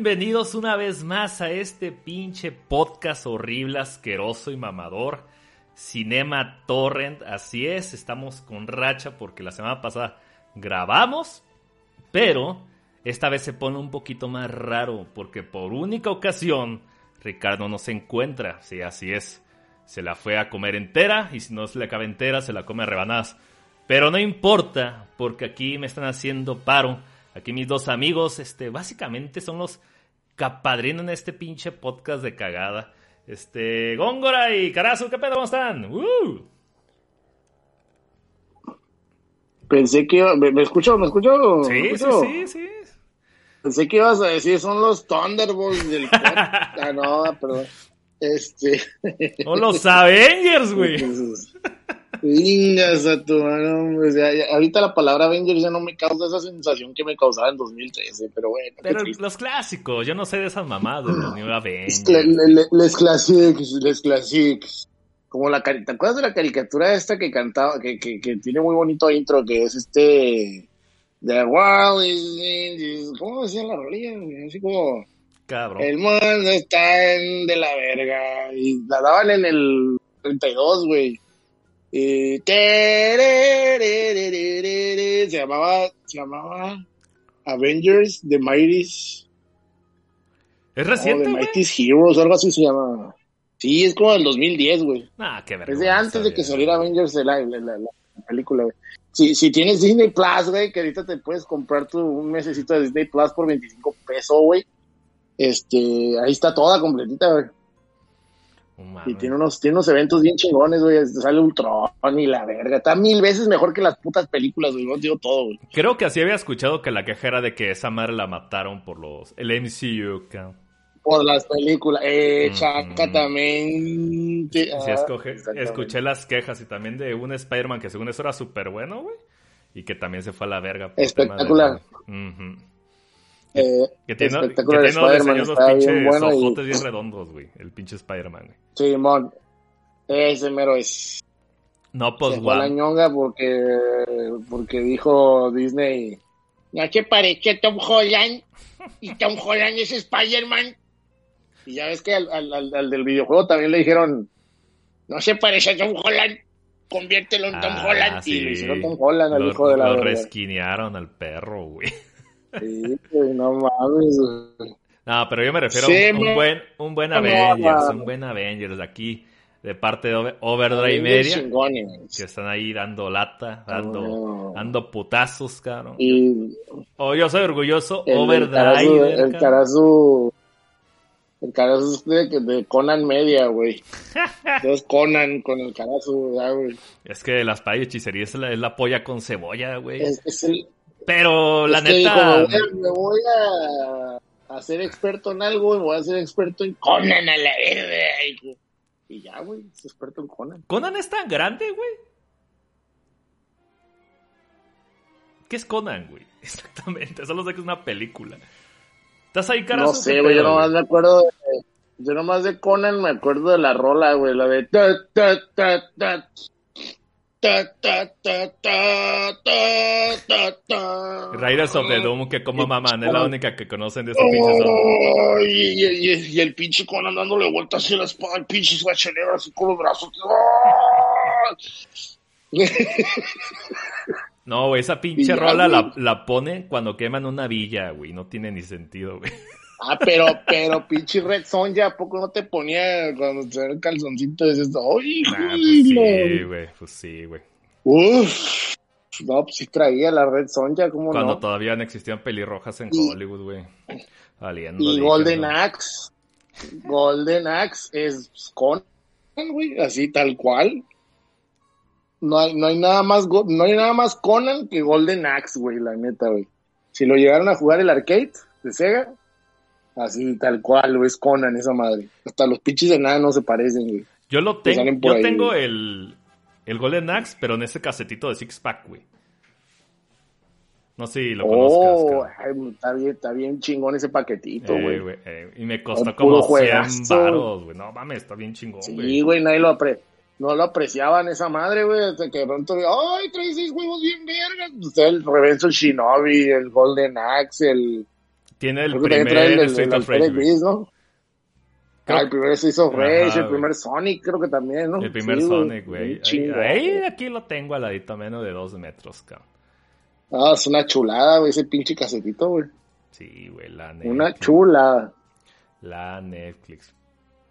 Bienvenidos una vez más a este pinche podcast horrible, asqueroso y mamador. Cinema Torrent, así es, estamos con racha porque la semana pasada grabamos, pero esta vez se pone un poquito más raro porque por única ocasión Ricardo no se encuentra, sí, así es. Se la fue a comer entera y si no se le acaba entera se la come a rebanadas. Pero no importa porque aquí me están haciendo paro Aquí mis dos amigos, este, básicamente son los capadrinos en este pinche podcast de cagada. Este, Góngora y Carazo, ¿qué pedo? ¿Cómo están? ¡Uh! Pensé que iba, ¿me, escuchó? ¿Me escuchó? Sí, sí, sí, sí. Pensé que ibas a decir, son los Thunderbolts del Ah, no, perdón. Este. O los Avengers, güey. Lingas a tu mano. ahorita la palabra Avengers ya no me causa esa sensación que me causaba en 2013, pero bueno. Pero los clásicos, yo no sé de esas mamadas, los New Avengers. Les classics, les classics. Como la ¿te acuerdas de la caricatura esta que cantaba, que, que, que tiene muy bonito intro, que es este The World is, ¿cómo decía la rolilla? Así como Cabrón. El mundo está en de la verga y la daban en el 32, güey. Eh, se llamaba, se llamaba Avengers The Mighties. ¿Es reciente? The Mighties Heroes, algo así se llama. Sí, es como del 2010, güey. Ah, qué Es de antes de que saliera Avengers la, película, güey. Si, si tienes Disney Plus, güey, que ahorita te puedes comprar tu, un mesecito de Disney Plus por 25 pesos, güey. Este, ahí está toda completita, güey y tiene unos, tiene unos eventos bien chingones, güey. Sale Ultron y la verga. Está mil veces mejor que las putas películas, güey. digo todo, güey. Creo que así había escuchado que la queja era de que esa madre la mataron por los. El MCU, Por las películas. Exactamente. Sí, escuché las quejas y también de un Spider-Man que según eso era súper bueno, güey. Y que también se fue a la verga. Espectacular. Eh, que tiene, que tiene los pinches bueno ojotes bien redondos, güey. El pinche Spider-Man, güey. Sí, mon. Ese mero es. No, pues, Se la ñonga porque, porque dijo Disney. No se parece a Tom Holland. Y Tom Holland es Spider-Man. Y ya ves que al, al, al, del videojuego también le dijeron. No se parece a Tom Holland. Conviértelo en Tom ah, Holland. Y le hicieron Tom Holland al hijo de la. Lo resquinearon al perro, güey. Sí, no mames. No, pero yo me refiero a un, buen, un buen Avengers, un buen Avengers aquí de parte de Overdrive Media, que están ahí dando lata, dando, dando putazos, cabrón. Y oh, yo soy orgulloso, Overdrive. El carazo, el carazo de, de Conan Media, güey. Entonces Conan con el carazo, güey. Es que las payas hechicería es la, es la polla con cebolla, güey. Es, es el, pero la neta. me voy a, a, ser experto en algo, me voy a ser experto en Conan a la verde. Y ya, güey, es experto en Conan. ¿Conan es tan grande, güey? ¿Qué es Conan, güey? Exactamente, solo sé que es una película. ¿Estás ahí, carajo? No sé, güey, yo nomás me acuerdo de, Yo nomás de Conan me acuerdo de la rola, güey, la de... Raiders of the Doom, que como mamá, es la única que conocen de esos pinches y, y, y, el pinche Conan dándole vueltas hacia la espada, el pinche Schwarzenegger así con los brazos. No, güey, esa pinche rola la, la pone cuando queman una villa, güey. No tiene ni sentido, güey. Ah, pero, pero, pinche Red Son ya, ¿a poco no te ponía cuando te el calzoncito esto? ¡Ay, nah, pues sí, güey, pues sí, güey. Uf, no, pues sí traía la Red Sonja, ¿cómo Cuando todavía no existían pelirrojas en Hollywood, güey. Y Golden Axe. Golden Axe es Conan, güey, así tal cual. No hay, no hay nada más, no hay nada más Conan que Golden Axe, güey, la neta, güey. Si lo llegaron a jugar el arcade de Sega, Así, tal cual, lo es Conan, esa madre. Hasta los pinches de nada no se parecen, güey. Yo lo tengo, yo tengo el, el Golden Axe, pero en ese casetito de Six Pack, güey. No sé si lo oh, conozcas. está, bien, está bien chingón ese paquetito, eh, güey. Eh, y me costó como 100 baros, güey. No mames, está bien chingón, güey. Sí, güey, nadie lo apre no lo apreciaban esa madre, güey. Hasta que de pronto, ¡ay, trae seis huevos bien vergas! Usted el revenso Shinobi, el Golden Axe, el Tiene el primer el, Street of Rage. ¿no? Ah, el primer Street of Rage, el primer Sonic, creo que también, ¿no? El primer Sonic, güey. Ahí, aquí lo tengo al ladito, a menos de dos metros, cabrón. Ah, es una chulada, güey, ese pinche casetito, güey. Sí, güey, la Netflix. Una chula. La Netflix.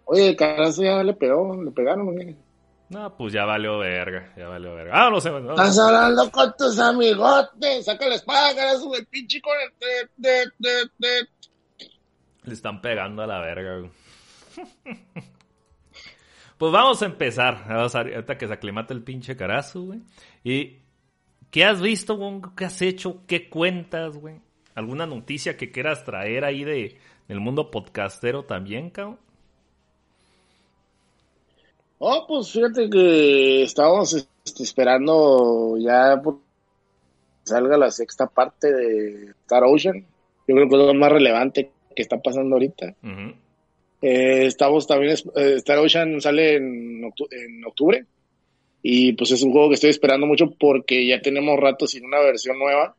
Oye, carajo, ya le pegó, le pegaron, güey. No, pues ya valió verga, ya valió verga. Ah, no sé. No, Estás hablando con tus amigotes, saca la espada, carajo, güey, pinche con el... De, de, de, Le están pegando a la verga, güey. pues vamos a empezar. Vamos a, ahorita que se aclimate el pinche carazo, güey. Y ¿Qué has visto, güey? ¿Qué has hecho? ¿Qué cuentas, güey? ¿Alguna noticia que quieras traer ahí de, del mundo podcastero también, cabrón? Oh, pues fíjate que estábamos este, esperando ya por salga la sexta parte de Star Ocean. Yo creo que es lo más relevante que está pasando ahorita. Eh, estamos también, eh, Star Ocean sale en, octubre y pues es un juego que estoy esperando mucho porque ya tenemos rato sin una versión nueva.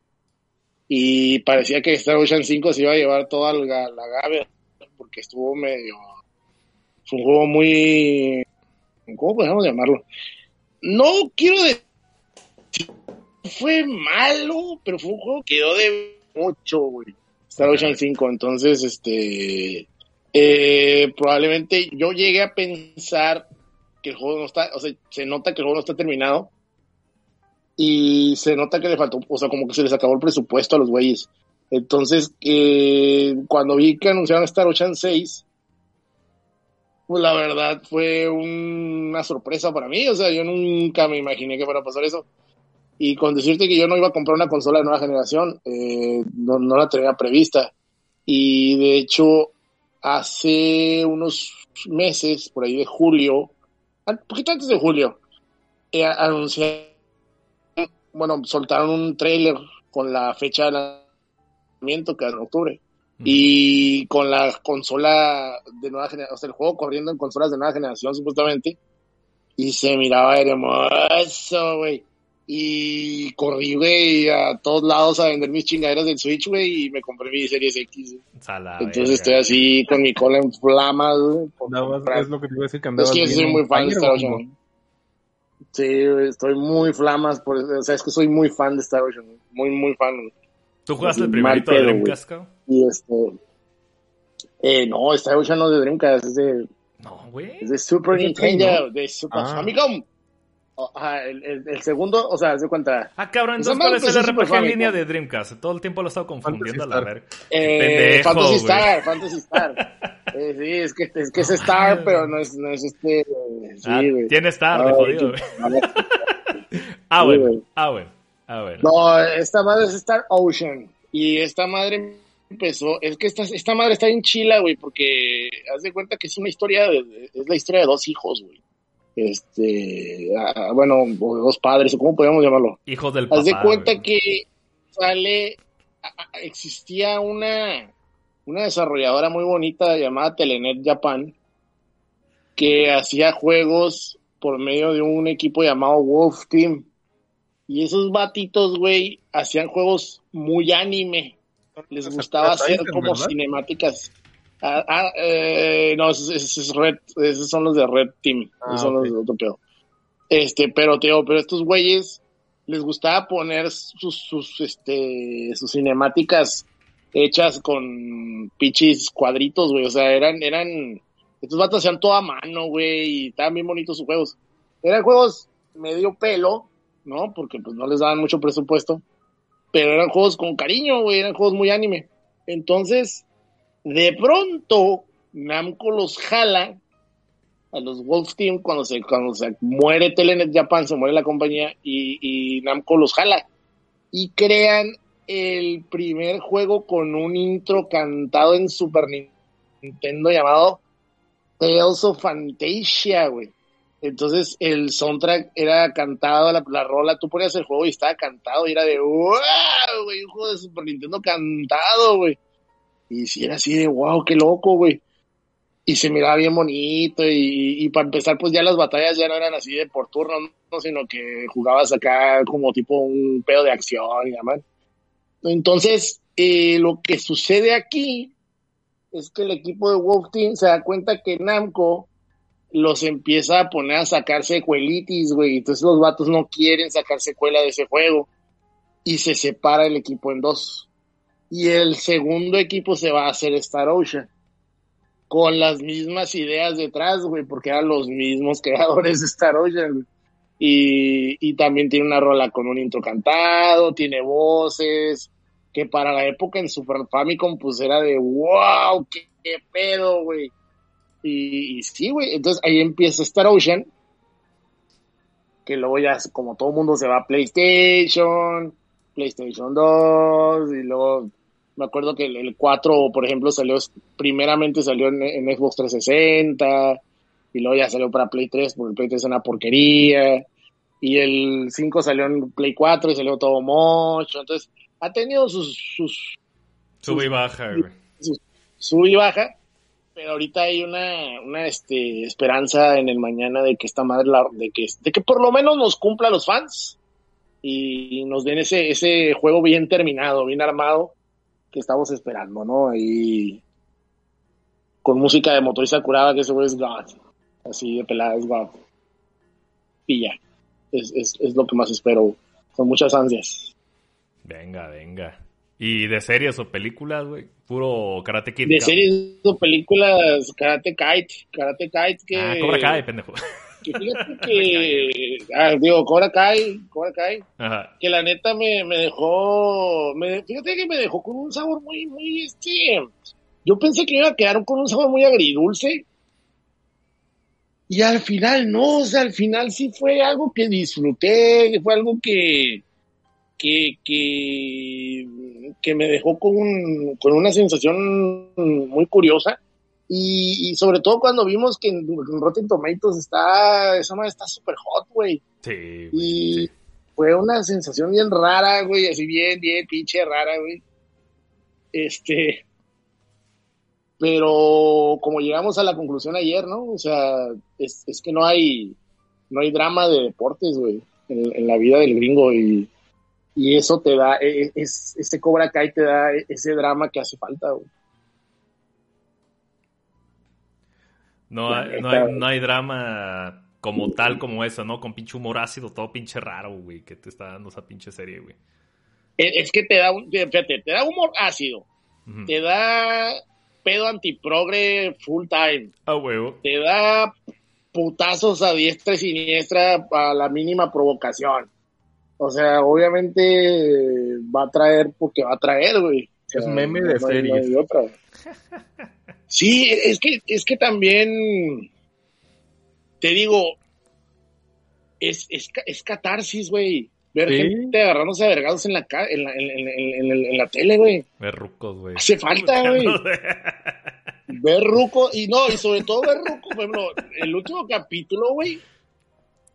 Y parecía que Star Ocean 5 se iba a llevar toda la, la gabe porque estuvo medio. Fue un juego muy. ¿Cómo podemos llamarlo? No quiero decir. Fue malo, pero fue un juego que quedó de mucho, güey. Star Ocean 5. Entonces, este. Eh, probablemente yo llegué a pensar que el juego no está, o sea, se nota que el juego no está terminado y se nota que le faltó, o sea, como que se les acabó el presupuesto a los güeyes. Entonces, eh, cuando vi que anunciaron Star Ocean 6, pues la verdad fue una sorpresa para mí, o sea, yo nunca me imaginé que fuera a pasar eso. Y con decirte que yo no iba a comprar una consola de nueva generación, eh, no, la tenía prevista. Y de hecho, hace unos meses, por ahí de julio, un poquito antes de julio, eh, anunciaron, bueno, soltaron un trailer con la fecha de lanzamiento, que era en octubre, y con la consola de nueva generación, o sea, el juego corriendo en consolas de nueva generación, supuestamente, y se miraba hermoso, güey. Y corrí, güey, a todos lados a vender mis chingaderas del Switch, güey, y me compré mi Series X. Entonces estoy así con mi cola en flamas, güey. Es lo que te iba a decir que andabas Es que soy muy fan de Star Ocean. Sí, estoy muy flamas, por o sea, es que soy muy fan de Star Ocean, muy, muy fan. ¿Tú jugaste el primerito de Dreamcast, Y este... Eh, no, Star Ocean no es de Dreamcast, es de... No, güey. Es de Super Nintendo, de Super ah. Famicom. Ajá, el, el, segundo, o sea, se cuenta. Ah, cabrón, entonces ¿cuál es el RPG en línea de Dreamcast? Todo el tiempo lo he estado confundiendo a la verga. Eh, Fantasy Star, Fantasy Star. eh, sí, es que, es que es Star, pero no es, no es este. Sí, ah, tiene Star, de jodido, güey. ah, bueno, ah, bueno, No, esta madre es Star Ocean. Y esta madre empezó, es que esta, esta madre está en Chila, güey, porque haz de cuenta que es una historia, de, es la historia de dos hijos, güey este, bueno, dos padres, o cómo podríamos llamarlo. Hijos del papá. Haz de cuenta que sale, existía una, una desarrolladora muy bonita llamada Telenet Japan, que hacía juegos por medio de un equipo llamado Wolf Team. Y esos batitos, güey, hacían juegos muy anime. Les gustaba hacer como cinemáticas. Ah, ah eh, no, esos, Red, esos son los de Red Team. Ah, esos son los de otro pedo. Este, pero, tío, pero estos güeyes les gustaba poner sus, sus, este, sus cinemáticas hechas con pichis cuadritos, güey. O sea, eran, eran, estos vatos hacían todo a mano, güey, y estaban bien bonitos sus juegos. Eran juegos medio pelo, ¿no? Porque pues no les daban mucho presupuesto. Pero eran juegos con cariño, güey, eran juegos muy anime. Entonces, de pronto, Namco los jala a los Wolf Team cuando se, cuando se muere Telenet Japan, se muere la compañía y, Namco los jala. Y crean el primer juego con un intro cantado en Super Nintendo llamado Tales of Fantasia, güey. Entonces el soundtrack era cantado, la, la, rola, tú ponías el juego y estaba cantado y era de wow, güey, un juego de Super Nintendo cantado, güey. Y si era así de, wow, qué loco, güey. Y se miraba bien bonito y, para empezar, pues ya las batallas ya no eran así de por turno, ¿no? sino que jugabas acá como tipo un pedo de acción y demás. Entonces, eh, lo que sucede aquí es que el equipo de Wolf Team se da cuenta que Namco los empieza a poner a sacar secuelitis, güey. Entonces los vatos no quieren sacar secuela de ese juego. Y se separa el equipo en dos. Y el segundo equipo se va a hacer Star Ocean. Con las mismas ideas detrás, güey, porque eran los mismos creadores de Star Ocean. Y, y también tiene una rola con un intro cantado, tiene voces, que para la época en Super Famicom pues era de wow, qué, pedo, güey. Y, sí, güey, entonces ahí empieza Star Ocean, que luego ya como todo mundo se va a PlayStation, PlayStation 2, y luego me acuerdo que el, 4, por ejemplo, salió, primeramente salió en, Xbox 360, y luego ya salió para Play 3, porque el Play 3 es una porquería, y el 5 salió en Play 4 y salió todo mocho, entonces ha tenido sus... sus sube y baja, güey. Sube y baja, pero ahorita hay una, una este, esperanza en el mañana de que esta madre, la, de, que, de que por lo menos nos cumpla los fans y nos den ese, ese juego bien terminado, bien armado que estamos esperando, ¿no? Y con música de motoriza curada, que eso es God. Así de pelada es God. Y ya. Es, es, es lo que más espero. Con muchas ansias. Venga, venga. ¿Y de series o películas, güey? Puro Karate Kid. De series o películas, Karate Kite. Karate Kite que... Ah, Cobra Kai, pendejo. Que fíjate que... ah, digo, Cobra Kai, Cobra Kai. Ajá. Que la neta me, me dejó... Me, fíjate que me dejó con un sabor muy, muy, este... Yo pensé que iba a quedar con un sabor muy agridulce. Y al final no, o sea, al final sí fue algo que disfruté, fue algo que que, que, me dejó con, con una sensación muy curiosa. Y, sobre todo cuando vimos que en, Rotten Tomatoes está, esa madre está súper hot, güey. Sí, Y fue una sensación bien rara, güey, así bien, bien pinche rara, güey. Este, pero como llegamos a la conclusión ayer, ¿no? O sea, es, es que no hay, no hay drama de deportes, güey, en, en la vida del gringo y y eso te da, e, e, es, ese Cobra Kai te da ese drama que hace falta, güey. No, hay, no, hay, drama como tal como eso, ¿no? Con pinche humor ácido, todo pinche raro, güey, que te está dando esa pinche serie, güey. E, es, que te da, fíjate, te da humor ácido, te da pedo antiprogre full time. Ah, huevo. Te da putazos a diestra y siniestra a la mínima provocación. O sea, obviamente va a traer porque va a traer, güey. es meme de series. sí, es que, es que también, te digo, es, es, es catarsis, güey. Ver gente agarrándose a vergados en la, en la, en, en, la tele, güey. Ver rucos, güey. Hace falta, güey. ver rucos, y no, y sobre todo ver rucos, por ejemplo, el último capítulo, güey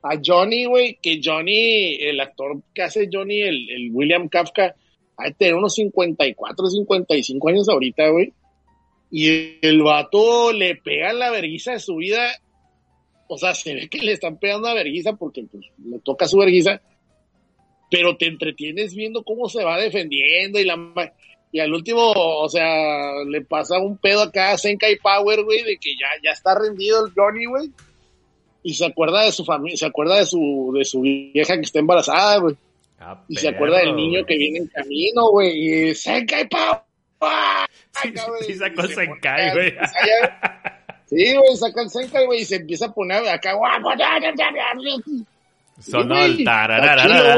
a Johnny, güey, que Johnny, el actor que hace Johnny, el, William Kafka, hay que tener unos 54, 55 años ahorita, güey. Y el vato le pega la vergüenza de su vida. O sea, se ve que le están pegando la vergüenza porque pues, le toca su vergüenza. Pero te entretienes viendo cómo se va defendiendo y la y al último, o sea, le pasa un pedo acá a Senkai Power, güey, de que ya, ya está rendido el Johnny, güey y se acuerda de su familia, se acuerda de su, de su vieja que está embarazada, güey. Ah, y se acuerda del niño que viene en camino, güey. Y Senkai pa. Sí, sí, sacó el Senkai, güey. Sí, güey, saca el Senkai, güey, y se empieza a poner acá. Sonó el tararara.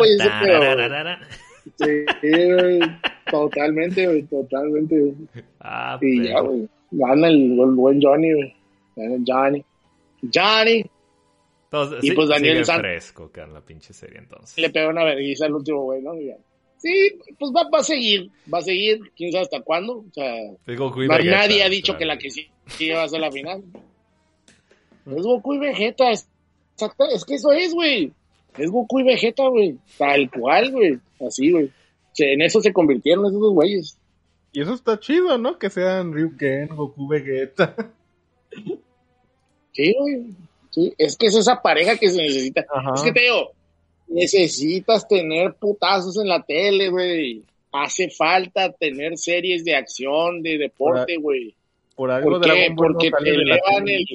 Sí, güey. Totalmente, güey, totalmente, güey. Ah, y ya, güey. Gana el, el buen Johnny, güey. Gana Johnny. Johnny y pues Daniel fresco que en la pinche serie entonces. Le pegó una vergüenza al último güey, ¿no? Sí, pues va, va, a seguir, va a seguir, quién sabe hasta cuándo. O sea, nadie ha dicho que la que sí, va a ser la final. Es Goku y Vegeta, es, es que eso es, güey. Es Goku y Vegeta, güey. Tal cual, güey. Así, güey. En eso se convirtieron esos dos güeyes. Y eso está chido, ¿no? Que sean Ryuken, Goku, Vegeta. Sí, güey. Es que es esa pareja que se necesita. Es que te digo, necesitas tener putazos en la tele, güey. hace falta tener series de acción, de deporte, güey. Por algo ¿Por qué? No Porque sale te elevan el-.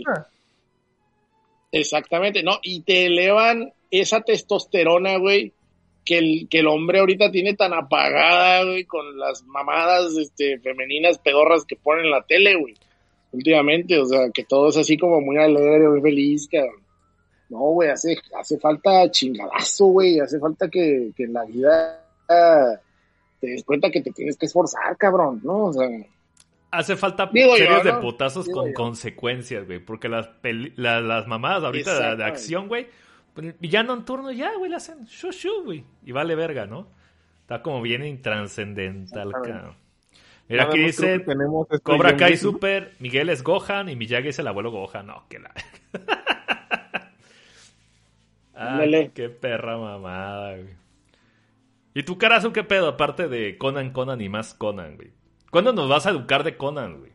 Exactamente, ¿no? Y te elevan esa testosterona, güey, que el, que el hombre ahorita tiene tan apagada, güey, con las mamadas este, femeninas pedorras que ponen en la tele, güey. Últimamente, o sea, que todo es así como muy alegre, muy feliz, cabrón. No, güey, hace, hace falta chingadazo, güey, hace falta que, que en la vida te des cuenta que te tienes que esforzar, cabrón, ¿no? O sea, Hace falta Digo yo, series de putazos Digo con yo. consecuencias, güey. Porque las, peli- la- las mamadas ahorita de, acción, güey. pues el villano en turno ya, güey, le hacen shu shu, güey. Y vale verga, ¿no? Está como bien intrascendental, Exactamente. cabrón. Mira, aquí dice que tenemos este Cobra Kai. Super, Miguel es Gohan y Miyagi es el abuelo Gohan. No, que la... Ay, qué perra mamada, güey. ¿Y tu carazo qué pedo? Aparte de Conan, Conan y más Conan, güey. ¿Cuándo nos vas a educar de Conan, güey?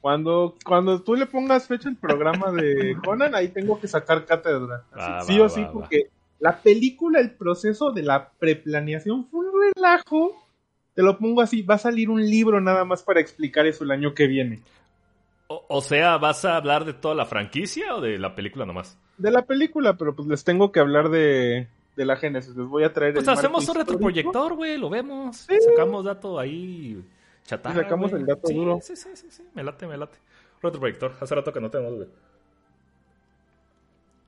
Cuando, cuando tú le pongas fecha al programa de Conan, ahí tengo que sacar cátedra. Así, Va, sí va, o sí, va, porque la película, el proceso de la preplaneación fue un relajo. Te lo pongo así, va a salir un libro nada más para explicar eso el año que viene. O, o sea, ¿vas a hablar de toda la franquicia o de la película nomás? De la película, pero pues les tengo que hablar de, de la génesis. Les voy a traer Pues el hacemos un retroproyector, güey, lo vemos. Sí. Sacamos dato ahí chatarra, Y sacamos el dato sí, duro. Sí, sí, sí, sí, me late, me late. Retroproyector, hace rato que no tenemos, güey.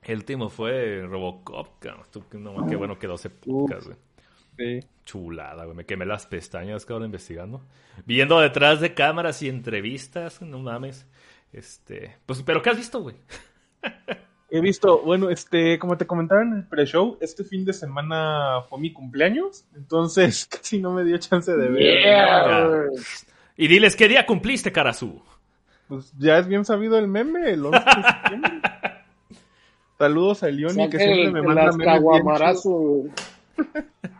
El último fue Robocop, cabrón. No, qué bueno quedó ese podcast, güey. Sí. Chulada, güey. Me quemé las pestañas, cabrón, investigando. Viendo detrás de cámaras y entrevistas, no mames. Este, pues, pero ¿qué has visto, güey? He visto, bueno, este, como te comentaba en el pre-show, este fin de semana fue mi cumpleaños, entonces casi no me dio chance de ver. yeah. Y diles, ¿qué día cumpliste, Karazú? Pues ya es bien sabido el meme, el 11 de septiembre. Saludos a Elioni, que siempre me manda memes.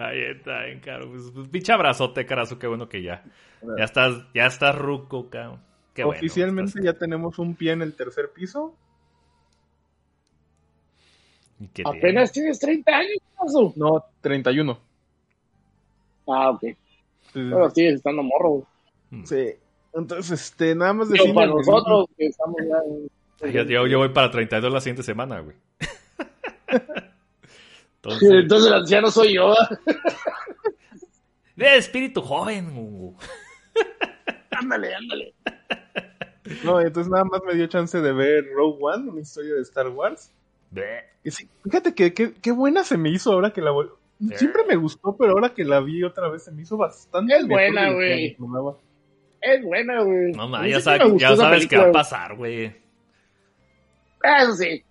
Ahí está, bien, caro. Pues, pues, pinche abrazote, Karazú, qué bueno que ya. Ya estás, ya estás ruco, cabrón. Qué bueno, Oficialmente estás- ya tenemos un pie en el tercer piso. ¿Y qué Apenas tienes 30 años, Paso. No, 31. Ah, ok. Sí, Pero sigues estando morro. Mm. sí. Entonces, este, nada más decirle para nosotros que estamos ya. en- Yo, yo- yo voy para 32 la siguiente semana, güey. Entonces, Entonces el anciano soy yo. de espíritu joven, Hugo. ándale, ándale. No, entonces nada más me dio chance de ver Rogue One, una historia de Star Wars. Y sí, fíjate que que- qué buena se me hizo ahora que la vol- Siempre me gustó, pero ahora que la vi otra vez se me hizo bastante. Es buena, güey. Es buena, güey. No, ya, sabe- sabes qué va a pasar, güey. güey. Eso sí.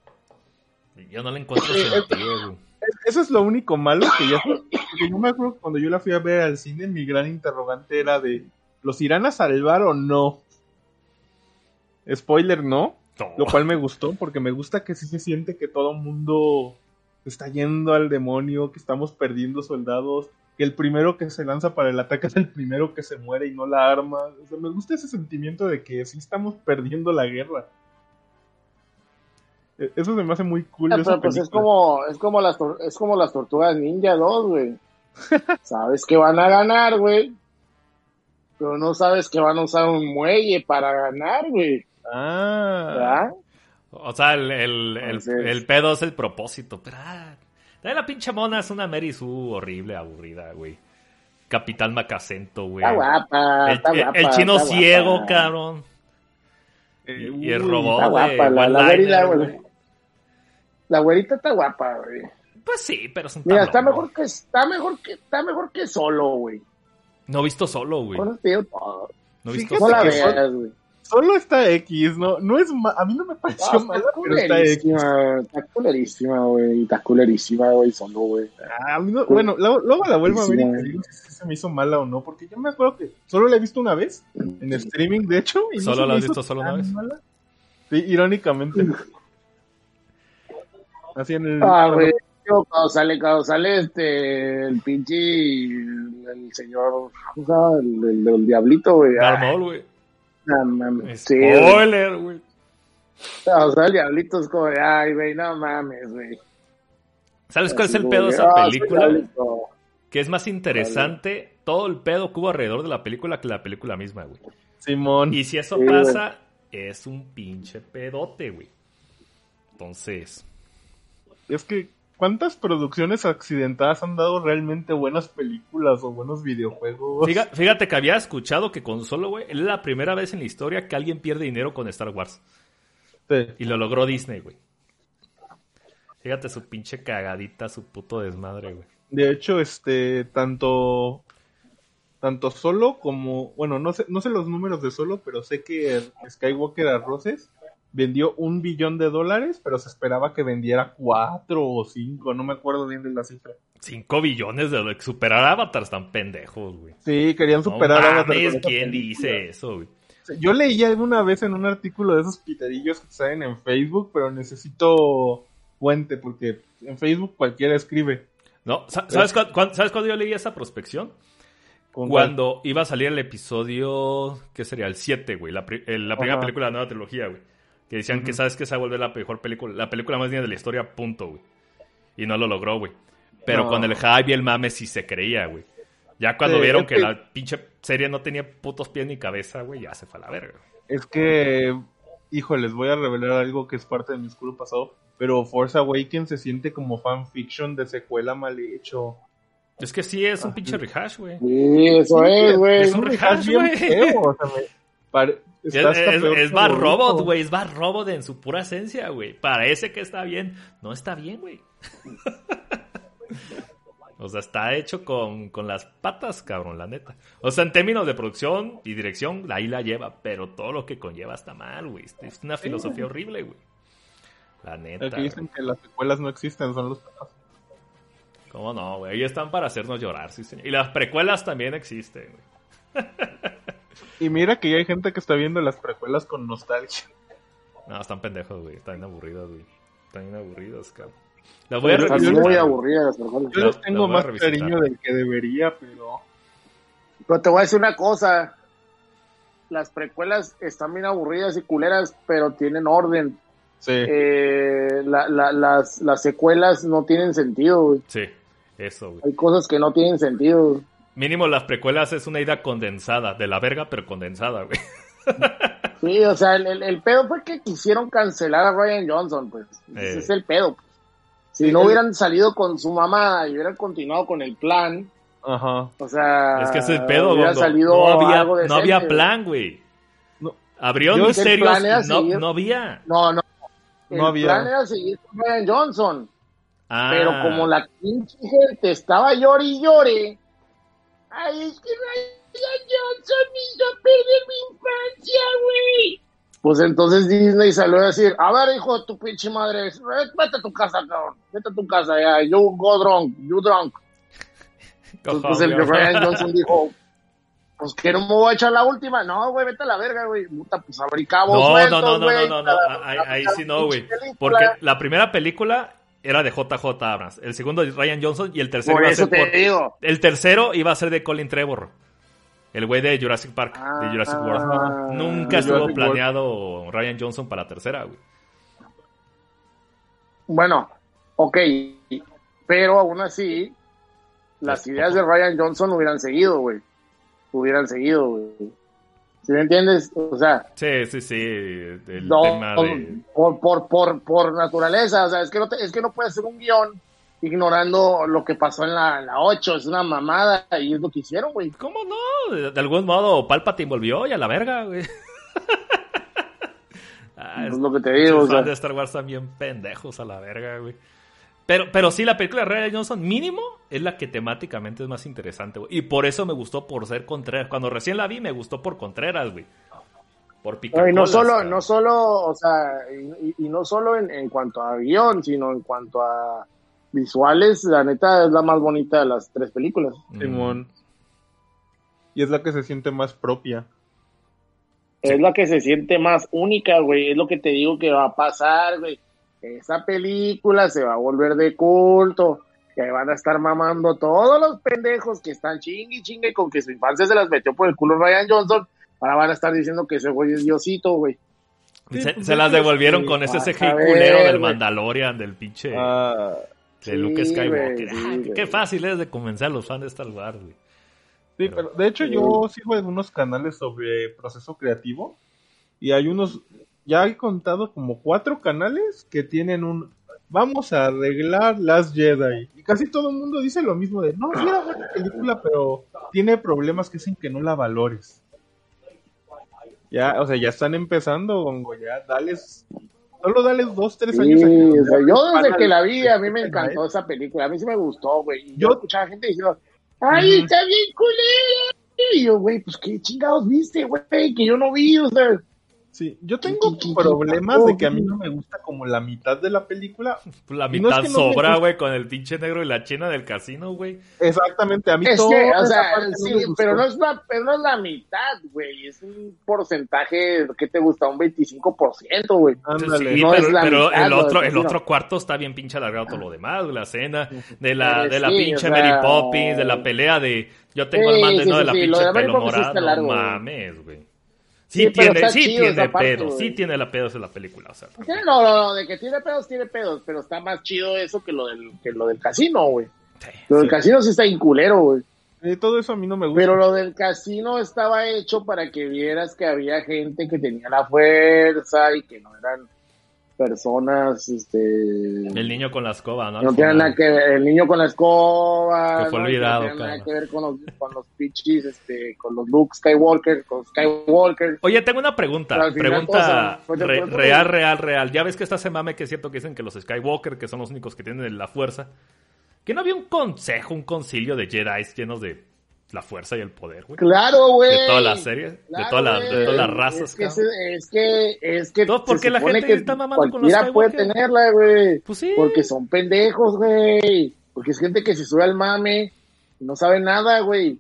Yo no le encuentro sentido, güey. Eso es lo único malo que ya. Porque yo me acuerdo cuando yo la fui a ver al cine, mi gran interrogante era de: ¿los irán a salvar o no? Spoiler, no. No. Lo cual me gustó, porque me gusta que sí se siente que todo el mundo está yendo al demonio, que estamos perdiendo soldados, que el primero que se lanza para el ataque es el primero que se muere y no la arma. O sea, me gusta ese sentimiento de que sí estamos perdiendo la guerra. E- Eso se me hace muy cool. Ah, pero pues es como, es como las es como las tortugas ninja 2, güey. sabes que van a ganar, güey. Pero no sabes que van a usar un muelle para ganar, güey. Ah, ¿Verdad? O sea, el, el, el, Entonces- el pedo es el propósito. Pero, ah, la pinche mona es una Mary Sue horrible, aburrida, güey. Capitán Macacento, güey. Está guapa, El, está el- guapa. el chino está guapa. ciego, cabrón. eh, Y, y el robot, Está guapa, la, la güey. La güerita está guapa, güey. Pues sí, pero es un Mira, está mejor que, está mejor que, está mejor que solo, güey. No he visto solo, güey. No he visto No la que solo. veas, güey. Solo está X, no, no es ma- a mí no me pareció No, mala, está pero está X. culerísima, está culerísima, güey. Está culerísima, güey, solo, güey. Ah, a mí no- bueno, luego, luego la vuelvo a ver y te digo si se me hizo mala o no, porque yo me acuerdo que solo la he visto una vez en streaming, de hecho, y ¿Solo la has hizo visto solo una vez? mala. Sí, irónicamente. Así en el Ah, güey. Yo, Cuando sale, cuando sale este, el pinche, el señor, ¿cómo se llama? El, el, el diablito, güey. Darth Ah, güey. no mames. Sí, güey. Spoiler, güey. O sea, el diablito es como de, ay, güey, no mames, güey. O ¿Sabes cuál es el pedo de esa película? Que es más interesante todo el pedo que hubo alrededor de la película que la película misma, güey. Simón. Y si eso pasa, es un pinche pedote, güey. Entonces. Es que, ¿cuántas producciones accidentadas han dado realmente buenas películas o buenos videojuegos? Fíjate, que había escuchado que con solo, güey, es la primera vez en la historia que alguien pierde dinero con Star Wars. Sí. Y lo logró Disney, güey. Fíjate su pinche cagadita, su puto desmadre, güey. De hecho, este, tanto tanto solo como, bueno, no sé, no sé los números de solo, pero sé que Skywalker Arroces vendió un billón de dólares, pero se esperaba que vendiera cuatro o cinco, no me acuerdo bien de la cifra. Cinco billones de dólares, superar Avatar están pendejos, güey. Sí, querían superar no Avatar. ¿Quién dice eso, güey? Yo leí alguna vez en un artículo de esos piterillos que salen en Facebook, pero necesito fuente porque en Facebook cualquiera escribe. No, ¿sabes, ¿sabes cuándo yo leí esa prospección? Cuando iba a salir el episodio, ¿qué sería? El 7, güey. La, primera película de la nueva trilogía, güey. Que decían que sabes que se va a volver la mejor película, la película más bien de la historia, punto, güey. Y no lo logró, güey. Pero con el hype y el mame sí se creía, güey. Ya cuando vieron que, la pinche serie no tenía putos pies ni cabeza, güey, ya se fue a la verga. Es que, hijo, les voy a revelar algo que es parte de mi oscuro pasado. Pero Force Awakens se siente como fanfiction de secuela mal hecho. Es que sí, es un pinche rehash, güey. Sí, eso es, güey. Es un rehash, güey. Es, más robot, güey. Es más robot en su pura esencia, güey. Parece que está bien. No está bien, güey. o sea, está hecho con, con, las patas, cabrón, la neta. O sea, en términos de producción y dirección, ahí la lleva. Pero todo lo que conlleva está mal, güey. Es una filosofía horrible, güey. La neta. Aquí dicen que las secuelas no existen, son los patas. ¿Cómo no, güey? Ahí están para hacernos llorar, sí, señor. Y las precuelas también existen, güey. y mira que ya hay gente que está viendo las precuelas con nostalgia. No, están pendejos, güey. Están aburridos, güey. Están bien aburridos, cabrón. Las voy a Están muy aburridas, Yo les tengo más cariño del que debería, pero... Pero te voy a decir una cosa. Las precuelas están bien aburridas y culeras, pero tienen orden. Sí. Eh, las, las secuelas no tienen sentido, güey. Sí. Eso, güey. Hay cosas que no tienen sentido. Mínimo las precuelas es una idea condensada, de la verga, pero condensada, güey. Sí, o sea, el, el, pedo fue que quisieron cancelar a Ryan Johnson, pues. Ese es eh. el pedo. Pues. Si no hubieran salido con su mamá y hubieran continuado con el plan. Ajá. O sea. Es que es el pedo, güey. No había, no había plan, güey. No. Abrió misterios. No, no había. No, no. El no había. plan era seguir con Ryan Johnson. Ah. Pero como la pinche gente estaba llore y llore, ay, es que Ryan Johnson me hizo perder mi infancia, güey. Pues entonces Disney salió a decir, a ver, hijo de tu pinche madre, vete a tu casa, cabrón, vete a tu casa, ya, you go drunk, you drunk. Entonces el Ryan Johnson dijo, pues que no me voy a echar la última. No, güey, vete a la verga, güey. Puta, pues abrí cabos. No, no, no, no, no, no, no, ahí, sí no, güey. Porque la primera película era de JJ Abrams, el segundo de Ryan Johnson y el tercero iba a ser por... El tercero iba a ser de Colin Trevor. El güey de Jurassic Park, de Jurassic World. Ah, Nunca estuvo planeado Ryan Johnson para la tercera, güey. Bueno, ok. Pero aún así, las ideas de Ryan Johnson hubieran seguido, güey hubieran seguido, güey. ¿Sí me entiendes? O sea. Sí, sí, sí. El tema de... por, por, por, por, naturaleza. O sea, es que no, te, es que no puedes hacer un guion ignorando lo que pasó en la, la 8. Es una mamada y es lo que hicieron, güey. ¿Cómo no? De, algún modo, Palpatine volvió y a la verga, güey. ah, es, lo que te digo. Los fans de Star Wars también pendejos a la verga, güey. Pero, pero sí, la película de Ryan Johnson, mínimo, es la que temáticamente es más interesante, güey. Y por eso me gustó por ser Contreras. Cuando recién la vi, me gustó por Contreras, güey. Por picar. Y no solo, no solo, o sea, y, no solo en, cuanto a guion, sino en cuanto a visuales, la neta es la más bonita de las tres películas. Mm. Simón. Y es la que se siente más propia. Es la que se siente más única, güey. Es lo que te digo que va a pasar, güey esa película se va a volver de culto, que van a estar mamando todos los pendejos que están chingue y chingue con que su infancia se las metió por el culo Ryan Johnson, ahora van a estar diciendo que ese güey es Diosito, güey. Se, las devolvieron con ese CGI culero del Mandalorian, del pinche... Ah, de Luke Skywalker. Ah, qué fácil es de convencer a los fans de Star Wars, güey. Sí, pero, de hecho yo sigo en unos canales sobre proceso creativo y hay unos, ya he contado como cuatro canales que tienen un, vamos a arreglar Last Jedi. Y casi todo el mundo dice lo mismo de, no, sí era buena película, pero tiene problemas que hacen que no la valores. Ya, o sea, ya están empezando, Gongo, ya, dales, solo dales dos, tres años. yo desde que la vi, a mí me encantó esa película, a mí sí me gustó, güey. Yo escuchaba gente diciendo, ¡Ay, está bien culera! Y yo, güey, pues qué chingados viste, güey, que yo no vi, o sea. Sí, yo tengo problemas de que a mí no me gusta como la mitad de la película. La mitad sobra, güey, con el pinche negro y la china del casino, güey. Exactamente, a mí es Que, o sea, sí, pero no, es la, pero no es la mitad, güey. Es un porcentaje, ¿qué te gusta? Un 25%, güey. Sí, no pero, pero el, otro, el otro cuarto está bien pinche alargado todo lo demás, la cena de la, de la pinche Mary Poppins, de la pelea de yo tengo el mando de la pinche pelo morado. No mames, güey. Sí, tiene, sí tiene pedos, sí tiene la pedos en la película. O sea, no, no, no, de que tiene pedos, tiene pedos, pero está más chido eso que lo del, que lo del casino, güey. lo del casino sí está inculero, güey. Eh, todo eso a mí no me gusta. Pero lo del casino estaba hecho para que vieras que había gente que tenía la fuerza y que no eran personas, este... El niño con la escoba, ¿no? No tiene nada que ver, el niño con la escoba... Que fue olvidado, No tiene nada que ver con los, con los pichis, este, con los Luke Skywalker, con Skywalker. Oye, tengo una pregunta, pregunta real, real, real. Ya ves que está ese mame que es cierto que dicen que los Skywalker, que son los únicos que tienen la fuerza, que no había un consejo, un concilio de Jedi llenos de la fuerza y el poder, güey. Claro, güey. De toda la serie, de, toda la, de, todas las razas. Es que, es que, es que, no, porque la gente está mamando con los Skywalker. puede tenerla, güey. Pues sí. Porque son pendejos, güey. Porque es gente que se sube al mame y no sabe nada, güey.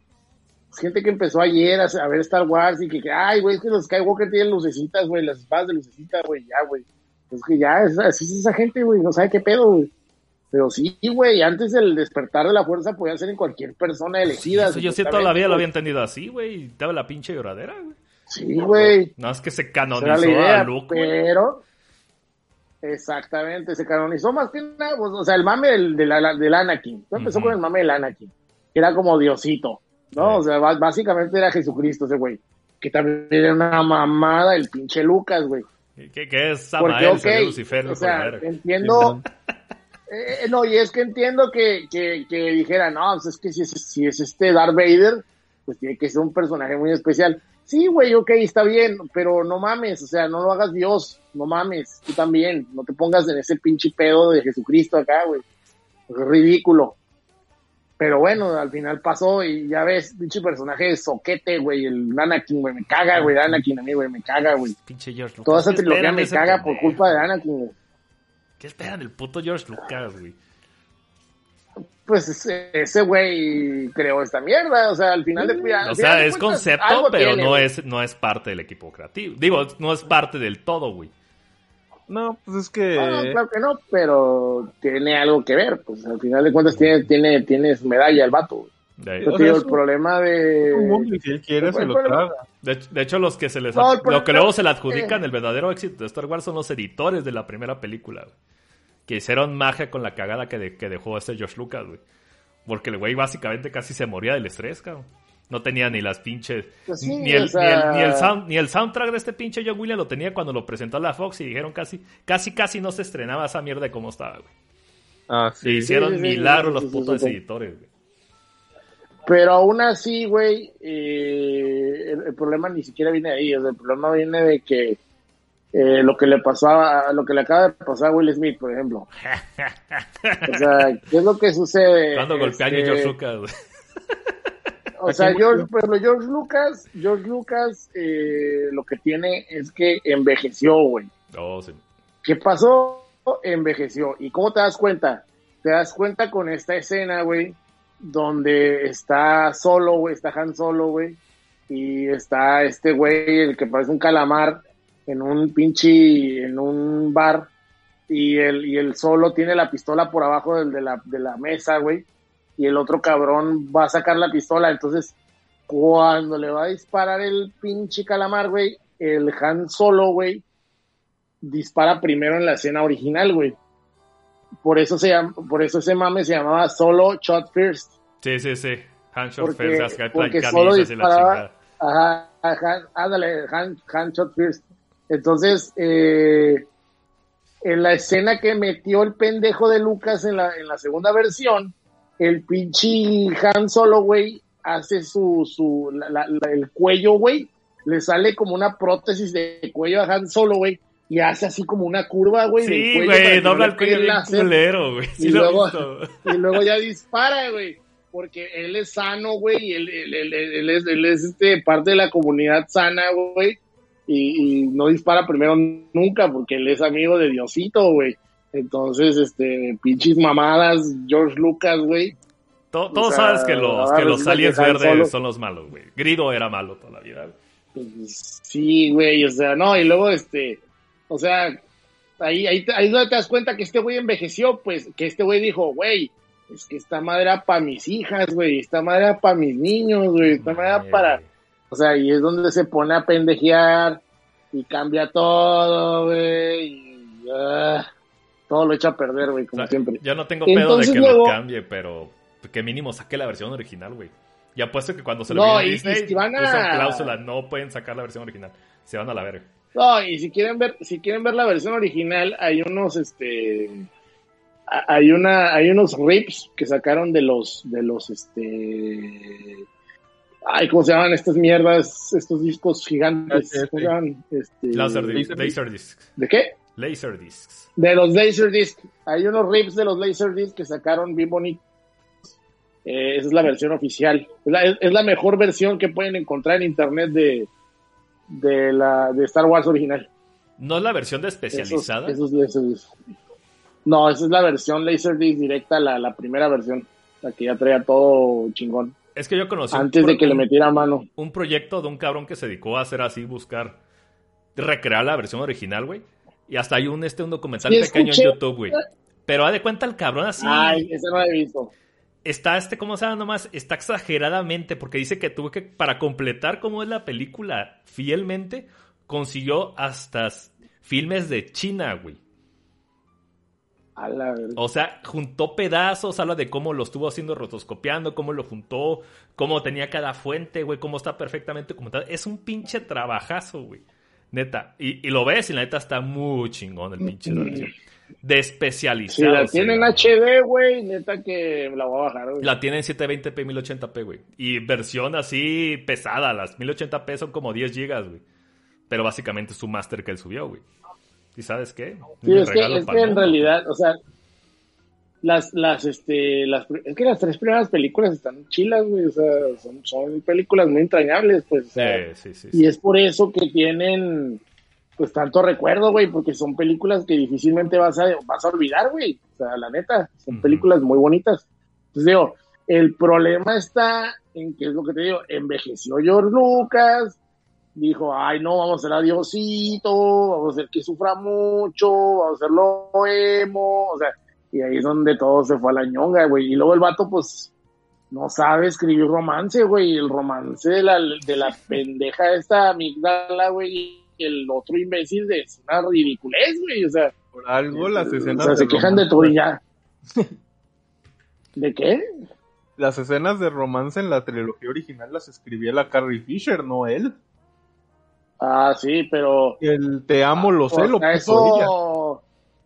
Es gente que empezó ayer a, ver Star Wars y que, ay, güey, es que los Skywalker tienen lucecitas, güey, las espadas de lucecitas, güey, ya, güey. Es que ya, así es esa gente, güey, no sabe qué pedo, güey. Pero sí, güey, antes el despertar de la fuerza podía ser en cualquier persona elegida. yo sí toda la vida lo había entendido así, güey. Daba la pinche lloradera, güey. Sí, güey. No es que se canonizó a Luke. Pero, exactamente, se canonizó más que nada, pues, o sea, el mame del, del, del Anakin. empezó con el mame del Anakin, que era como Diosito, ¿no? O sea, básicamente era Jesucristo ese güey. Que también era una mamada el pinche Lucas, güey. ¿Qué, qué es Samael, okay, Lucifer? O sea, entiendo... Eh, eh, no, y es que entiendo que, que, que dijera, no, pues es que si es, si es este Darth Vader, pues tiene que ser un personaje muy especial. Sí, güey, ok, está bien, pero no mames, o sea, no lo hagas Dios, no mames, tú también, no te pongas en ese pinche pedo de Jesucristo acá, güey. Es ridículo. Pero bueno, al final pasó y ya ves, pinche personaje de soquete, güey, el Anakin, güey, me caga, güey, Anakin a mí, güey, me caga, güey. Pinche George Toda esa trilogía me caga por culpa de Anakin, güey. ¿Qué esperan del puto George Lucas, güey? Pues ese güey creó esta mierda, o sea, al final de O sea, es concepto, pero no es no es parte del equipo creativo. Digo, no es parte del todo, güey. No, pues es que. No, claro que no, pero tiene algo que ver. Pues al final de cuentas tiene, tiene, tiene su medalla el vato. Güey. De, el problema de. Si quiere, se lo traga. De, hecho, los que se les. lo que luego se le adjudican el verdadero éxito de Star Wars son los editores de la primera película, Que hicieron magia con la cagada que, que dejó este George Lucas, güey. Porque el güey básicamente casi se moría del estrés, cabrón. No tenía ni las pinches. Pues ni, el, ni, el, sound, ni el soundtrack de este pinche John Williams lo tenía cuando lo presentó a la Fox y dijeron casi, casi, casi no se estrenaba esa mierda de cómo estaba, güey. Ah, sí. Y hicieron milagros los putos editores, güey. Pero aún así, güey, eh, el, problema ni siquiera viene de ahí. el problema viene de que eh, lo que le pasaba, lo que le acaba de pasar a Will Smith, por ejemplo. o sea, ¿qué es lo que sucede? Cuando golpea a este, George Lucas, O sea, George, George Lucas, George Lucas, eh, lo que tiene es que envejeció, güey. Oh, sí. ¿Qué pasó? Envejeció. ¿Y cómo te das cuenta? Te das cuenta con esta escena, güey, donde está solo, güey, está Han Solo, güey, y está este güey, el que parece un calamar, en un pinche, en un bar, y el, y solo tiene la pistola por abajo del, de, la, de la mesa, güey, y el otro cabrón va a sacar la pistola, entonces, cuando le va a disparar el pinche calamar, güey, el Han Solo, güey, dispara primero en la escena original, güey. Por eso se llama, por eso ese mame se llamaba solo Shot First. Sí, sí, sí. Hand Shot First, porque solo disparaba, ajá, ajá, ándale, hand, hand Shot First. Entonces, eh, en la escena que metió el pendejo de Lucas en la, en la segunda versión, el pinche Han Solo, güey, hace su, su, el cuello, güey, le sale como una prótesis de cuello a Han Solo, güey, y hace así como una curva, güey. Sí, güey, dobla el cuello bien culero, güey. y, luego, y luego ya dispara, güey. Porque él es sano, güey, y él, él, él, es, él es este, parte de la comunidad sana, güey. Y, y, no dispara primero nunca, porque él es amigo de Diosito, güey. Entonces, este, pinches mamadas, George Lucas, güey. Todos sabes que los, que los aliens verdes son los malos, güey. Grido era malo toda la vida. Sí, güey, o sea, no, y luego, este, o sea, ahí, ahí, ahí donde te das cuenta que este güey envejeció, pues, que este güey dijo, güey, es que esta madre era para mis hijas, güey, esta madre era para mis niños, güey, esta madre era para... O sea, y es donde se pone a pendejear y cambia todo, güey, y... Uh, todo lo echa a perder, güey, como siempre. Ya no tengo pedo de que lo cambie, pero que mínimo saque la versión original, güey. Y apuesto que cuando se lo no, a Disney, van a... cláusula, no pueden sacar la versión original. Se van a la verga. No, y si quieren ver, si quieren ver la versión original, hay unos, este, hay una, hay unos rips que sacaron de los, de los, este, ay, ¿cómo se llaman estas mierdas, estos discos gigantes? ¿Cómo se llaman? Este, laser, discs. ¿De qué? Laser discs. De los laser discs. Hay unos rips de los laser discs que sacaron bien bonitos. Eh, esa es la versión oficial. Es la, mejor versión que pueden encontrar en internet de, de, la, de Star Wars original. ¿No es la versión de especializada? no, esa es la versión Laserdisc directa, la, la primera versión. La que ya traía todo chingón. Es que yo conocí. Antes de que le metiera mano. Un proyecto de un cabrón que se dedicó a hacer así, buscar. Recrear la versión original, güey. Y hasta hay un, este, un documental pequeño en YouTube, güey. Pero ha de cuenta el cabrón así. Ay, ese no lo he visto. Está este, ¿cómo se llama nomás? Está exageradamente, porque dice que tuvo que, para completar cómo es la película fielmente, consiguió hasta filmes de China, güey. A la o sea, juntó pedazos, habla de cómo lo estuvo haciendo rotoscopiando, cómo lo juntó, cómo tenía cada fuente, güey, cómo está perfectamente comentado. Es un pinche trabajazo, güey. Neta. Y, lo ves y la neta está muy chingón el pinche De especializado. Si la tienen HD, güey, neta que la voy a bajar, güey. La tienen 720p, 1080p, güey. Y versión así pesada. Las 1080p son como 10 gigas, güey. Pero básicamente es su máster que él subió, güey. ¿Y sabes qué? Sí, es que, es que en realidad, o sea, las, las, este, las, es que las tres primeras películas están chilas, güey, o sea, son, son películas muy entrañables, pues. sí, sí, sí, y es por eso que tienen, pues, tanto recuerdo, güey, porque son películas que difícilmente vas a, vas a olvidar, güey. O sea, la neta, son películas muy bonitas. Entonces, digo, el problema está en que es lo que te digo, envejeció George Lucas, dijo, ay, no, vamos a hacer adiosito, vamos a hacer que sufra mucho, vamos a hacerlo emo, o sea, y ahí es donde todo se fue a la ñonga, güey. Y luego el vato, pues, no sabe escribir romance, güey. El romance de la, de la pendeja esta amigdala, güey. El otro imbécil de es una ridiculez, güey. O sea, por algo las escenas. O sea, se quejan de todo y ya. ¿De qué? Las escenas de romance en la trilogía original las escribía la Carrie Fisher, no él. Ah, sí, pero. El te amo, lo sé, lo eso...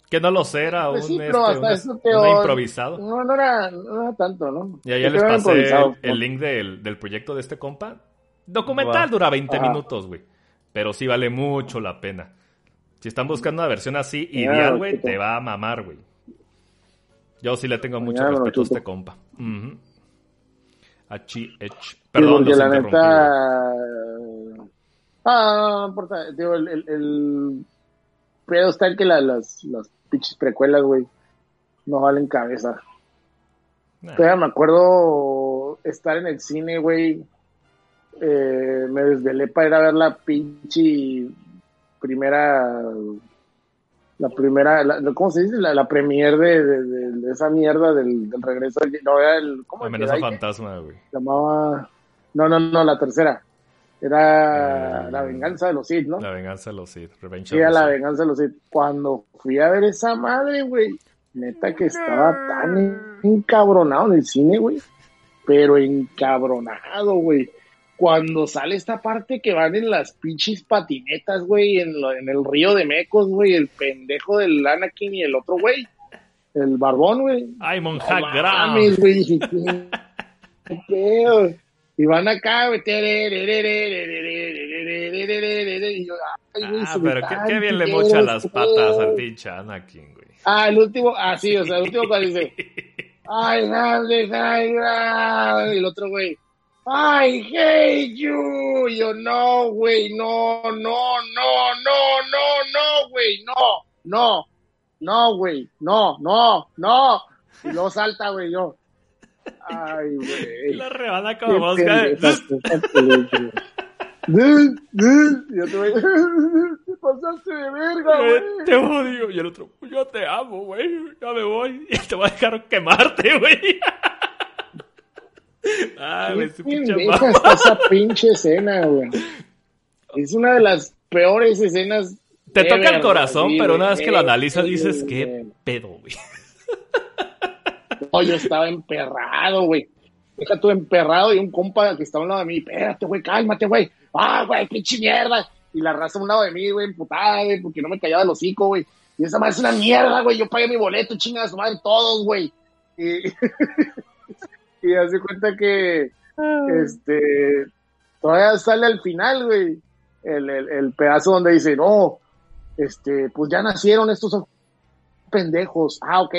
Que no lo sé, era pues un, este, improvisado. No, no era, no era tanto, ¿no? Y ahí les pasé el, link del, del, proyecto de este compa. Documental dura 20 minutos, güey. Pero sí vale mucho la pena. Si están buscando una versión así ideal, güey, te va a mamar, güey. Yo sí le tengo mucho respeto a este compa. Uh Perdón, sí, la neta... Ah, no importa. Digo, el, el, el pedo está en que la, las, las pinches precuelas, güey, no valen cabeza. Todavía me acuerdo estar en el cine, güey. Eh, me desvelé para ir a ver la pinche primera la primera, ¿cómo se dice? La, la premier de, de, esa mierda del, del regreso. No, era el, ¿cómo Amenaza fantasma, güey. Llamaba, no, no, no, la tercera. Era eh, La venganza de los Sith, ¿no? La venganza de los Sith, Revenge Era La venganza de los Sith. Cuando fui a ver esa madre, güey, Neta que estaba tan encabronado en el cine, güey. Pero encabronado, güey. Cuando sale esta parte que van en las pinches patinetas, güey, en, en el río de Mecos, güey, el pendejo del Anakin y el otro, güey. El barbón, güey. Ay, monja güey. Y van acá, güey. Ah, pero qué, qué bien le mocha las patas al pinche Anakin, güey. Ah, el último, ah, sí, o sea, el último cuando dice, ay, grande, ay, grande, y el otro güey, I hate you, y yo, no, güey, no, no, no, no, no, no, güey, no, no, no, güey, no, no, no, y luego salta, güey, yo, ay, güey. La rebana como mosca. Yo te voy. Te pasaste de verga, güey. Te odio. Y el otro, yo te amo, güey. Ya me voy. Y te voy a dejar quemarte, güey. Ah, güey, su pinche esa pinche escena, güey. Es una de las peores escenas. Te toca el corazón, pero una vez que lo analizas dices, qué pedo, güey. No, yo estaba emperrado, güey. Deja tú emperrado y un compa que estaba a un lado de mí, espérate, güey, cálmate, güey ah, güey, pinche mierda. Y la raza a un lado de mí, güey, emputada, güey, porque no me callaba el hocico, güey. Y esa madre es una mierda, güey. Yo pagué mi boleto, chinga su madre, todos, güey. Y, y hace cuenta que, este, todavía sale al final, güey, el, el, el, pedazo donde dice, no, este, pues ya nacieron estos pendejos. Ah, ok.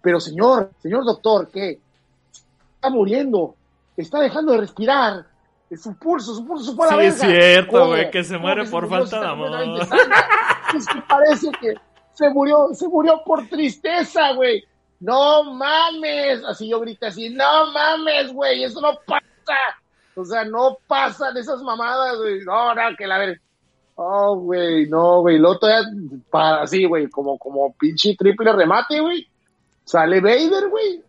Pero señor, señor doctor, ¿qué? Está muriendo, está dejando de respirar su pulso, su pulso, su Sí, es cierto, güey, que se muere por falta de amor. Es que parece que se murió, se murió por tristeza, güey. No mames. Así yo grité así, no mames, güey, eso no pasa. O sea, no pasan esas mamadas, güey. No, no, que la ver. Oh, güey, no, güey. Lo todavía para así, güey, como, como pinche triple remate, güey. Sale Vader, güey.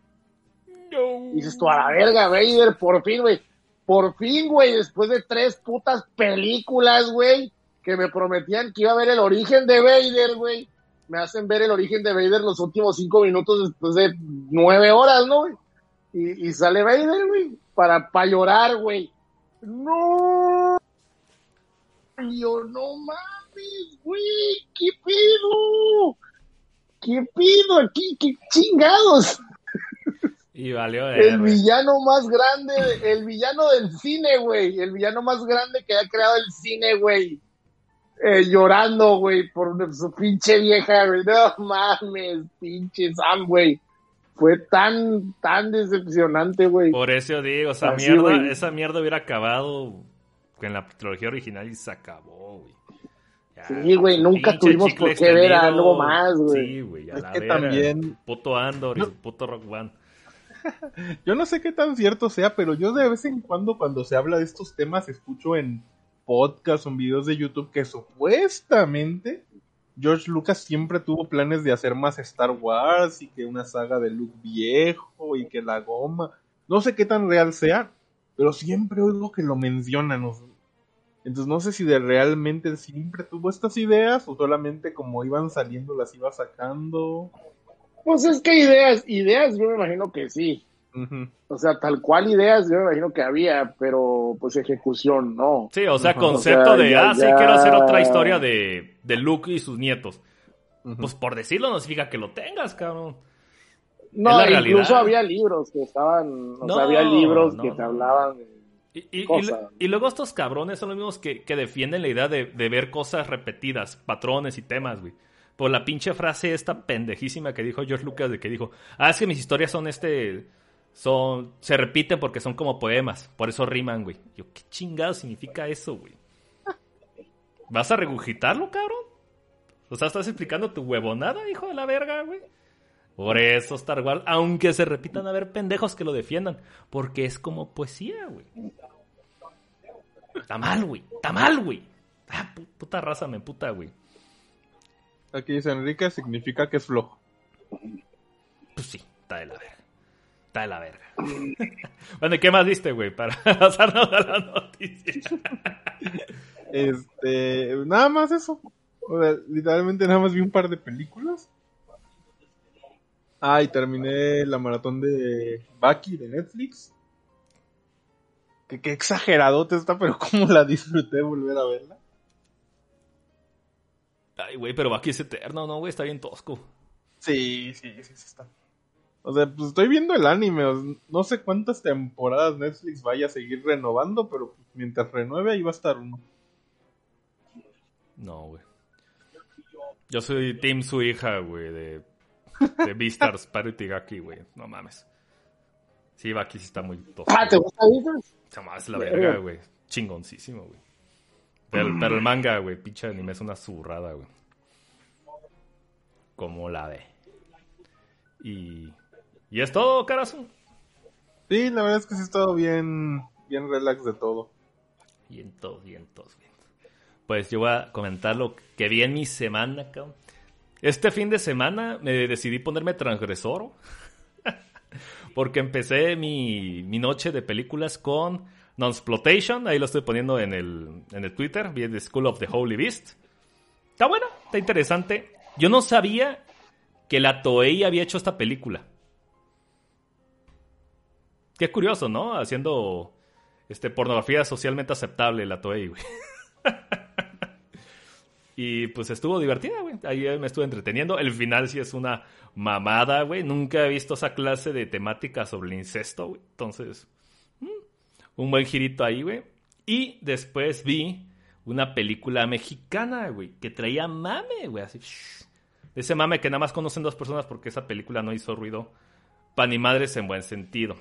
No. dices tú a la verga, Vader, por fin, güey por fin, güey, después de tres putas películas, güey, que me prometían que iba a ver el origen de Vader, güey. Me hacen ver el origen de Vader los últimos cinco minutos después de nueve horas, ¿no? Y, y sale Vader, güey, para, para llorar, güey. No. yo, no mames, güey, ¿qué pido? ¿Qué pido aquí? ¿Qué chingados? Y valió El villano más grande, el villano del cine, güey. El villano más grande que ha creado el cine, güey. Eh, llorando, güey, por su pinche vieja, güey. No mames, pinche Sam, güey. Fue tan, tan decepcionante, güey. Por eso digo, esa mierda, esa mierda hubiera acabado en la trilogía original y se acabó, güey. sí, güey, nunca tuvimos por qué ver algo más, güey. Sí, güey, a es que también... Puto Andor y puto Rock One. yo no sé qué tan cierto sea, pero yo de vez en cuando cuando se habla de estos temas escucho en podcasts en videos de YouTube que supuestamente George Lucas siempre tuvo planes de hacer más Star Wars y que una saga de Luke viejo y que la goma. No sé qué tan real sea, pero siempre oigo que lo mencionan. Entonces no sé si de realmente siempre tuvo estas ideas o solamente como iban saliendo las iba sacando. Pues es que ideas, ideas yo me imagino que sí. O sea, tal cual ideas yo me imagino que había, pero pues ejecución no. Sí, o sea, concepto de, ah, sí, quiero hacer otra historia de, de Luke y sus nietos. Pues por decirlo no significa que lo tengas, cabrón. No, incluso había libros que estaban, o sea, había libros que te hablaban de y, y, luego estos cabrones son los mismos que, que defienden la idea de, de, ver cosas repetidas, patrones y temas, güey. Por la pinche frase esta pendejísima que dijo George Lucas de que dijo, ah, es que mis historias son este, son, se repiten porque son como poemas, por eso riman, güey. Yo, ¿qué chingado significa eso, güey? ¿Vas a regurgitarlo, cabrón? O sea, estás explicando tu huevonada, hijo de la verga, güey. Por eso Star Wars, aunque se repitan a ver pendejos que lo defiendan, porque es como poesía, güey. Está mal, güey. Está mal, güey. Ah, puta raza me puta, güey. Aquí dice Enrique, significa que es flojo. Pues sí, está de la verga. Está de la verga. bueno, ¿y qué más viste, güey? Para pasarnos a la noticia. este, nada más eso. O sea, literalmente nada más vi un par de películas. Ah, y terminé la maratón de Baki de Netflix. Que qué exagerado te está, pero cómo la disfruté volver a verla. Ay, güey, pero Baki es eterno, ¿no, güey? Está bien tosco. Sí, sí, sí, sí está. O sea, pues estoy viendo el anime. No sé cuántas temporadas Netflix vaya a seguir renovando, pero mientras renueve ahí va a estar uno. No, güey. Yo soy Team su hija, güey, de, de Beastars Parity Gaki, güey. No mames. Sí, Baki sí está muy tosco. Ah, ¿te gusta Beastars? Se más la verga, güey. Chingoncísimo, güey. Pero, pero, el manga, güey, pinche anime es una zurrada, güey. Como la ve. Y ¿Y es todo, Carazo? Sí, la verdad es que sí he estado bien, bien relax de todo. Bien todo, bien todo, bien. Pues yo voy a comentar lo que vi en mi semana, cabrón. Este fin de semana me decidí ponerme transgresor. porque empecé mi, mi, noche de películas con Non-Splotation. Ahí lo estoy poniendo en el, en el Twitter. Vi The School of the Holy Beast. Está bueno, está interesante. Yo no sabía que la Toei había hecho esta película. Qué curioso, ¿no? Haciendo este, pornografía socialmente aceptable la Toei, güey. y pues estuvo divertida, güey. Ahí me estuve entreteniendo. El final sí es una mamada, güey. Nunca he visto esa clase de temática sobre el incesto, güey. Entonces, mm, un buen girito ahí, güey. Y después vi una película mexicana, güey, que traía mame, güey, así. Ese mame que nada más conocen dos personas porque esa película no hizo ruido pa' ni madres en buen sentido.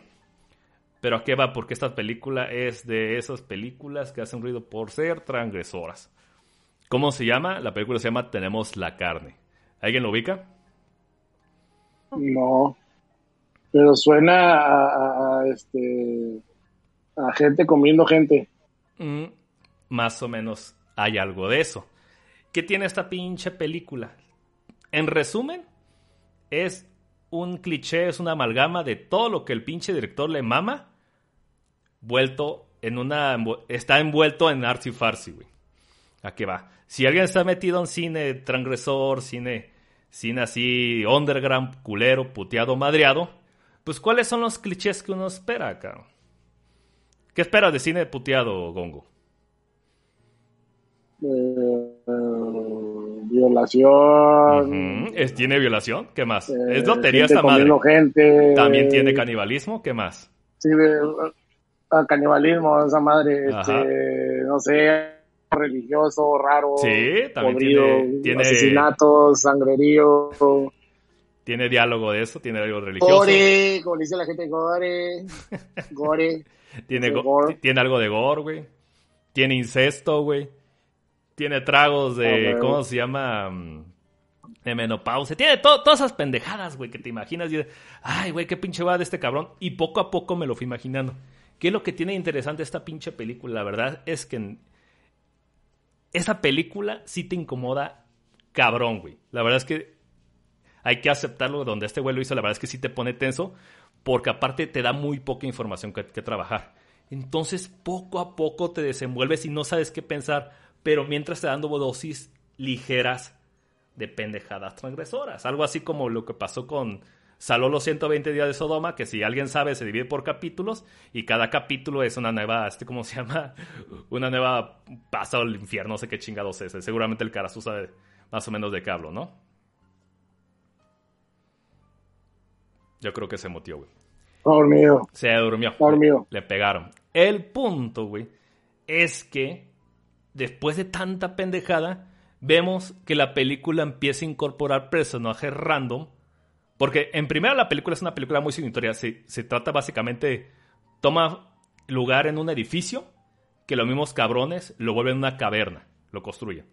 Pero ¿a qué va? Porque esta película es de esas películas que hacen ruido por ser transgresoras. ¿Cómo se llama? La película se llama Tenemos la carne. ¿Alguien lo ubica? No. Pero suena a, este a gente comiendo gente. Mm, más o menos hay algo de eso. ¿Qué tiene esta pinche película? En resumen, es un cliché, es una amalgama de todo lo que el pinche director le mama vuelto en una. Está envuelto en artsy farsi, güey. ¿A qué va? Si alguien está metido en cine transgresor, cine, cine así, underground, culero, puteado, madreado, pues ¿cuáles son los clichés que uno espera acá? ¿Qué espera de cine puteado, Gongo? Eh, violación. ¿Tiene violación? ¿Qué más? ¿Es eh, lotería esta madre? ¿También tiene canibalismo? ¿Qué más? Sí, canibalismo, esa madre, este, no sé, religioso, raro. Sí, también tiene, asesinatos, sangrerío. Tiene diálogo de eso, tiene algo religioso. Gore, como dice la gente, gore. Gore. tiene, tiene algo de gore, güey. Tiene incesto, güey. Tiene tragos de, ¿cómo se llama? Mm, de menopausia. Tiene todas esas pendejadas, güey, que te imaginas. Y, Ay, güey, qué pinche va de este cabrón. Y poco a poco me lo fui imaginando. ¿Qué es lo que tiene interesante esta pinche película? La verdad es que esa película sí te incomoda cabrón, güey. La verdad es que hay que aceptarlo donde este güey lo hizo. La verdad es que sí te pone tenso porque aparte te da muy poca información que, que trabajar. Entonces poco a poco te desenvuelves y no sabes qué pensar, pero mientras te dando dosis ligeras de pendejadas transgresoras. Algo así como lo que pasó con Saló los 120 días de Sodoma, que si alguien sabe se divide por capítulos y cada capítulo es una nueva, este, ¿cómo se llama? Una nueva paso al infierno, no sé qué chingados es. Seguramente el Carazú sabe más o menos de qué hablo, ¿no? Yo creo que se motió, güey. Dormido. Se durmió. Dormido. Le pegaron. El punto, güey, es que después de tanta pendejada, vemos que la película empieza a incorporar personajes random porque en primera la película es una película muy sinitoria. Se, se trata básicamente, toma lugar en un edificio que los mismos cabrones lo vuelven una caverna, lo construyen.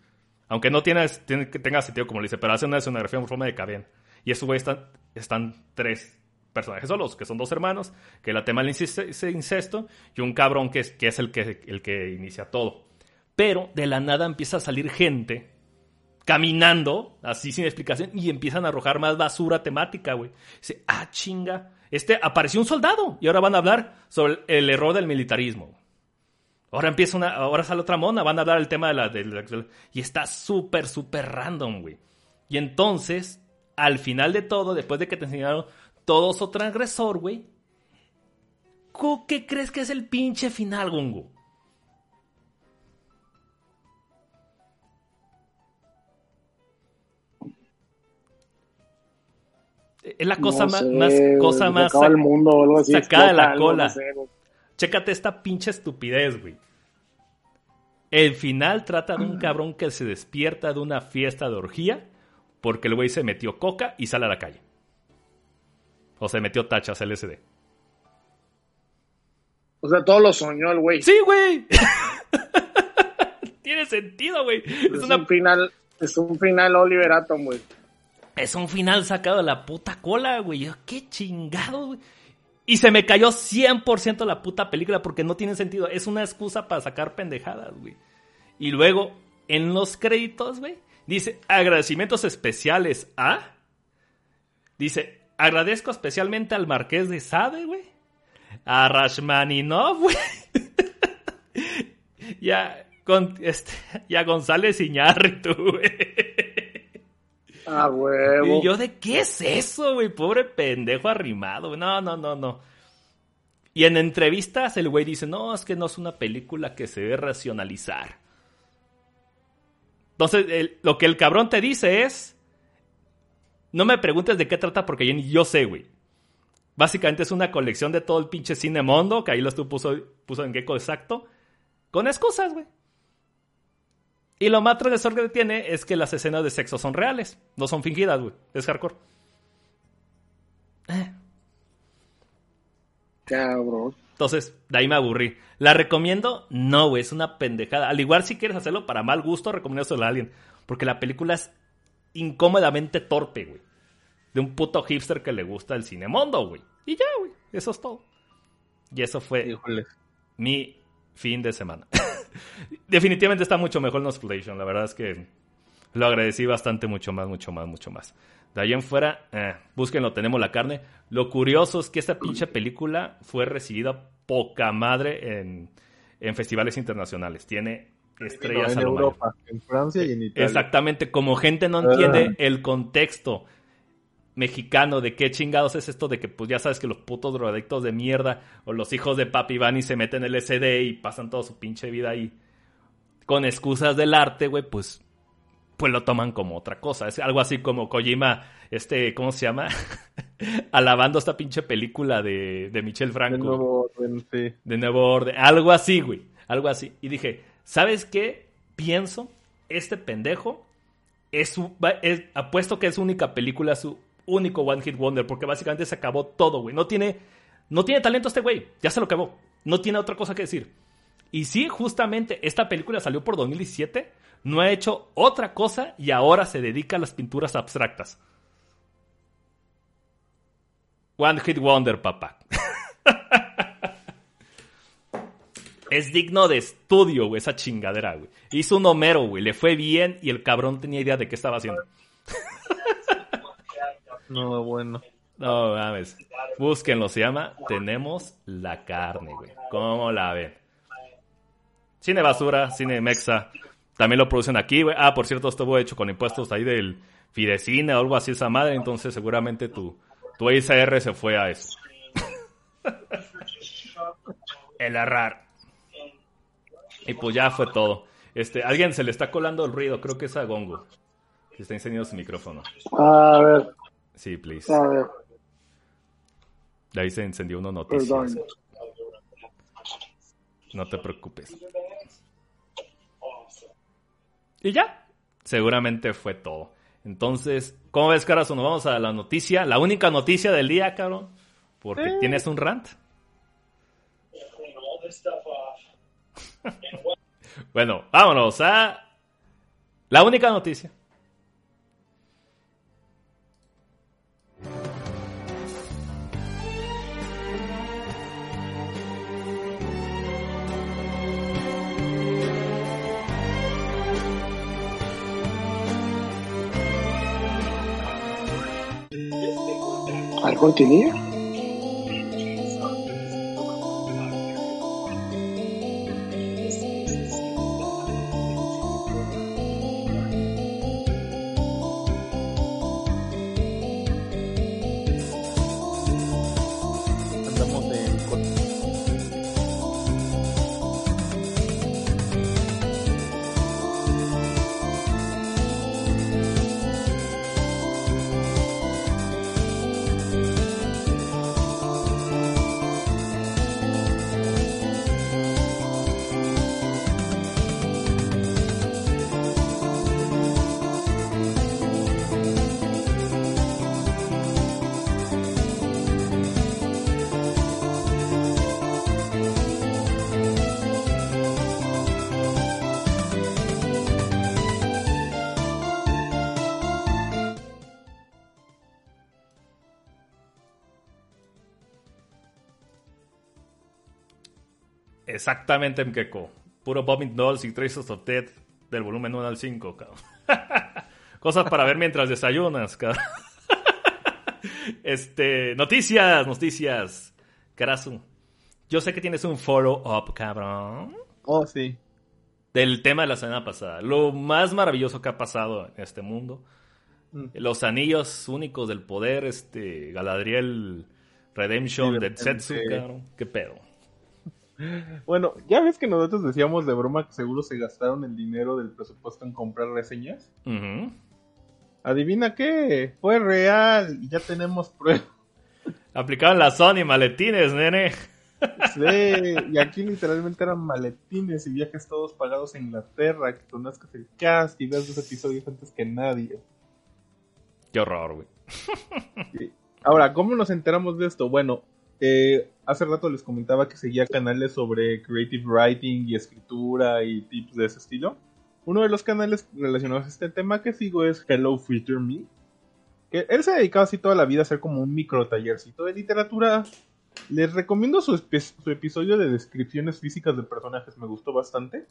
Aunque no tiene, tiene, tenga sentido como le dice, pero hace una escenografía en forma de caverna. Y eso, güey, están, están tres personajes solos, que son dos hermanos, que la tema del incesto, y un cabrón que es, que es el, que, el que inicia todo. Pero de la nada empieza a salir gente caminando, así sin explicación, y empiezan a arrojar más basura temática, güey. Dice, ah, chinga, este apareció un soldado, y ahora van a hablar sobre el error del militarismo. Ahora empieza una, ahora sale otra mona, van a hablar el tema de la, y está súper, súper random, güey. Y entonces, al final de todo, después de que te enseñaron todo su transgresor, güey, ¿qué crees que es el pinche final, Gongo? Es la cosa más, más, cosa más el mundo, o algo así, sacada de la cola. Chécate esta pinche estupidez, güey. El final trata de un cabrón que se despierta de una fiesta de orgía porque el güey se metió coca y sale a la calle. O se metió tachas LSD. O sea, todo lo soñó el güey. Sí, güey. Tiene sentido, güey. Es, un final, es un final Oliver Atom, güey. Es un final sacado de la puta cola, güey. Qué chingado, güey. Y se me cayó 100% la puta película porque no tiene sentido. Es una excusa para sacar pendejadas, güey. Y luego, en los créditos, güey, dice agradecimientos especiales a. Dice, agradezco especialmente al Marqués de Sade, güey. A Rashmaninov, güey. ya, con, este, y a González Iñárritu, güey. Ah. Y yo de qué es eso, güey, pobre pendejo arrimado. No, no, no, no. Y en entrevistas el güey dice, no, es que no es una película que se debe racionalizar. Entonces, lo que el cabrón te dice es, no me preguntes de qué trata porque yo sé, güey. Básicamente es una colección de todo el pinche cine mundo, que ahí lo puso, puso en gecko exacto, con excusas, güey. Y lo más transgresor que tiene es que las escenas de sexo son reales, no son fingidas, güey. Es hardcore. Eh. Cabrón. Entonces, de ahí me aburrí. ¿La recomiendo? No, güey, es una pendejada. Al igual si quieres hacerlo para mal gusto, recomiendo eso a alguien. Porque la película es incómodamente torpe, güey. De un puto hipster que le gusta el cine mundo, güey. Y ya, güey. Eso es todo. Y eso fue mi fin de semana. Definitivamente está mucho mejor Nosflation. La verdad es que lo agradecí bastante, mucho más, mucho más, mucho más. De ahí en fuera, eh, búsquenlo, tenemos la carne. Lo curioso es que esta pinche película fue recibida poca madre en, festivales internacionales. Tiene estrellas en Europa, en Francia y en Italia. Exactamente, como gente no entiende ah. el contexto mexicano de qué chingados es esto de que pues ya sabes que los putos drogadictos de mierda o los hijos de papi van y se meten el SD y pasan toda su pinche vida ahí con excusas del arte, güey, pues pues lo toman como otra cosa. Es algo así como Kojima, este, ¿cómo se llama? Alabando esta pinche película de, de Michel Franco. De nuevo orden, sí. De nuevo orden. Algo así, güey. Algo así. Y dije, ¿sabes qué? Pienso, este pendejo es, su, es apuesto que es su única película, su único One Hit Wonder, porque básicamente se acabó todo, güey. No tiene, no tiene talento este güey, ya se lo acabó. No tiene otra cosa que decir. Y sí, justamente esta película salió por 2017, no ha hecho otra cosa y ahora se dedica a las pinturas abstractas. One Hit Wonder, papá. es digno de estudio, güey, esa chingadera, güey. Hizo un Homero, güey, le fue bien y el cabrón tenía idea de qué estaba haciendo. No, bueno. No, mames. Búsquenlo, se llama Tenemos la carne, güey. ¿Cómo la ven? Cine basura, cine mexa. También lo producen aquí, güey. Ah, por cierto, estuvo hecho con impuestos ahí del Fidecine o algo así esa madre. Entonces seguramente tu, tu ICR se fue a eso. el arrar. Y pues ya fue todo. Este, alguien se le está colando el ruido, creo que es a Gongo. Que está encendiendo su micrófono. A ver. Sí, please. A ver. De ahí se encendió una noticia. No te preocupes. Y ya. Seguramente fue todo. Entonces, ¿cómo ves, Carazo? Nos vamos a la noticia. La única noticia del día, cabrón. Porque tienes un rant. bueno, vámonos a la única noticia. ¿Al continúa? Exactamente, Mkeko. Puro Bobbing Dolls y Traces of Death del volumen 1 al 5, cabrón. Cosas para ver mientras desayunas, cabrón. Este, noticias, noticias. Karasu. Yo sé que tienes un follow-up, cabrón. Oh, sí. Del tema de la semana pasada. Lo más maravilloso que ha pasado en este mundo. Mm. Los anillos únicos del poder, este, Galadriel Redemption de Zetsu, cabrón. ¿Qué pedo? Bueno, ya ves que nosotros decíamos de broma que seguro se gastaron el dinero del presupuesto en comprar reseñas. Adivina qué, fue real y ya tenemos pruebas. Aplicaban la Sony maletines, nene. Sí, y aquí literalmente eran maletines y viajes todos pagados en Inglaterra, que conozcas el cast y veas los episodios antes que nadie. Qué horror, güey. Ahora, ¿cómo nos enteramos de esto? Bueno, eh, hace rato les comentaba que seguía canales sobre creative writing y escritura y tips de ese estilo. Uno de los canales relacionados a este tema que sigo es Hello Future Me. Que él se ha dedicado así toda la vida a hacer como un micro tallercito de literatura. Les recomiendo su, episodio de descripciones físicas de personajes, me gustó bastante.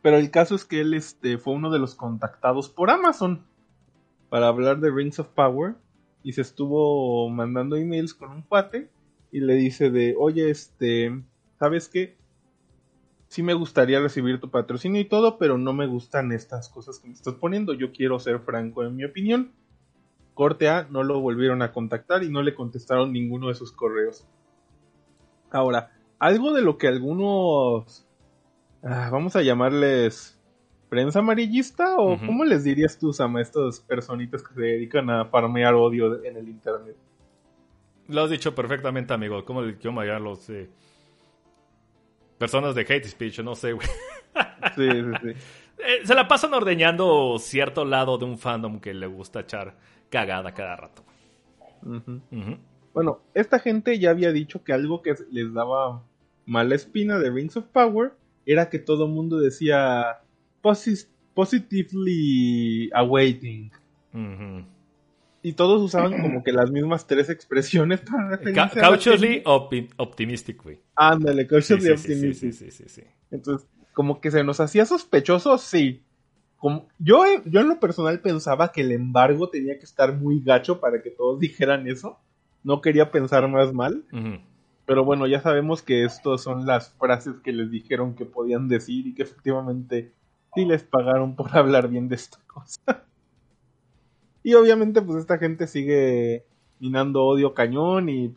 Pero el caso es que él este, fue uno de los contactados por Amazon para hablar de Rings of Power y se estuvo mandando emails con un cuate y le dice de, oye, este, ¿sabes qué? Sí me gustaría recibir tu patrocinio y todo, pero no me gustan estas cosas que me estás poniendo. Yo quiero ser franco en mi opinión. Corte A, no lo volvieron a contactar y no le contestaron ninguno de sus correos. Ahora, algo de lo que algunos, ah, vamos a llamarles prensa amarillista o cómo les dirías tú, Sam, a estas personitas que se dedican a farmear odio en el internet? Lo has dicho perfectamente, amigo. ¿Cómo le quiero llamar los eh, personas de hate speech? No sé, güey. Sí, sí, sí. Eh, se la pasan ordeñando cierto lado de un fandom que le gusta echar cagada cada rato. Bueno, esta gente ya había dicho que algo que les daba mala espina de Rings of Power era que todo mundo decía positively awaiting. Y todos usaban como que las mismas tres expresiones para referirse Cautiously optimistic, güey. Ándale, cautiously optimistic. Sí, sí, sí, Entonces, como que se nos hacía sospechoso, sí. Como, yo, yo en lo personal pensaba que el embargo tenía que estar muy gacho para que todos dijeran eso. No quería pensar más mal. Pero bueno, ya sabemos que estas son las frases que les dijeron que podían decir y que efectivamente sí les pagaron por hablar bien de esta cosa. y obviamente pues esta gente sigue minando odio cañón y,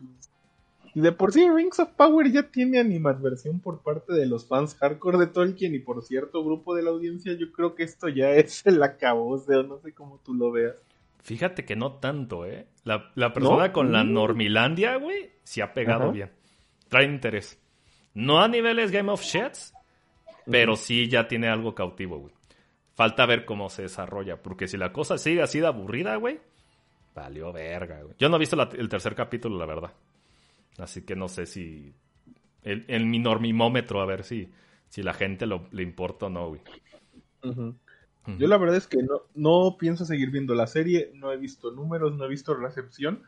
y de por sí Rings of Power ya tiene animadversión por parte de los fans hardcore de Tolkien y por cierto grupo de la audiencia yo creo que esto ya es el acabose o no sé cómo tú lo veas. Fíjate que no tanto, ¿eh? La, persona con la mm. Normilandia, güey, se ha pegado bien. Trae interés. No a niveles Game of Sheds, pero sí ya tiene algo cautivo, güey. Falta ver cómo se desarrolla, porque si la cosa sigue así de aburrida, güey, valió verga, güey. Yo no he visto el tercer capítulo, la verdad. Así que no sé si. El, el mi normimómetro, a ver si, si la gente lo, le importa o no, güey. Yo la verdad es que no, no pienso seguir viendo la serie, no he visto números, no he visto recepción,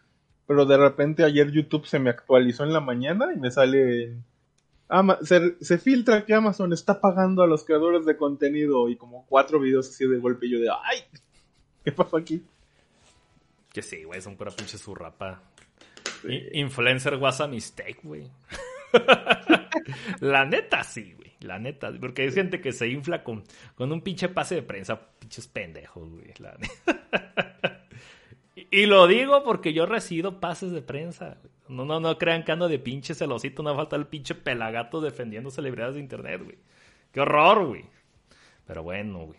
pero de repente ayer YouTube se me actualizó en la mañana y me sale se, filtra que Amazon está pagando a los creadores de contenido y como cuatro videos así de golpe y yo de ¡ay! ¿Qué pasó aquí? Que sí, güey, son pura pinche zurrapa. Influencer was a mistake, güey. la neta sí, güey. La neta. Porque hay gente que se infla con, con un pinche pase de prensa. Pinches pendejos, güey. La neta. Y lo digo porque yo recibo pases de prensa. No, no, no crean que ando de pinche celosito. No falta el pinche pelagato defendiendo celebridades de internet, güey. Qué horror, güey. Pero bueno, güey.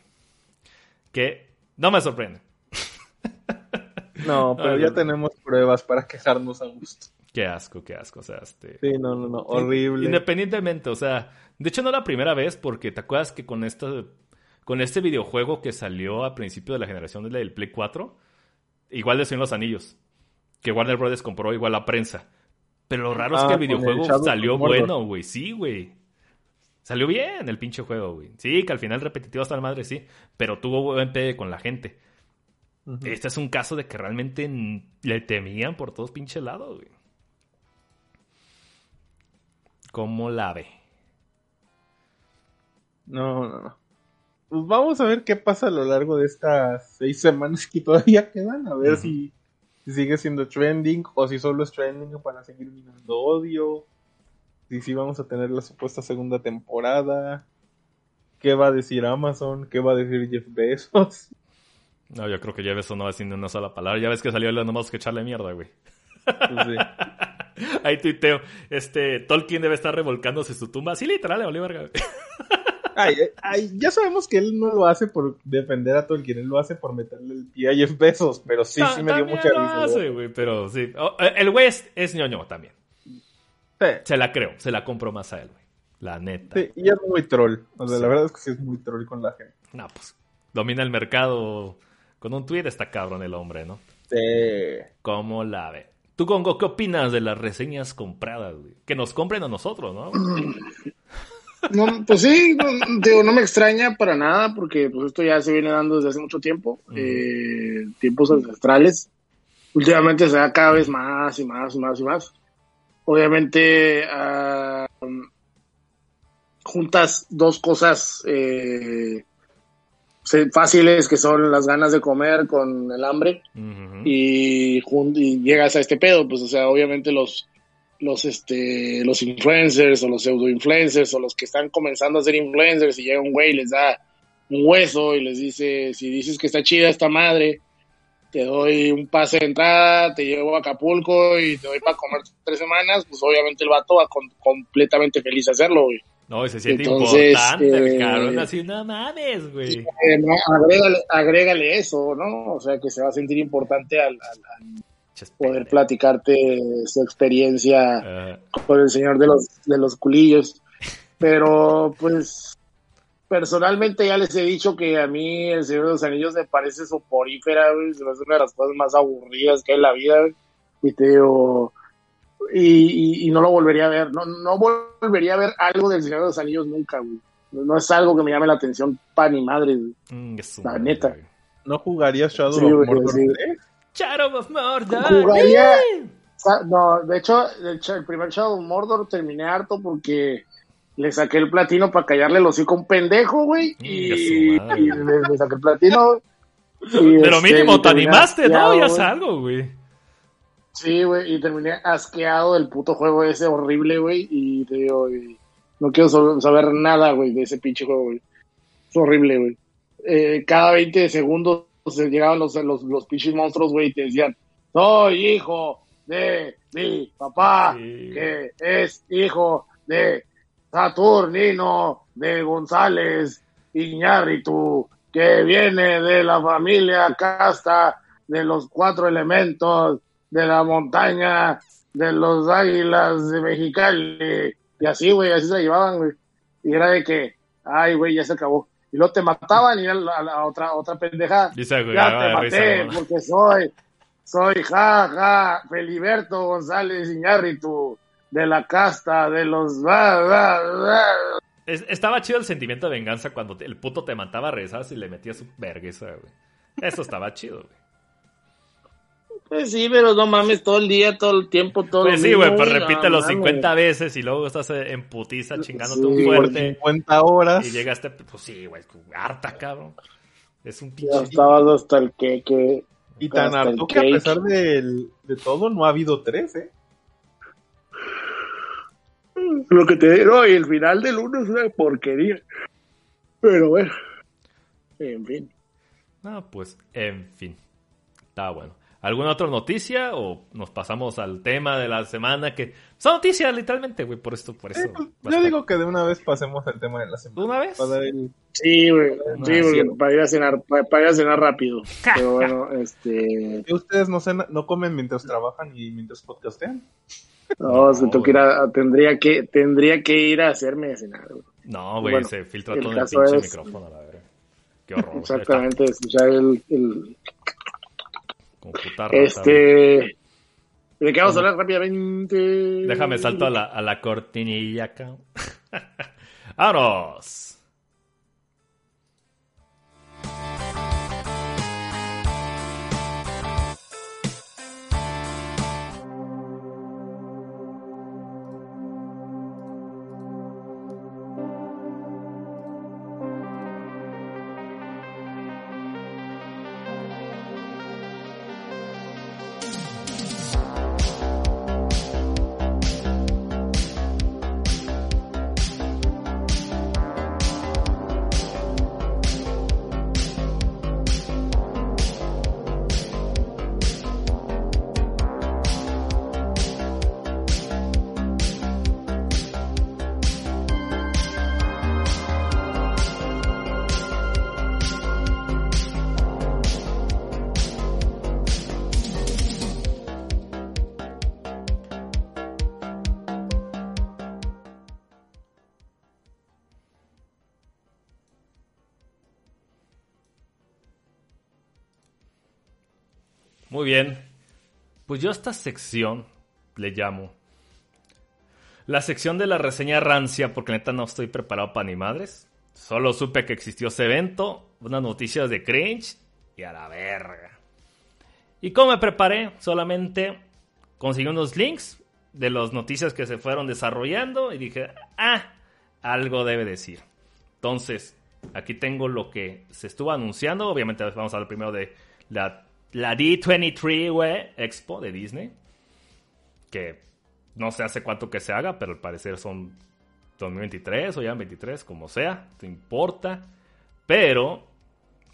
Que no me sorprende. No, pero ya tenemos pruebas para quejarnos a gusto. Qué asco, qué asco. O sea, este. Sí, no, no, no. Horrible. Independientemente, o sea. De hecho, no la primera vez, porque te acuerdas que con esto. Con este videojuego que salió a principio de la generación del Play 4 igual de Señor los Anillos, que Warner Brothers compró igual la prensa. Pero lo raro es que ah, el videojuego salió bueno, güey. Sí, güey. Salió bien el pinche juego, güey. Sí, que al final repetitivo hasta la madre, sí. Pero tuvo buen pegue con la gente. Este es un caso de que realmente le temían por todos pinches lados, güey. ¿Cómo la ve? No, no, no. Pues vamos a ver qué pasa a lo largo de estas seis semanas que todavía quedan. A ver si, sigue siendo trending o si solo es trending para seguir minando odio. Si sí vamos a tener la supuesta segunda temporada. ¿Qué va a decir Amazon? ¿Qué va a decir Jeff Bezos? No, yo creo que Jeff Bezos no va a decir ni una sola palabra. Ya ves que salió nomás que echarle mierda, güey. Pues Ahí tuiteo. Este, Tolkien debe estar revolcándose su tumba. Sí, literal, le valió verga. Ay, ya sabemos que él no lo hace por defender a Tolkien, él lo hace por meterle el pie a Jeff Bezos, pero sí, sí me dio mucha risa. güey, pero sí. Oh, eh, el güey es, ñoño también. Se la creo, se la compro más a él, güey. La neta. Sí, y es muy troll. O sea, la verdad es que sí es muy troll con la gente. No, pues domina el mercado con un tweet, está cabrón el hombre, ¿no? Sí. ¿Cómo la ve? Tú, Congo, ¿qué opinas de las reseñas compradas, güey? Que nos compren a nosotros, ¿no? No, pues sí, no, digo, no me extraña para nada porque pues esto ya se viene dando desde hace mucho tiempo, eh, tiempos ancestrales. Últimamente se da cada vez más y más y más y más. Obviamente uh, juntas dos cosas eh, fáciles que son las ganas de comer con el hambre y, y llegas a este pedo, pues o sea, obviamente los los este los influencers o los pseudo influencers o los que están comenzando a ser influencers y llega un güey y les da un hueso y les dice si dices que está chida esta madre te doy un pase de entrada te llevo a Acapulco y te doy para comer tres semanas pues obviamente el vato va completamente feliz a hacerlo güey no, se siente importante, el eh, cabrón, así, no mames, güey. Eh, agrégale, agrégale, eso, ¿no? O sea, que se va a sentir importante al, poder platicarte su experiencia con el señor de los, de los culillos. Pero pues personalmente ya les he dicho que a mí el Señor de los Anillos me parece soporífera, es una de las cosas más aburridas que hay en la vida, y te digo, y, no lo volvería a ver, no, no volvería a ver algo del Señor de los Anillos nunca, No, es algo que me llame la atención pa' ni madre, mm, la neta. ¿No jugaría Shadow of Mordor Shadow of Mordor. Jugaría. No, de hecho, el, primer Shadow of Mordor terminé harto porque le saqué el platino para callarle el hocico a un pendejo, güey. Y, le, saqué el platino. Pero este, mínimo te animaste, ¿no? Ya algo, güey. Sí, güey, y terminé asqueado del puto juego ese horrible, güey. Y te digo, no quiero saber nada, güey, de ese pinche juego, güey. Es horrible, güey. Eh, cada 20 segundos llegaban los, los, los pinches monstruos, güey, y te decían, soy hijo de mi papá, que es hijo de Saturnino de González Iñárritu, que viene de la familia casta de los cuatro elementos de la montaña de los águilas de Mexicali. Y así, güey, así se llevaban, güey. Y era de que, ay, güey, ya se acabó y luego te mataban y a la, otra, otra pendejada. ya te maté porque soy, soy, ja, ja, Feliberto González Iñárritu, de la casta, de los... estaba chido el sentimiento de venganza cuando el puto te mataba, rezas y le metía su vergüenza, güey. Eso estaba chido, güey. Pues sí, pero no mames, todo el día, todo el tiempo, todo Pues sí, güey, pues repítelo 50 veces y luego estás en putiza chingándote un fuerte. 50 horas. Y llegaste, pues sí, güey, harta, cabrón. Es un pinche. Ya estabas hasta el que. que y tan harto que a pesar de, de todo, no ha habido tres, ¿eh? Lo que te digo, y el final del uno es una porquería. Pero bueno, en fin. No, pues, en fin. Está bueno. ¿Alguna otra noticia o nos pasamos al tema de la semana que son noticias literalmente, güey, por esto, por eso. Pues, yo digo que de una vez pasemos al tema de la semana. ¿De una vez? Sí, güey, sí, para ir a cenar, para, ir a cenar rápido. Pero bueno, este ustedes no no comen mientras trabajan y mientras podcastean? No, se que ir a, tendría que tendría que ir a hacerme cenar. Güey. No, güey, se filtra todo el pinche micrófono, la verdad. Qué horror. Exactamente, escuchar el, el este. ¿De qué vamos a hablar rápidamente? Déjame salto a la, a la cortinilla acá. ¡Vámonos! Bien. Pues yo a esta sección le llamo la sección de la reseña rancia, porque neta no estoy preparado para ni madres. Solo supe que existió ese evento, unas noticias de cringe y a la verga. ¿Y cómo me preparé? Solamente conseguí unos links de las noticias que se fueron desarrollando y dije, ah, algo debe decir. Entonces, aquí tengo lo que se estuvo anunciando. Obviamente vamos a hablar primero de la, la D23 Expo de Disney. Que no sé hace cuánto que se haga, pero al parecer son 2023 o ya 23, como sea, no importa. Pero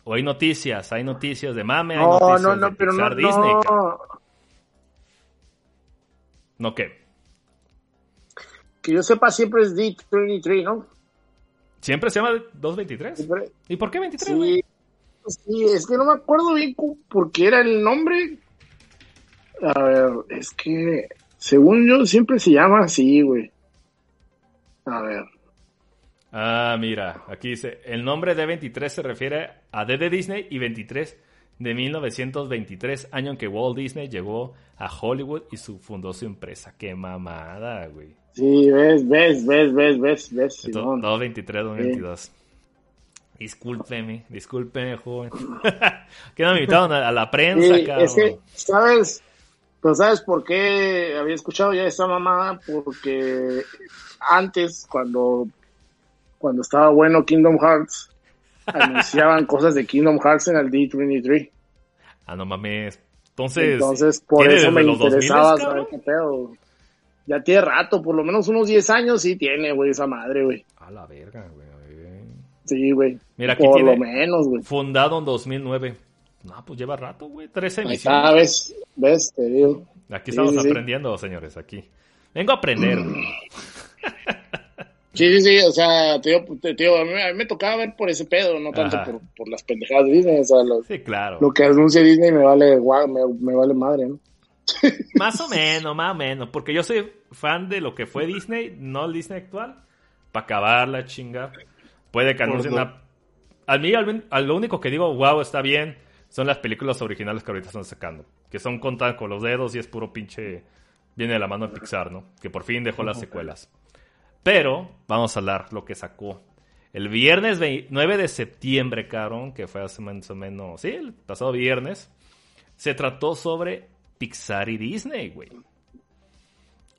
o hay noticias, hay noticias de mame, hay noticias no, no, de pero Pixar, no, Disney. No. ¿No qué? Que yo sepa siempre es D23, ¿no? ¿Siempre se llama 223? ¿Y por qué 23? Sí, sí, es que no me acuerdo bien por qué era el nombre. A ver, es que según yo siempre se llama así, güey. A ver. Ah, mira, aquí dice, el nombre de 23 se refiere a D de Disney y 23 de 1923, año en que Walt Disney llegó a Hollywood y su, fundó su empresa. Qué mamada, güey. Sí, ves, ves, ves, ves, ves, ves. 223, 222. Discúlpeme, discúlpeme, joven. que no me invitaron a, la prensa, sí, Es que, ¿sabes? Pues, ¿sabes por qué había escuchado ya esa mamada? Porque antes, cuando cuando estaba bueno Kingdom Hearts, anunciaban cosas de Kingdom Hearts en el D23. Ah, no mames. Entonces, Entonces por eso me interesaba saber qué pedo. Ya tiene rato, por lo menos unos 10 años sí tiene, güey, esa madre, güey. A la verga, güey. Sí, güey. Mira, aquí por lo menos, güey. Fundado en 2009. No, pues lleva rato, güey. 13 emisiones. Ah, ves, ves, te digo. Aquí estamos aprendiendo, señores, aquí. Vengo a aprender. Sí, sí, sí, o sea, tío, tío a, mí, a, mí, me tocaba ver por ese pedo, no tanto por, por, las pendejadas de Disney, o sea, lo, sí, claro. lo que anuncia Disney me vale, me, me vale madre, ¿no? más o menos, más o menos, porque yo soy fan de lo que fue Disney, no el Disney actual, para acabar la chinga. Puede que anuncien una... A mí, al, lo único que digo, wow, está bien, son las películas originales que ahorita están sacando, que son contadas con los dedos y es puro pinche... Viene de la mano de Pixar, ¿no? Que por fin dejó las secuelas. Pero vamos a hablar lo que sacó. El viernes 9 de septiembre, cabrón, que fue hace más o menos, sí, el pasado viernes, se trató sobre Pixar y Disney, güey.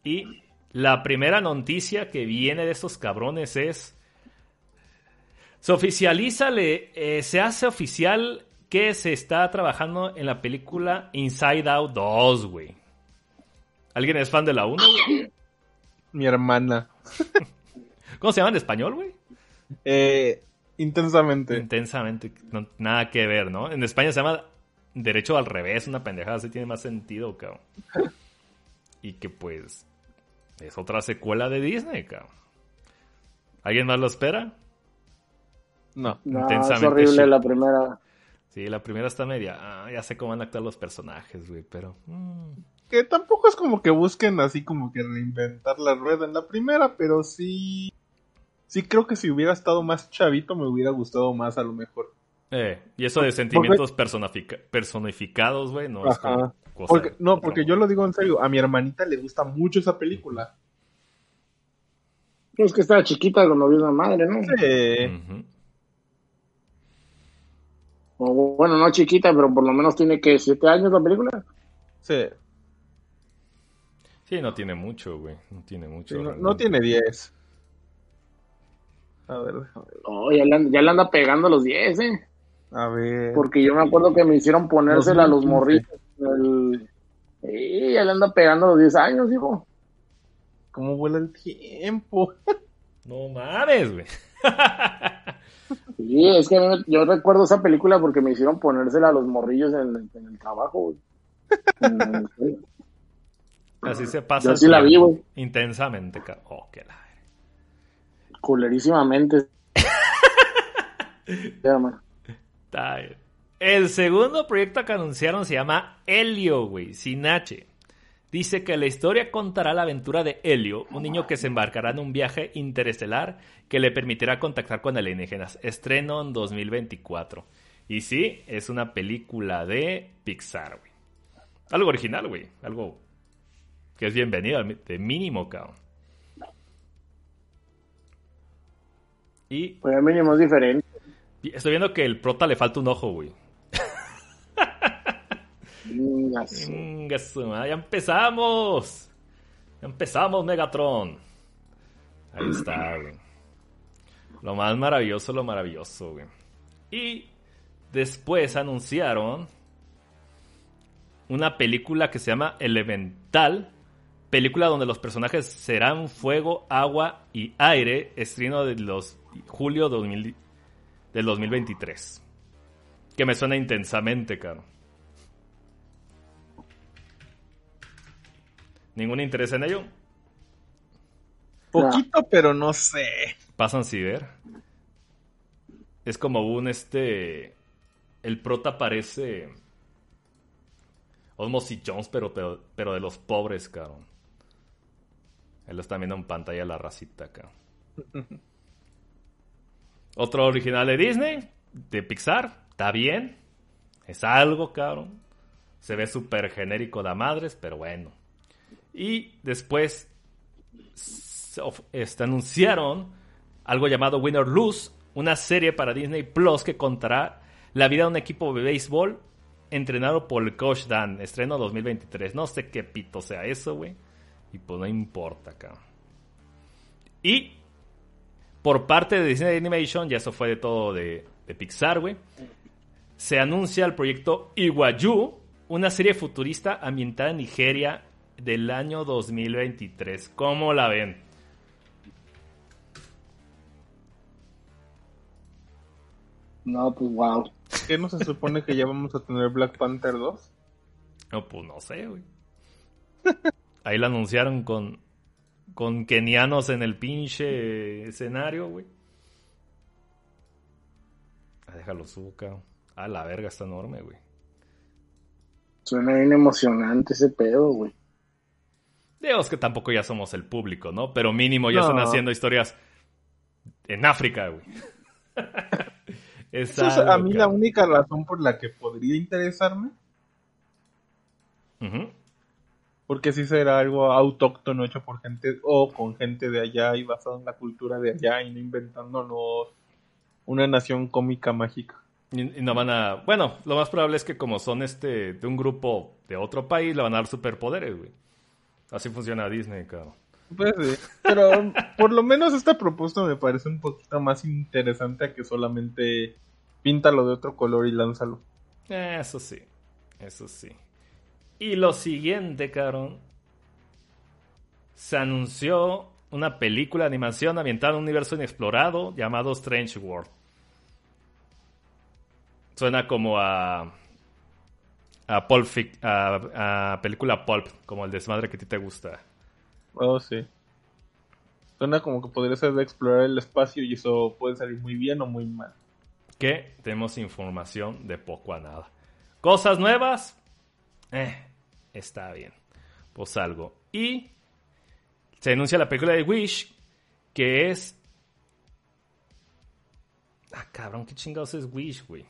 Y la primera noticia que viene de estos cabrones es, se oficializa, eh, se hace oficial que se está trabajando en la película Inside Out 2, güey. ¿Alguien es fan de la 1, güey? Mi hermana. ¿Cómo se llama en español, güey? Eh, intensamente. Intensamente. nada que ver, ¿no? En España se llama Derecho al revés, una pendejada. Así tiene más sentido, cabrón. y que pues es otra secuela de Disney, cabrón. ¿Alguien más lo espera? No. no es horrible la primera. Sí, la primera está media. Ah, ya sé cómo van a actuar los personajes, güey, pero. Mm que tampoco es como que busquen así como que reinventar la rueda en la primera, pero sí. Sí creo que si hubiera estado más chavito me hubiera gustado más a lo mejor. Eh, y eso de sentimientos personificados, güey, no es cosa No, porque yo lo digo en serio, a mi hermanita le gusta mucho esa película. Es que estaba chiquita cuando vio una madre, ¿no? Sí. O bueno, no chiquita, pero por lo menos tiene que siete años la película. Sí. Sí, no tiene mucho, güey. No tiene mucho. no, tiene 10. A ver, Oh, ya, le, anda pegando los 10, ¿eh? A ver. Porque yo me acuerdo que me hicieron ponérsela a los morritos. El... Sí, ya le anda pegando los 10 años, hijo. ¿Cómo vuela el tiempo? no mames, güey. sí, es que yo recuerdo esa película porque me hicieron ponérsela a los morrillos en, el trabajo. Así se pasa. Yo sí la vi, Intensamente. Oh, qué la. Culerísimamente. El segundo proyecto que anunciaron se llama Helio, güey, sin H. Dice que la historia contará la aventura de Helio, un niño que se embarcará en un viaje interestelar que le permitirá contactar con alienígenas. Estreno en 2024. Y sí, es una película de Pixar, güey. Algo original, güey. Algo que es bienvenido, de mínimo, cabrón. Y. Pues el mínimo es diferente. Estoy viendo que el prota le falta un ojo, güey. Ya empezamos. Ya empezamos, Megatron. Ahí está, güey. Lo más maravilloso, lo maravilloso, güey. Y después anunciaron una película que se llama Elemental. Película donde los personajes serán fuego, agua y aire. Estreno de los julio del 2023. Que me suena intensamente, caro. ¿Ningún interés en ello? Poquito, pero no sé. Pasan ver Es como un este. El prota parece. Almost Jones, pero, pero, de los pobres, cabrón. Él lo está viendo en pantalla la racita, cabrón. Otro original de Disney, de Pixar, está bien. Es algo, cabrón. Se ve súper genérico de madres, pero bueno. Y después este, anunciaron algo llamado Winner Lose, una serie para Disney Plus que contará la vida de un equipo de béisbol entrenado por el coach Dan. Estreno 2023. No sé qué pito sea eso, güey. Y pues no importa, cabrón. Y por parte de Disney Animation, ya eso fue de todo de, Pixar, güey, se anuncia el proyecto Iwayu, una serie futurista ambientada en Nigeria del año 2023. ¿Cómo la ven? No, pues wow. ¿Qué no se supone que ya vamos a tener Black Panther 2? No, pues no sé, güey. Ahí la anunciaron con con kenianos en el pinche escenario, güey. Ah, déjalo suca. Ah, la verga está enorme, güey. Suena bien emocionante ese pedo, güey. Dios que tampoco ya somos el público, ¿no? Pero mínimo ya están haciendo historias en África, güey. es a mí la única razón por la que podría interesarme porque si será algo autóctono hecho por gente o con gente de allá y basado en la cultura de allá y no inventándonos una nación cómica mágica. Y, no van a. Bueno, lo más probable es que, como son este de un grupo de otro país, le van a dar superpoderes, güey. Así funciona Disney, cabrón. Pues sí. Pero por lo menos esta propuesta me parece un poquito más interesante a que solamente píntalo de otro color y lánzalo. Eso sí. Eso sí. Y lo siguiente, cabrón. Se anunció una película de animación ambientada en un universo inexplorado llamado Strange World. Suena como a. a Pulp a, a, película Pulp, como el desmadre que a ti te gusta. Oh, sí. Suena como que podría ser de explorar el espacio y eso puede salir muy bien o muy mal. Que tenemos información de poco a nada. Cosas nuevas, eh, está bien. Pues algo. Y se anuncia la película de Wish, que es... Ah, cabrón, qué chingados es Wish, güey.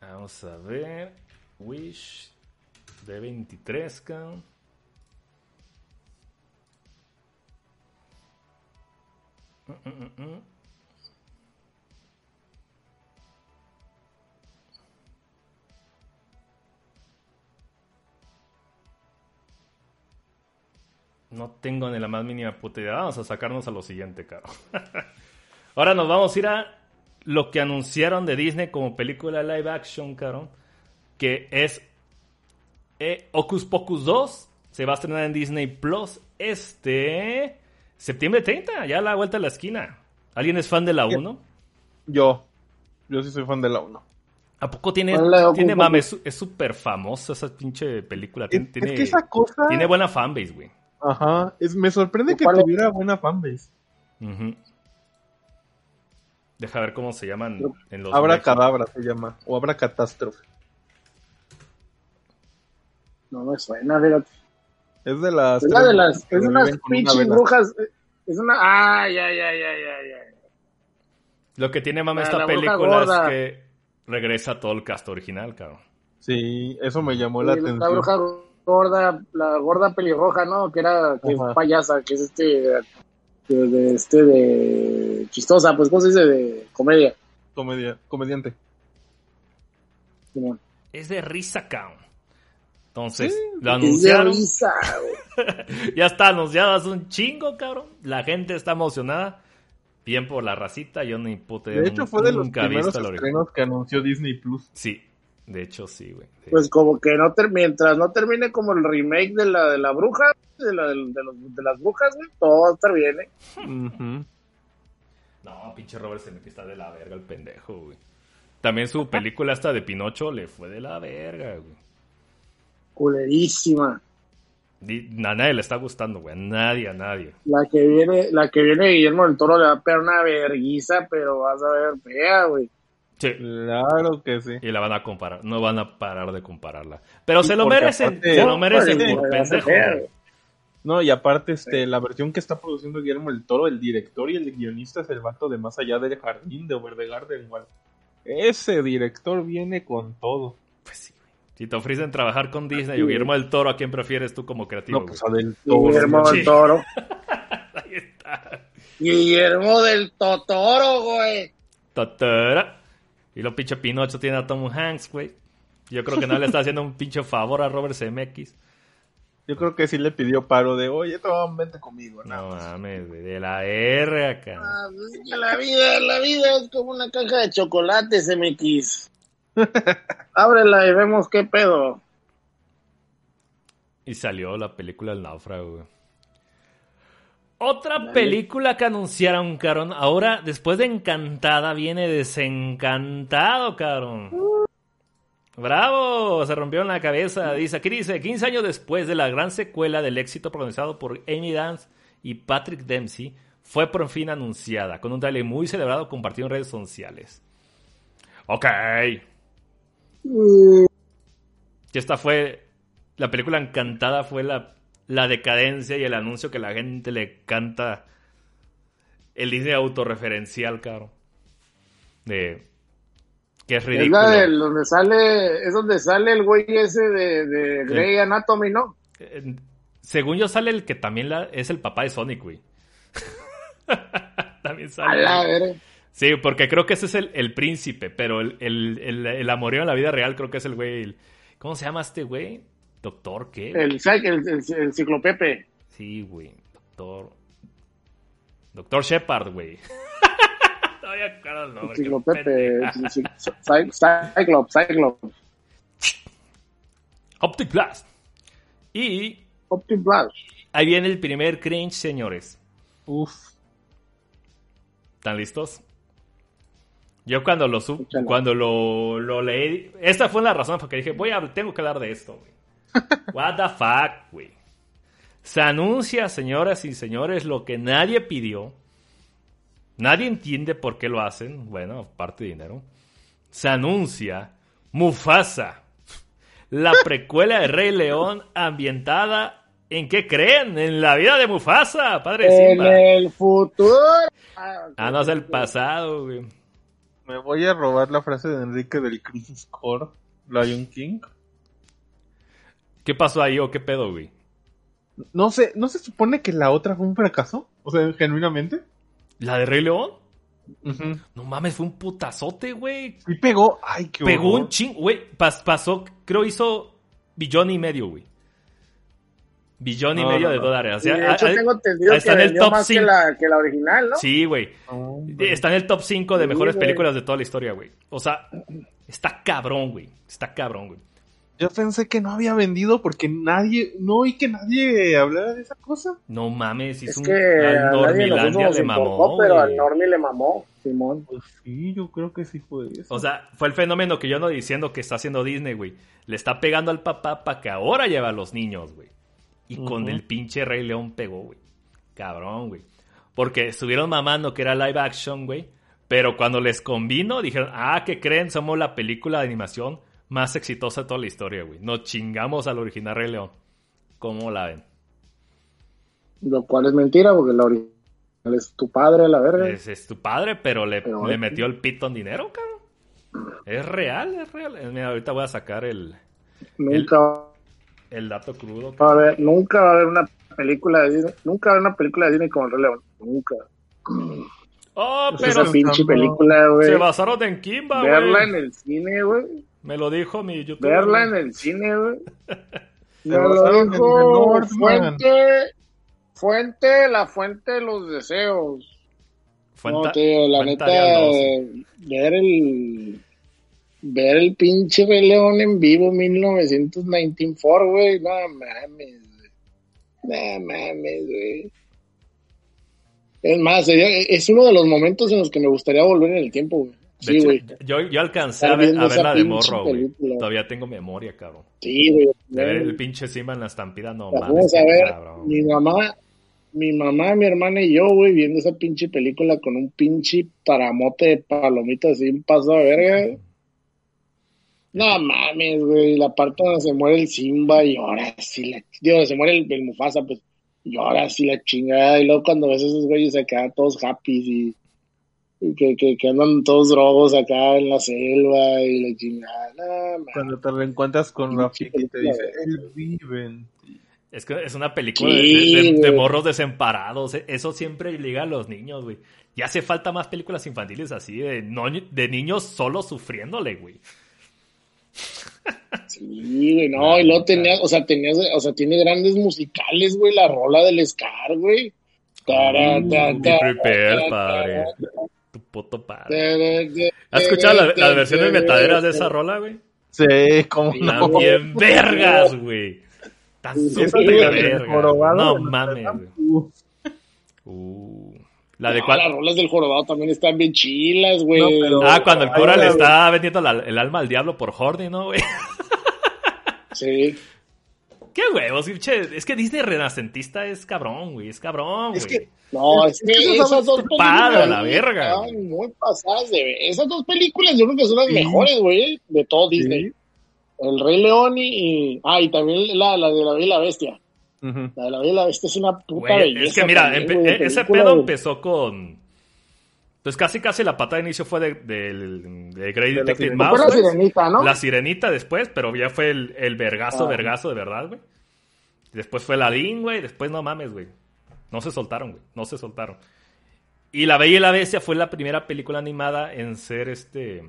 Vamos a ver. Wish de 23, cabrón. Mm, mm, mm, No tengo ni la más mínima puta idea. Vamos a sacarnos a lo siguiente, caro. Ahora nos vamos a ir a lo que anunciaron de Disney como película live action, caro. Que es eh, Ocus Pocus 2. Se va a estrenar en Disney Plus este septiembre 30, ya a la vuelta de la esquina. ¿Alguien es fan de la 1? Yo. Yo sí soy fan de la 1. ¿A poco tiene, tiene mames? Es súper famosa esa pinche película. Tiene, es que esa cosa... Tiene buena fanbase, güey. Ajá. Es, me sorprende que tuviera buena fanbase. Deja ver cómo se llaman en los. Abra cadabra se llama. O abra catástrofe. No me suena, fíjate. Es de las. Es de las. Es unas pinches brujas. Es una. Ay, ay, ay, ay, ay, Lo que tiene mami esta película es que regresa todo el cast original, cabrón. Sí, eso me llamó la atención. La bruja gorda, la gorda pelirroja, ¿no? Que era que es payasa, que es este de, este de chistosa, pues ¿cómo se dice? De comedia. Comedia, comediante. Es de risa, cabrón. Entonces, lo anunciaron. Risa, ya está anunciado hace un chingo, cabrón. La gente está emocionada. Bien por la racita, yo ni puta. De hecho, fue de los primeros estrenos que anunció Disney Plus. Sí, de hecho, sí, güey. Pues como que no mientras no termine como el remake de la de la bruja, de, la, de, los, de las brujas, güey, todo va a estar bien, ¿eh? No, pinche Robert se me está de la verga el pendejo, güey. También su película esta de Pinocho le fue de la verga, güey. Culerísima. A nadie le está gustando, güey. A nadie, a nadie. La que viene, la que viene Guillermo del Toro le va a pegar una verguiza, pero vas a ver fea, güey. Sí. Claro que sí. Y la van a comparar, no van a parar de compararla. Pero se lo merecen, se lo merecen por pendejo. No, y aparte, este, la versión que está produciendo Guillermo el Toro, el director y el guionista es el vato de Más Allá del Jardín de Over the Garden Ese director viene con todo. Pues sí. Si te ofrecen trabajar con Disney o Guillermo del Toro, ¿a quién prefieres tú como creativo? No, pues a del Toro. Guillermo del Toro. Ahí está. Guillermo del Totoro, güey. Totoro. Y lo pinche Pinocho tiene a Tom Hanks, güey. Yo creo que no le está haciendo un pinche favor a Robert CMX. Yo creo que sí le pidió paro de, oye, Tom, vente conmigo. No mames, de la R acá. Ah, la vida, la vida es como una caja de chocolate, CMX. Ábrela y vemos qué pedo. Y salió la película El Náufrago. Otra película que anunciaron, Caron. Ahora, después de Encantada, viene Desencantado, Caron. ¡Bravo! Se rompió en la cabeza. Dice, aquí dice, 15 años después de la gran secuela del éxito protagonizado por Amy Dance y Patrick Dempsey, fue por fin anunciada, con un trailer muy celebrado compartido en redes sociales. Ok. Mm. esta fue, la película Encantada fue la la decadencia y el anuncio que la gente le canta el Disney autorreferencial, caro. De que es ridículo. Es, de donde sale, es donde sale el güey ese de, de Grey Anatomy, ¿no? según yo sale el que también la, es el papá de Sonic, güey. también sale. A Sí, porque creo que ese es el, príncipe, pero el, el, el, el amorío en la vida real creo que es el güey. ¿Cómo se llama este güey? ¿Doctor qué? El, el, el, ciclopepe. Sí, güey. Doctor. Doctor Shepard, güey. Todavía claro el nombre. Ciclopepe. Cyclops, Cyclops. Optic Blast. Y. Optic Blast. Ahí viene el primer cringe, señores. Uf. ¿Están listos? Yo cuando lo sub, cuando lo, lo leí, esta fue la razón porque dije, voy a, tengo que hablar de esto, güey. What the fuck, güey. Se anuncia, señoras y señores, lo que nadie pidió. Nadie entiende por qué lo hacen. Bueno, parte de dinero. Se anuncia Mufasa, la precuela de Rey León ambientada ¿En qué creen? En la vida de Mufasa, padre Simba. En el futuro. Ah, no es el pasado, güey. Me voy a robar la frase de Enrique del Crisis Core, Lion King. ¿Qué pasó ahí o qué pedo, güey? No sé, ¿no se supone que la otra fue un fracaso? O sea, genuinamente. ¿La de Rey León? No mames, fue un putazote, güey. Y pegó, ay, qué Pegó un ching, güey. pasó, creo hizo billón y medio, güey. Billón y medio de dólares. de hecho, tengo entendido está que en el top más 5. Que la, que la original, ¿no? Sí, güey. está en el top 5 de mejores películas de toda la historia, güey. O sea, está cabrón, güey. Está cabrón, güey. Yo pensé que no había vendido porque nadie, no oí que nadie hablara de esa cosa. No mames, es un, que al Normilandia le mamó. pero al Normi le mamó, Simón. Pues sí, yo creo que sí fue eso. O sea, fue el fenómeno que yo no diciendo que está haciendo Disney, güey. Le está pegando al papá para que ahora lleve a los niños, güey. Y con el pinche Rey León pegó, güey. Cabrón, güey. Porque estuvieron mamando que era live action, güey. Pero cuando les convino, dijeron, ah, ¿qué creen? Somos la película de animación más exitosa de toda la historia, güey. Nos chingamos al original Rey León. ¿Cómo la ven? Lo cual es mentira, porque la original es tu padre, la verga. Es, tu padre, pero le, le metió el pito en dinero, cabrón. Es real, es real. Mira, ahorita voy a sacar el. Nunca. El, dato crudo. A ver, nunca va a haber una película de Disney. Nunca va a haber una película de Disney como el Rey León. Nunca. Oh, pero. Esa pinche película, güey. Se basaron en Kimba, güey. Verla en el cine, güey. Me lo dijo mi YouTube. Verla en el cine, güey. Me lo dijo Fuente. Fuente, la fuente de los deseos. no, tío, la neta, ver el ver el pinche Rey León en vivo 1994, güey, no mames, no mames, güey. Es más, es uno de los momentos en los que me gustaría volver en el tiempo, güey. Sí, güey. Yo, yo alcancé a, ver, a verla de morro, güey. Todavía tengo memoria, cabrón. Sí, güey. ver el pinche Simba en la estampida, no mames. Vamos a ver, mi mamá, mi mamá, mi hermana y yo, güey, viendo esa pinche película con un pinche paramote de palomitas así, un paso de verga. No mames, güey, la parte donde se muere el Simba y ahora sí la... Digo, se muere el, Mufasa, pues, y ahora sí la chingada. Y luego cuando ves a esos güeyes se quedan todos happy y, que, que, que, andan todos drogos acá en la selva y la chingada. cuando te reencuentras con Rafiki y te dice, él vive es que es una película de, morros desemparados. E, eso siempre liga a los niños, güey. Ya hace falta más películas infantiles así, de, de niños solo sufriéndole, güey. Sí, güey, no, y luego tenía, o sea, tenía, o sea, tiene grandes musicales, güey, la rola del Scar, güey. prepare, padre. Tu puto padre. ¿Has escuchado las versiones metaderas de esa rola, güey? Sí, como no. bien vergas, güey. No mames, uh. La de Las rolas del jorobado también están bien chilas, güey. ah, cuando el cura le está vendiendo el alma al diablo por Horny, ¿no, güey? sí. Qué huevos, es que Disney renacentista es cabrón, güey, es cabrón, güey. Es que, no, es que esas dos películas la verga, muy pasadas de Esas dos películas yo creo que son las mejores, güey, de todo Disney. El Rey León y, ah, y también la, la de la Bella Bestia. La de la Bella Bestia es una puta belleza. Es que mira, ese pedo empezó con. Pues casi casi la pata de inicio fue de, de, de Grey Detective Mouse. la sirenita, ¿no? La sirenita después, pero ya fue el, el vergazo, ah. vergazo de verdad, güey. Después fue la Dean, güey. Después no mames, güey. No se soltaron, güey. No se soltaron. Y La Bella y la Bestia fue la primera película animada en ser este.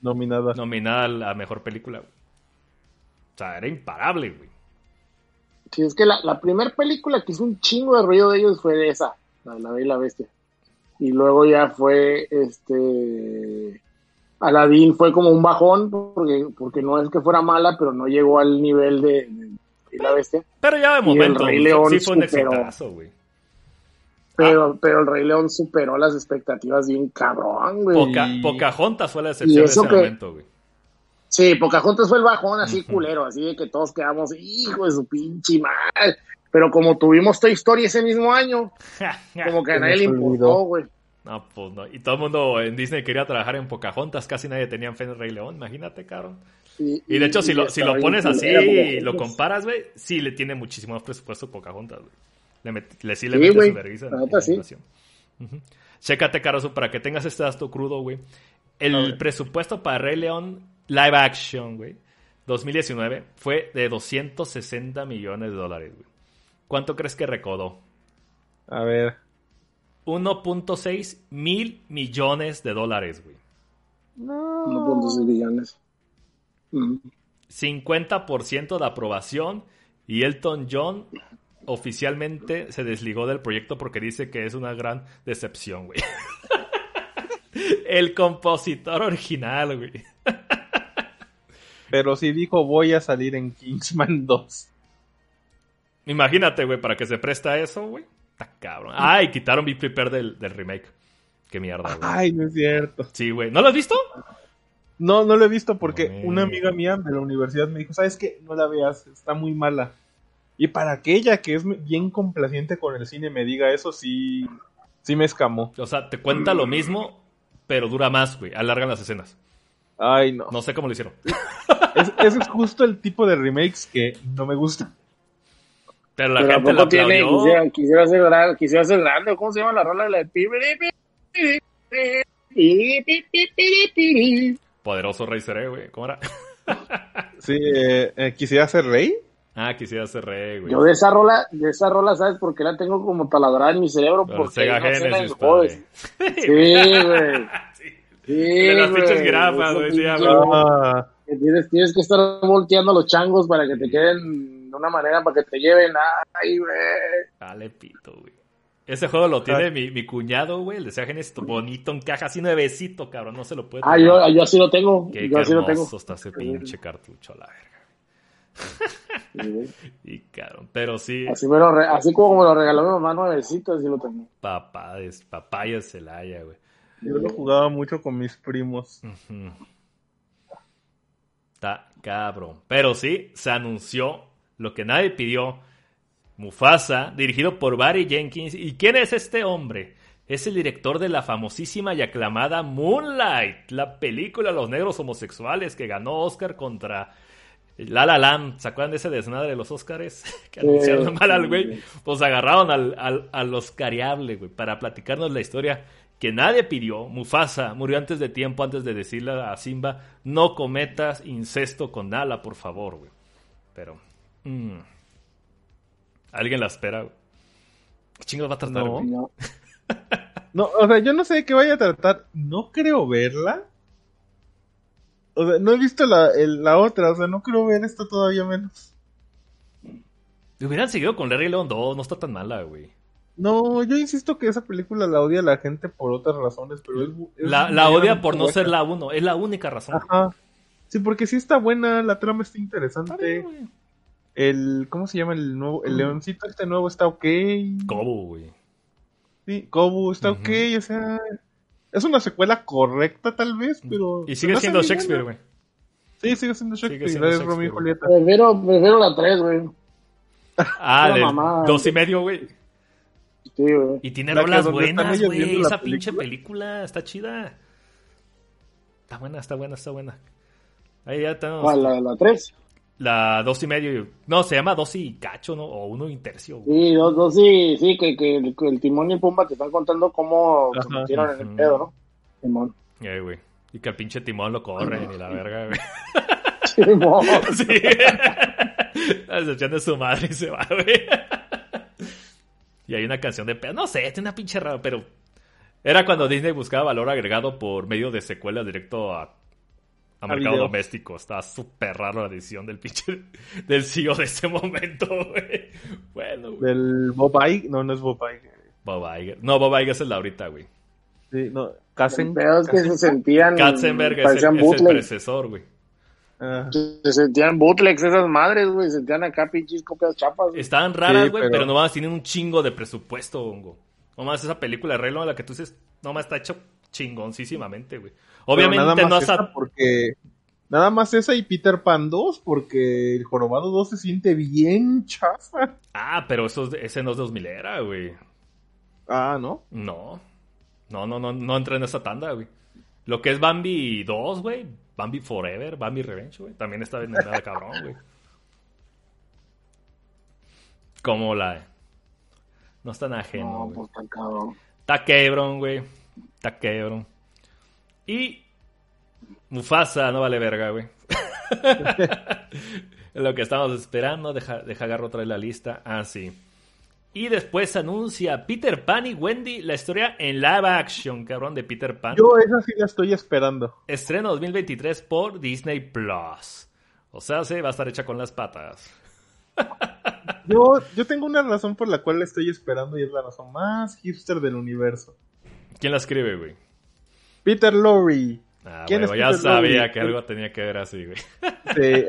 Nominada. Nominada a la mejor película, güey. O sea, era imparable, güey. Sí, es que la, la primera película que hizo un chingo de ruido de ellos fue esa, la de la Bella y la Bestia. Y luego ya fue, este, Aladdin fue como un bajón, porque, porque no es que fuera mala, pero no llegó al nivel de, de, la Bestia. Pero ya de momento, el Rey León sí fue un exitazo, güey. Pero, ah. pero el Rey León superó las expectativas bien cabrón, güey. Poca, Pocahontas fue la excepción de ese momento, güey. Sí, Pocahontas fue el bajón así culero, así de que todos quedamos, hijo de su pinche madre. Pero como tuvimos Toy Story ese mismo año, como que a nadie le importó, güey. No, pues no. Y todo el mundo en Disney quería trabajar en Pocahontas, casi nadie tenía fe en el Rey León, imagínate, cabrón. y de hecho, si, lo, si lo pones así y lo comparas, güey, sí le tiene muchísimo más presupuesto Pocahontas, güey. Le, le, sí le mete su vergüenza en, la sí. Chécate, Caroso, para que tengas este dato crudo, güey. El presupuesto para Rey León live action, güey, 2019, fue de 260 millones de dólares, güey. ¿Cuánto crees que recaudó? A ver. 1.6 mil millones de dólares, güey. No. 1.6 millones. 50% de aprobación y Elton John oficialmente se desligó del proyecto porque dice que es una gran decepción, güey. El compositor original, güey. Pero sí dijo voy a salir en Kingsman 2. Imagínate, güey, para que se presta eso, güey. Está cabrón. Ay, quitaron Be Prepared del, del remake. Qué mierda, güey. Ay, no es cierto. Sí, güey. ¿No lo has visto? No, no lo he visto porque una amiga mía de la universidad me dijo, ¿sabes qué? No la veas, está muy mala. Y para aquella que es bien complaciente con el cine me diga eso, sí, sí me escamó. O sea, te cuenta lo mismo, pero dura más, güey. Alargan las escenas. Ay, no. No sé cómo lo hicieron. ese es justo el tipo de remakes que no me gusta. Pero la gente la tiene, quisiera, quisiera, ser grande, quisiera ser grande. ¿Cómo se llama la rola de la Poderoso rey seré, güey. ¿Cómo era? sí, eh, eh, quisiera ser rey. Ah, quisiera ser rey, güey. Yo de esa rola, de esa rola, ¿sabes por qué la tengo como taladrada en mi cerebro? Por porque Sega no sé Genesis, la padre. Sí, güey. Sí. De las pinches grafas, güey, sí. Ah, Tienes, tienes que estar volteando los changos para que te queden de una manera para que te lleven. Ay, güey. Dale, pito, güey. Ese juego lo tiene mi, mi cuñado, güey. El de Sega Genesis bonito en caja, así nuevecito, cabrón. No se lo puede Ah, tomar. yo, yo así lo tengo. Qué, yo qué así lo tengo. hermoso está ese pinche cartucho, la verga. Sí. Y cabrón. Pero sí, Así, me lo re- así como me lo regaló mi mamá nuevecito, así lo tengo. papá, es papaya Celaya, güey. Yo lo jugaba mucho con mis primos. Está cabrón. Pero sí, se anunció lo que nadie pidió. Mufasa, dirigido por Barry Jenkins. ¿Y quién es este hombre? Es el director de la famosísima y aclamada Moonlight, la película Los Negros Homosexuales que ganó Oscar contra La La Land. ¿Se acuerdan de ese desmadre de los Oscars? que anunciaron mal al güey. Pues agarraron al, al, al Oscariable, güey, para platicarnos la historia que nadie pidió. Mufasa murió antes de tiempo, antes de decirle a Simba, no cometas incesto con Nala, por favor, güey. Pero... mm, ¿Alguien la espera? güey? ¿Qué chingados va a tratar, No. güey? No. No, o sea, yo no sé de qué vaya a tratar. No creo verla. O sea, no he visto la, el- la otra, o sea, no creo ver esta todavía menos. Hubieran seguido con Larry Leon 2, no está tan mala, güey. No, yo insisto que esa película la odia la gente por otras razones, pero es... es La, la odia por no buena. ser la 1, es la única razón. Ajá. Sí, porque sí está buena, la trama está Está interesante. bien. El, ¿cómo se llama el nuevo? El leoncito este nuevo está ok. Kobo, güey. Sí, Kobu está ok, o sea... Es una secuela correcta tal vez, pero... Y se sigue siendo Shakespeare, güey. Sí, sigue siendo Shakespeare. siendo es Shakespeare, Romeo y. Julieta. Prefiero, prefiero la 3, güey. Ah, mamada. dos y medio, güey. Sí, güey. Y tiene La rolas buenas, güey. la Esa pinche película. está chida. Está buena, está buena, está buena. Ahí ya tenemos ¿Cuál? La, la 3. la dos y medio. y- No, se llama dos y cacho, ¿no? O uno y tercio. güey. Sí, dos, dos, sí, sí, que, que el, que el Timón y el Pumba te están contando cómo se metieron en el pedo, ¿no? Timón. Eh, güey. Y que al pinche timón lo corren y la verga, güey. Timón. Sí. Se echan de su madre y se va, güey. Y hay una canción de pedo. No sé, tiene una pinche rara, pero. Era cuando Disney buscaba valor agregado por medio de secuelas directo a, a mercado video. doméstico. Estaba súper raro la decisión del pinche. del CEO de ese momento, güey. Bueno, güey. Del Bob Iger. No, no es Bob Iger. Bob Iger. No, Bob Iger es el de ahorita, güey. Sí, no. El Kassen. pedo es que se sentían. Katzenberg es el, parecían es el predecesor, güey. Ah, Se sentían bootlegs esas madres, güey. Se sentían acá pinches copias chapas. güey. Estaban raras, Sí, güey, pero... pero- nomás tienen un chingo de presupuesto, hongo. Nomás esa película de Rey León, la que tú dices, nomás está hecho chingoncísimamente, güey. Obviamente nada más no esa sa- porque. Nada más esa y Peter Pan 2, porque el Jorobado 2 se siente bien chafa. Ah, pero eso, ese no es 2000 era, güey. Ah, ¿no? No. No, no, no, no entra en esa tanda, güey. Lo que es Bambi 2, güey. Bambi Forever, Bambi Revenge, güey. También está bien nada cabrón, güey. Como la... No es tan ajeno, No, pues tan cabrón. Está quebrón, güey. Está quebrón. Y Mufasa no vale verga, güey. lo que estamos esperando. Deja, deja agarro otra vez la lista. Ah, sí. Y después anuncia Peter Pan y Wendy la historia en live action, cabrón, de Peter Pan. Yo esa sí la estoy esperando. Estreno 2023 por Disney Plus. O sea, se va a estar hecha con las patas. Yo, yo tengo una razón por la cual la estoy esperando y es la razón más hipster del universo. ¿Quién la escribe, güey? Peter Lorre. Ah, ¿Quién es ya Peter sabía que algo tenía que ver así, güey. Sí,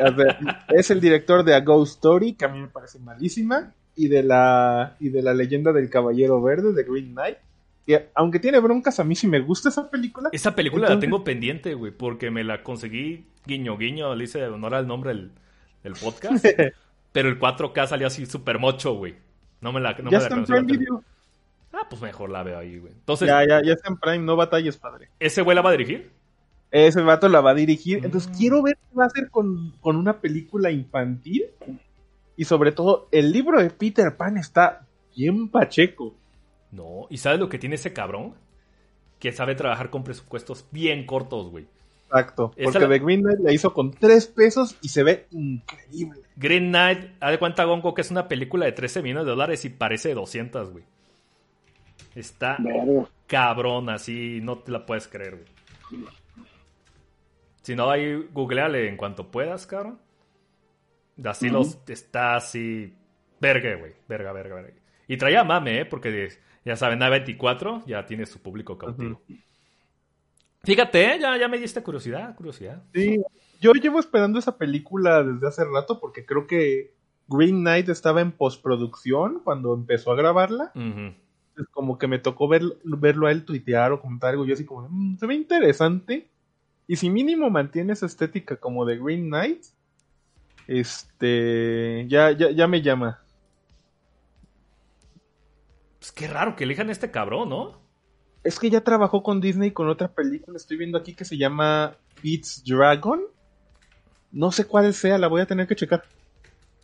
es el director de A Ghost Story, que a mí me parece malísima, y de la y de la leyenda del Caballero Verde de Green Knight. Que aunque tiene broncas, a mí sí me gusta esa película. Esa película la Entonces- tengo pendiente, güey, porque me la conseguí guiño guiño, le hice honor al nombre del, del podcast. pero el 4K salió así súper mocho, güey. No me la no ya me la está en la Prime tele. Video. Ah, pues mejor la veo ahí, güey. Entonces, Ya, ya, ya está en Prime, no batalles, padre. ¿ese güey la va a dirigir? Ese vato la va a dirigir. Entonces Mm. quiero ver qué va a hacer con, con una película infantil. Y sobre todo, el libro de Peter Pan está bien pacheco. No. ¿Y sabes lo que tiene ese cabrón? Que sabe trabajar con presupuestos bien cortos, güey. Exacto, porque The Green Knight la hizo con 3 pesos y se ve increíble. Green Knight, haz de cuenta, Gongo, que es una película de 13 millones de dólares y parece de 200, güey. Está cabrón, así no te la puedes creer, güey. Si no, ahí googleale en cuanto puedas, cabrón. Así los está así. Verga, güey. Verga, verga, verga. Y traía mame, ¿eh? Porque ya saben, A24 ya tiene su público cautivo. Fíjate, ¿eh? ya, ya me diste curiosidad, curiosidad. Sí, yo llevo esperando esa película desde hace rato porque creo que Green Knight estaba en postproducción cuando empezó a grabarla. como que me tocó ver, verlo a él tuitear o comentar algo. Yo así como, mm, se ve interesante. Y si mínimo mantiene esa estética como de Green Knight, este, ya, ya, ya me llama. Pues qué raro que elijan este cabrón, ¿no? Es que ya trabajó con Disney con otra película, estoy viendo aquí que se llama Beats Dragon. No sé cuál sea, la voy a tener que checar.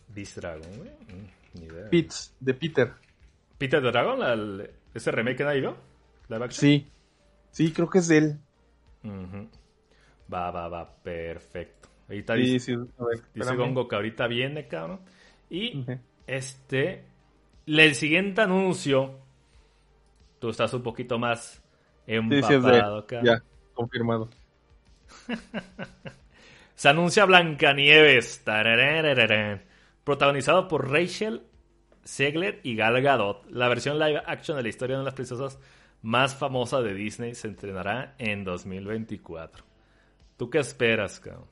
Beats Dragon, güey. Mm, Beats, de Peter. ¿Peter Dragon? ¿Ese remake que nadie vio? Sí. Sí, creo que es de él. Va, va, va, perfecto. Ahorita dice, dice Gongo que ahorita viene, cabrón. Y este, el siguiente anuncio, tú estás un poquito más empapado, sí, Ya, confirmado. Se anuncia Blancanieves, protagonizado por Rachel Segler y Gal Gadot. La versión live action de la historia de las princesas más famosa de Disney se entrenará en 2024. ¿Tú qué esperas, cabrón?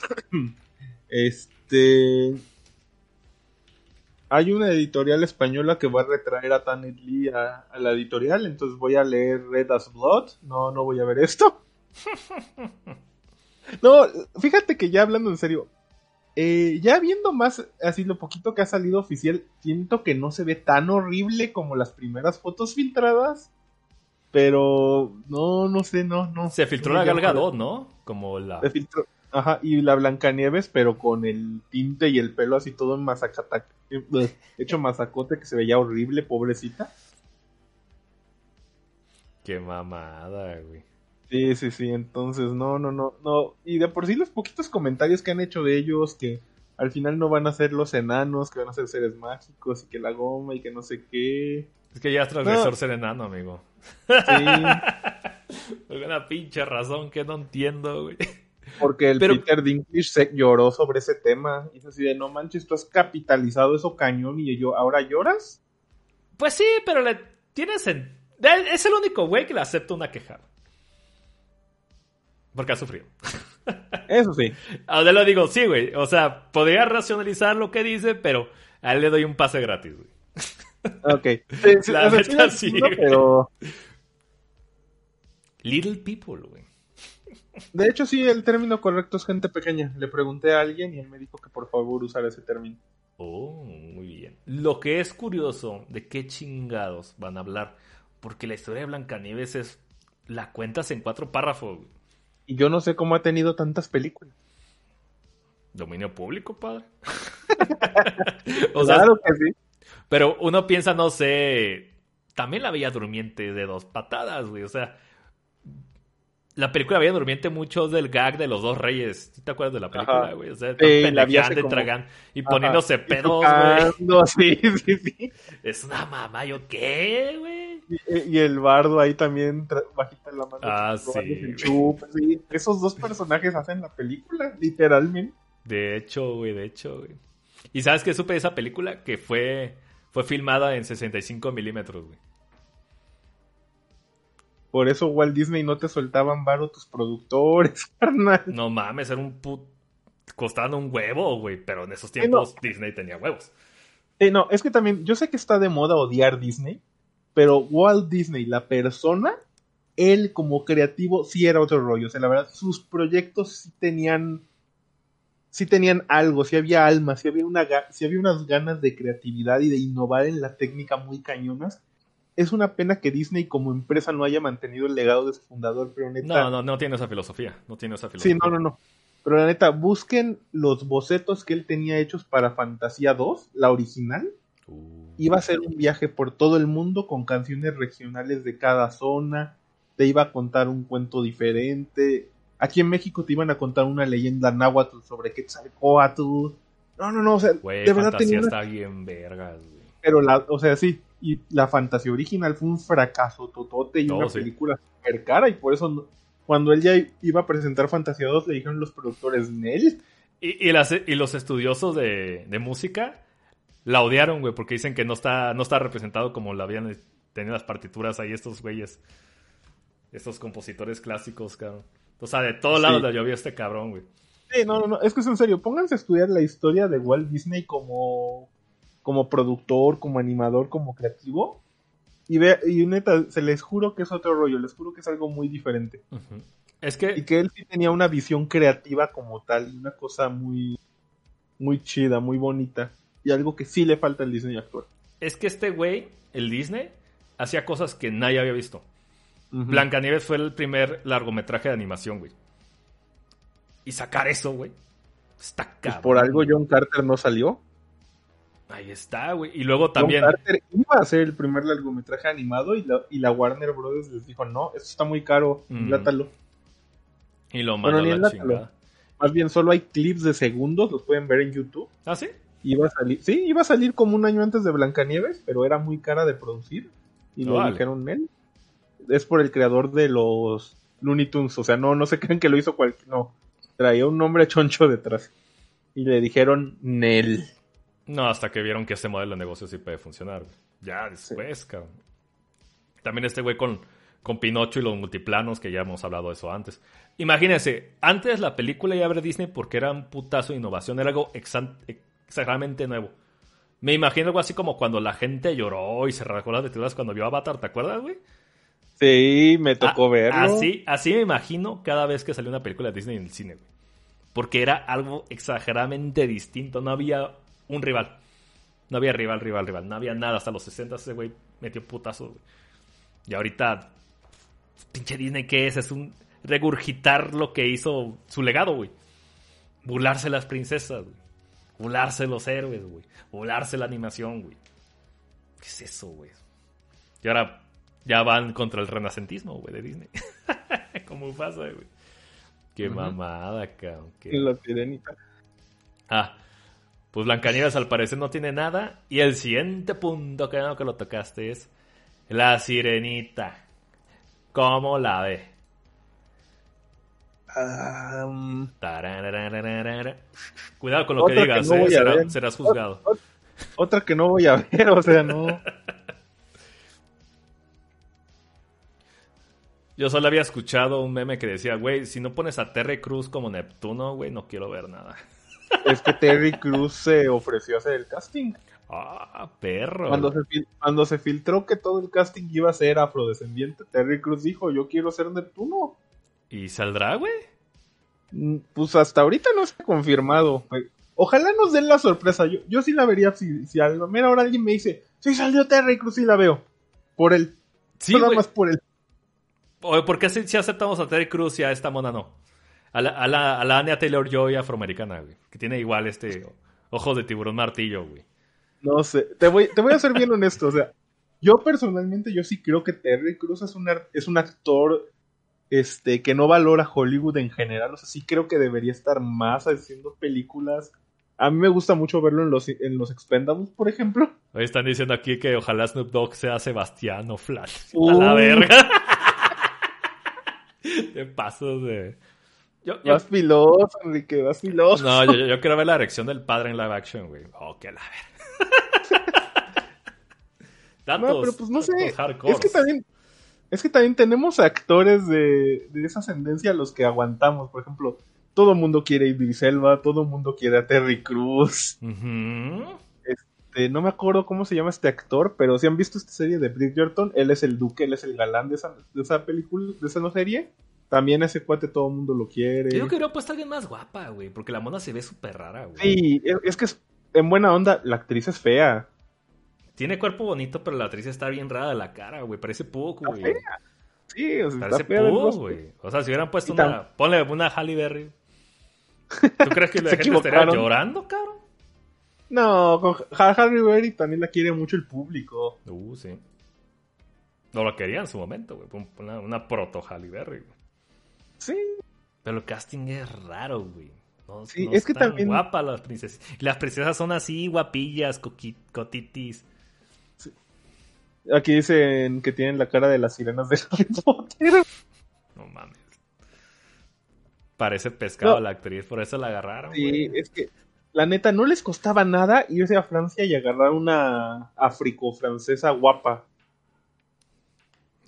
Este. Hay una editorial española que va a retraer a Tanit Lee a, la editorial, entonces voy a leer Red as Blood. No, no voy a ver esto. no, fíjate que ya hablando en serio, eh, ya viendo más así lo poquito que ha salido oficial, siento que no se ve tan horrible como las primeras fotos filtradas. Pero no, no sé, no, no. Se filtró la Galgadot, ¿no? Como la. Se filtró, ajá, y la Blancanieves, pero con el tinte y el pelo así todo en masacata, eh, hecho masacote que se veía horrible, pobrecita. Qué mamada, güey. Sí, sí, sí, entonces no, no, no, no. Y de por sí los poquitos comentarios que han hecho de ellos, que al final no van a ser los enanos, que van a ser seres mágicos y que la goma y que no sé qué. Es que ya es transgresor ser enano, amigo. Sí. Por una pinche razón que no entiendo, güey. Porque el Peter Dinklage se lloró sobre ese tema. Y es así de, no manches, tú has capitalizado eso cañón y yo, ¿ahora lloras? Pues sí, pero le tienes en... Es el único güey que le acepta una queja. Porque ha sufrido. Eso sí. Ahora lo digo, sí, güey. O sea, podría racionalizar lo que dice, pero a él le doy un pase gratis, güey. Ok. la sí, pero... Little people, güey. De hecho, sí, el término correcto es gente pequeña. Le pregunté a alguien y él me dijo que por favor usara ese término. Oh, muy bien. Lo que es curioso, ¿de qué chingados van a hablar? Porque la historia de Blancanieves es. La cuentas en cuatro párrafos. Y yo no sé cómo ha tenido tantas películas. Dominio público, padre. o claro que sí. Pero uno piensa, no sé. También la Bella Durmiente de dos patadas, güey. O sea, la película Bella Durmiente mucho del gag de los dos reyes. ¿Te acuerdas de la película, güey? O sea, pendejando como... y poniéndose pedos, güey. Sí, sí, sí. Es una mamá, ¿yo qué, güey? Y, el bardo ahí también bajita la mano. Ah, sí, sí. Esos dos personajes hacen la película, literalmente. De hecho, güey, de hecho, güey. ¿Y sabes qué supe de esa película? Que fue, fue filmada en 65 milímetros, güey. Por eso Walt Disney no te soltaban varo tus productores, carnal. No mames, era un put... Costaban un huevo, güey. Pero en esos tiempos Disney tenía huevos. Eh, no, es que también, yo sé que está de moda odiar Disney, pero Walt Disney, la persona, él como creativo sí era otro rollo. O sea, la verdad, sus proyectos sí tenían, sí tenían algo, sí había alma, sí había, una, sí había unas ganas de creatividad y de innovar en la técnica muy cañonas es una pena que Disney como empresa no haya mantenido el legado de su fundador, pero neta... No, no, no tiene esa filosofía, no tiene esa filosofía. Sí, no, no, no. Pero la neta, busquen los bocetos que él tenía hechos para Fantasía 2, la original. Uh. Iba a ser un viaje por todo el mundo con canciones regionales de cada zona. te iba a contar un cuento diferente. Aquí en México te iban a contar una leyenda náhuatl sobre Quetzalcoatl. No, no, no, o sea, de verdad tenía está bien vergas, güey. Pero la, o sea, sí, y la fantasía original fue un fracaso totote y una película super cara y por eso cuando él ya iba a presentar Fantasía 2 le dijeron los productores Nel. Y, y, y los estudiosos de, de música la odiaron, güey, porque dicen que no está, no está representado como la habían tenido las partituras ahí estos güeyes. Estos compositores clásicos, cabrón. O sea, de todos lados le llovió este cabrón, güey. Sí, no, no, no, es que es en serio, pónganse a estudiar la historia de Walt Disney como, como productor, como animador, como creativo. Y, ve, y neta, se les juro que es otro rollo, les juro que es algo muy diferente. Es que... Y que él sí tenía una visión creativa como tal, una cosa muy, muy chida, muy bonita y algo que sí le falta al Disney actual. Es que este güey, el Disney, hacía cosas que nadie había visto. Blancanieves fue el primer largometraje de animación, güey. Y sacar eso, güey. Está pues cabrón. por algo John Carter no salió. Ahí está, güey. Y luego también. Carter iba a ser el primer largometraje animado y la, y la Warner Brothers les dijo: No, esto está muy caro, mm. Y lo mandó la chingada. Más bien, solo hay clips de segundos, los pueden ver en YouTube. ¿Ah, sí? Iba a salir, sí, iba a salir como un año antes de Blancanieves, pero era muy cara de producir. Y lo dijeron él. Es por el creador de los Looney Tunes. O sea, no, no se creen que lo hizo cualquier. No. Traía un nombre choncho detrás. Y le dijeron Nel. No, hasta que vieron que este modelo de negocio sí puede funcionar. Ya después, cabrón. También este güey con, con Pinocho y los multiplanos, que ya hemos hablado de eso antes. Imagínense, antes la película ya abre Disney porque era un putazo de innovación, era algo exageradamente nuevo. Me imagino algo así como cuando la gente lloró y se rasgó las vestiduras cuando vio Avatar, ¿te acuerdas, güey? Sí, me tocó ah, verlo. Así, así me imagino cada vez que salió una película de Disney en el cine, güey. Porque era algo exageradamente distinto, no había un rival. No había rival, rival, rival. No había nada. Hasta los 60 ese güey metió putazo, güey. Y ahorita, pinche Disney, ¿qué es? Es un regurgitar lo que hizo su legado, güey. Burlarse las princesas, güey. Volarse los héroes, güey. Volarse la animación, güey. ¿Qué es eso, güey? Y ahora ya van contra el renacentismo, güey, de Disney. ¿Cómo pasa, güey? Qué mamada, cabrón. Qué... La sirenita. Ah, pues Blancanieves al parecer no tiene nada. Y el siguiente punto que, no, que lo tocaste es la sirenita. ¿Cómo la ve? Cuidado con lo que digas, eh, serás juzgado. Otra que no voy a ver, o sea, no. Yo solo había escuchado un meme que decía, güey, si no pones a Terry Cruz como Neptuno, güey, no quiero ver nada. Es que Terry Cruz se ofreció a hacer el casting. Ah, perro. Cuando se, cuando se filtró que todo el casting iba a ser afrodescendiente, Terry Cruz dijo, yo quiero ser Neptuno. ¿Y saldrá, güey? Mm, pues hasta ahorita no está confirmado. Ojalá nos den la sorpresa. Yo, yo sí la vería si, si a la mera hora alguien me dice, sí salió Terry Cruz, sí la veo. Por él. Sí, Nada más por él. ¿Por qué si, aceptamos a Terry Cruz y a esta mona no? A la, a la, a la Anya Taylor Joy afroamericana, güey. Que tiene igual este ojos de tiburón martillo, güey. No sé. Te voy, te voy a ser bien honesto. O sea, yo personalmente, yo sí creo que Terry Cruz es un, es un actor este, que no valora Hollywood en general. O sea, sí creo que debería estar más haciendo películas. A mí me gusta mucho verlo en los, en los Expendables, por ejemplo. Hoy están diciendo aquí que ojalá Snoop Dogg sea Sebastián o Flash. A la verga. Qué pasos de. Yo, Vas filoso, Enrique, vas filoso. No, yo, yo, quiero ver la erección del padre en live action, güey. Oh, qué la verga. no, pero pues no sé. Es que también es que también tenemos actores de, de esa ascendencia a los que aguantamos. Por ejemplo, todo el mundo quiere a Idris Elba, todo el mundo quiere a Terry Cruz. Este, no me acuerdo cómo se llama este actor, pero si han visto esta serie de Bridgerton, él es el duque, él es el galán de esa, de esa película, de esa serie. También ese cuate todo el mundo lo quiere. Creo que puesto alguien más guapa, güey, porque la mona se ve súper rara, güey. Sí, es, que en buena onda, la actriz es fea. Tiene cuerpo bonito, pero la actriz está bien rara de la cara, güey. Parece Puck, güey. Sí, o sea, Parece Puck, güey. O sea, si hubieran puesto una... Ponle una Halle Berry. ¿Tú crees que la gente estaría llorando, cabrón? No, con Halle Berry también la quiere mucho el público. Uh, sí. No lo quería en su momento, güey. Una, una proto Halle Berry, güey. Sí. Pero el casting es raro, güey. No, Sí, no es que también- guapas las princesas. Y las princesas son así, guapillas, cotitis. Aquí dicen que tienen la cara de las sirenas de Harry Potter. No mames. Parece pescado No. la actriz, por eso la agarraron. Sí, güey. es que la neta no les costaba nada irse a Francia y agarrar una africo-francesa guapa.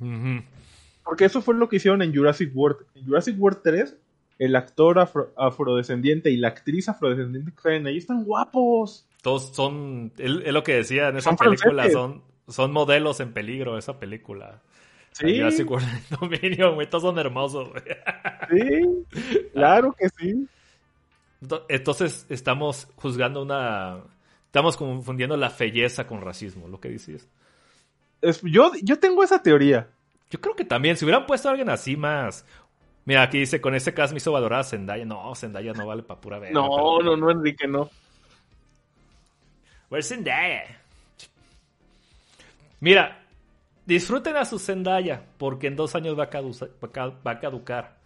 Ujú. Porque eso fue lo que hicieron en Jurassic World. En Jurassic World 3, el actor afro- afrodescendiente y la actriz afrodescendiente que salen ahí están guapos. Todos son. Es lo que decía en esa Son película. franceses. Son, son modelos en peligro, esa película. Sí, Jurassic World Dominion, güey. Todos son hermosos, güey. sí, claro que sí. Ento- Entonces estamos juzgando una. Estamos confundiendo la belleza con racismo, lo que dices. Es- yo, yo tengo esa teoría. Yo creo que también, si hubieran puesto a alguien así más. Mira, aquí dice, con ese cast me hizo valorar a Zendaya. No, Zendaya no vale para pura verga. No, pero- no, no, Enrique, no. Where's Zendaya? Mira, disfruten a su Zendaya, porque en dos años va a, caduza- va caducar.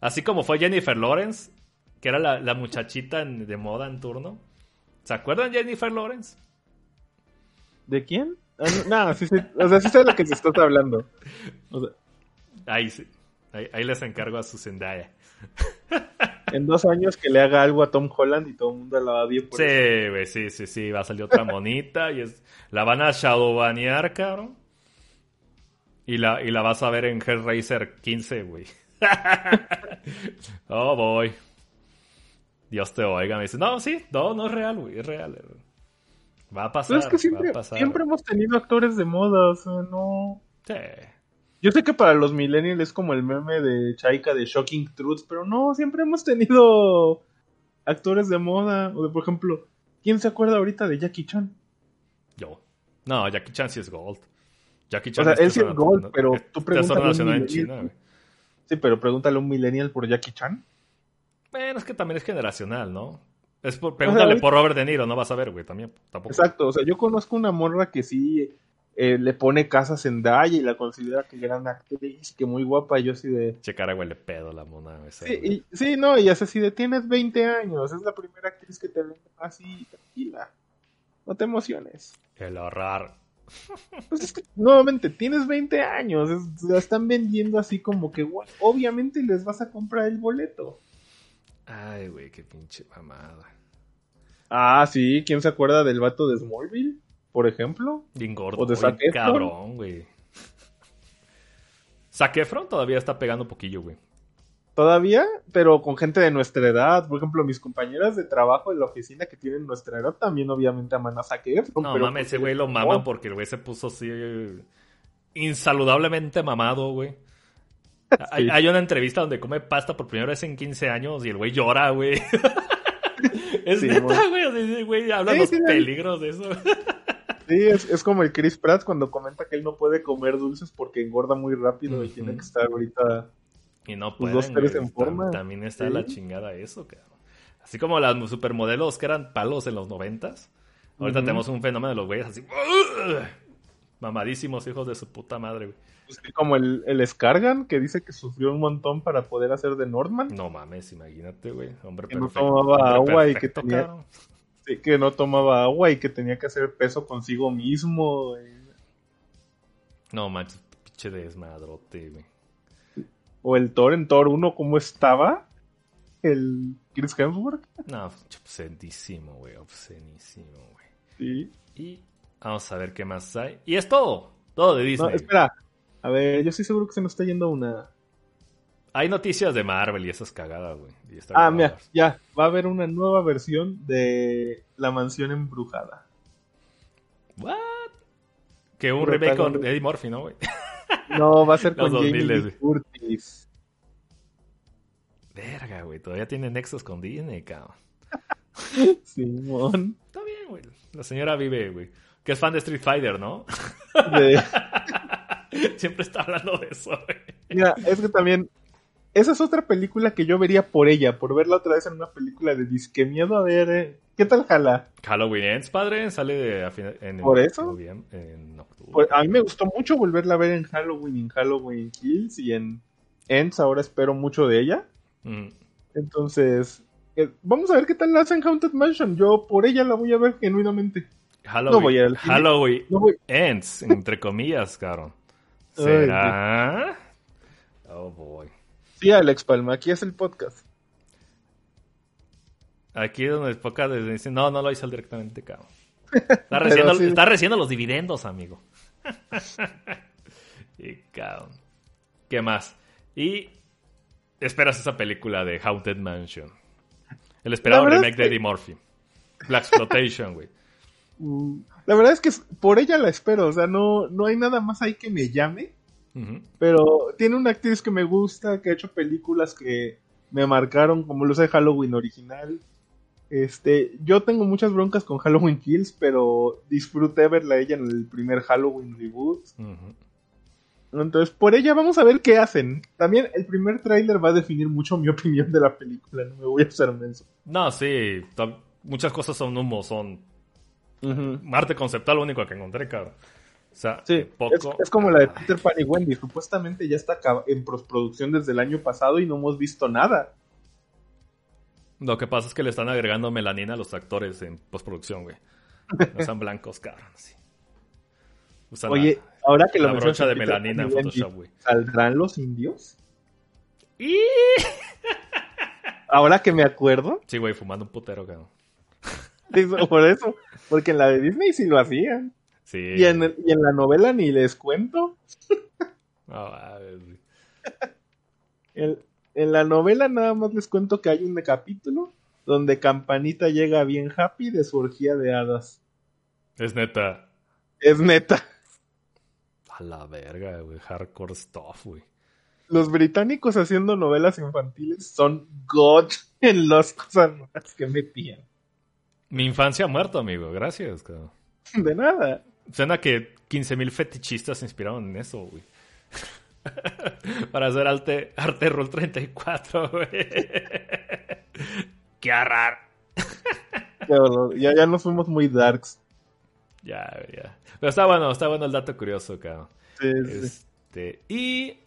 Así como fue Jennifer Lawrence, que era la, la muchachita en- de moda en turno. ¿Se acuerdan Jennifer Lawrence? ¿De quién? Ah, no, sí, sí. O sea, sí sé de lo que se estás hablando. O sea, Ahí sí. Ahí, ahí les encargo a su Zendaya. en dos años que le haga algo a Tom Holland y todo el mundo la va bien por. Sí, güey, sí, sí, sí. Va a salir otra monita y es... la van a shadowbanear, cabrón. Y la, y la vas a ver en Hellraiser 15, güey. oh, boy. Dios te oiga. Me dice, no, sí, no, no es real, güey, es real. Va a pasar, Pero es que siempre, siempre hemos tenido actores de moda, o sea, no... Sí. Yo sé que para los millennials es como el meme de Chaika de Shocking Truths, pero no, siempre hemos tenido actores de moda. O de, por ejemplo, ¿quién se acuerda ahorita de Jackie Chan? Yo. No, Jackie Chan sí es Gold. Jackie O Chan sea, es él sí es Gold, pero tú pregúntale a en. China, güey. Sí, pero pregúntale a un millennial por Jackie Chan. Bueno, es que también es generacional, ¿no? Es por, pregúntale por Robert De Niro, no vas a ver, güey, también. Tampoco. Exacto, o sea, yo conozco una morra que sí eh, le pone casa a Zendaya y la considera que gran actriz, que muy guapa, y yo así de... Che cara huele pedo la mona esa. Sí, güey. y- sí, no, y es así de, tienes 20 años, es la primera actriz que te ve así, tranquila, no te emociones. El horror. Pues es que, nuevamente, tienes 20 años, es- la están vendiendo así como que, obviamente les vas a comprar el boleto. Ay, güey, qué pinche mamada. Ah, sí, ¿quién se acuerda del vato de Smallville, por ejemplo? Gordo, ¿O de Zac Efron? cabrón, güey. Zac Efron todavía está pegando un poquillo, güey. Todavía, pero con gente de nuestra edad. Por ejemplo, mis compañeras de trabajo en la oficina que tienen nuestra edad también obviamente aman a Zac Efron, No pero mames, ese porque- güey lo maman porque el güey se puso así eh, insaludablemente mamado, güey. Sí. hay una entrevista donde come pasta por primera vez en 15 años y el güey llora, güey. es Sí, neta, güey. güey, habla Sí, los sí, peligros de eso. Sí, es, es como el Chris Pratt cuando comenta que él no puede comer dulces porque engorda muy rápido y tiene que estar ahorita... Y no pueden, dos tres güey. en forma. Tam- También está la chingada eso, cabrón. Así como las supermodelos que eran palos en los noventas. Ahorita tenemos un fenómeno de los güeyes así. ¡Ugh! Mamadísimos hijos de su puta madre, güey. Pues, como el, el Scargan que dice que sufrió un montón para poder hacer de Norman. No mames, imagínate, güey. Hombre Que no tomaba agua y que tenía-. Sí, que no tomaba agua y que tenía que hacer peso consigo mismo. y- No manches, pinche desmadrote, güey. O el Thor en Thor 1, ¿cómo estaba? El Chris Hemsworth. No, obscenísimo, güey. Obscenísimo, güey. Sí. Y vamos a ver qué más hay. Y es todo. Todo de No, Disney. espera. A ver, yo estoy seguro que se nos está yendo una. Hay noticias de Marvel y esas cagadas, güey. Ah, mira, ya. Va a haber una nueva versión de La Mansión Embrujada. ¿What? Que un remake con. Eddie Murphy, ¿no, güey? No, va a ser con Jamie 2000s, Lee güey. Curtis. Verga, güey. Todavía tiene nexos con Disney, cabrón. Simón. Está bien, güey. La señora vive, güey. Que es fan de Street Fighter, ¿no? De- Siempre está hablando de eso, güey. Mira, es que también. Esa es otra película que yo vería por ella, por verla otra vez en una película de disque miedo a ver eh, ¿Qué tal jala? Halloween Ends, padre, sale de, en, ¿Por eso? En octubre. a mí me gustó mucho volverla a ver en Halloween, en Halloween Kills y en Ends. Ahora espero mucho de ella. Mm. Entonces, eh, vamos a ver qué tal la hacen Haunted Mansion. Yo por ella la voy a ver genuinamente. Halloween, Halloween Ends, entre comillas, cabrón. ¿Será? oh boy. Sí, Alex Palma, aquí es el podcast. Aquí es donde el podcast dice, no, no lo hizo directamente, cabrón. Está recibiendo, los dividendos, amigo. y cabrón. ¿Qué más? Y esperas esa película de Haunted Mansion. El esperado remake de Eddie Murphy. Black Exploitation, güey. La verdad es que por ella la espero, o sea, no, no hay nada más ahí que me llame. Pero tiene una actriz que me gusta, que ha hecho películas que me marcaron, como lo de Halloween original. Este, yo tengo muchas broncas con Halloween Kills, pero disfruté verla ella en el primer Halloween reboot. Entonces, por ella vamos a ver qué hacen. También el primer tráiler va a definir mucho mi opinión de la película, no me voy a hacer menso. No, sí, muchas cosas son humo, son Marte conceptual, lo único que encontré, cabrón. O sea, poco... es, como la de Peter Pan y Wendy. Supuestamente ya está en postproducción desde el año pasado y no hemos visto nada. Lo que pasa es que le están agregando melanina a los actores en postproducción, güey. No están blancos, cabrón. Oye, ahora que lo la brocha de melanina en Photoshop, güey. ¿Saldrán los indios? ¿Y? ahora que me acuerdo. Sí, güey, fumando un putero, cabrón. Por eso. Porque en la de Disney sí lo hacían. Sí. Y en, y en la novela ni les cuento. No, en, en la novela nada más les cuento que hay un capítulo donde Campanita llega bien happy de su orgía de hadas. Es neta. Es neta. A la verga, güey. Hardcore stuff, güey. Los británicos haciendo novelas infantiles son god en las cosas que metían. Mi infancia ha muerto, amigo. Gracias, cabrón. De nada. Suena que 15.000 fetichistas se inspiraron en eso, güey. Para hacer arte, arte roll 34, güey. Qué raro. ya, ya nos fuimos muy darks. Ya, ya. Pero está bueno, está bueno el dato curioso, cabrón. Sí, este, Y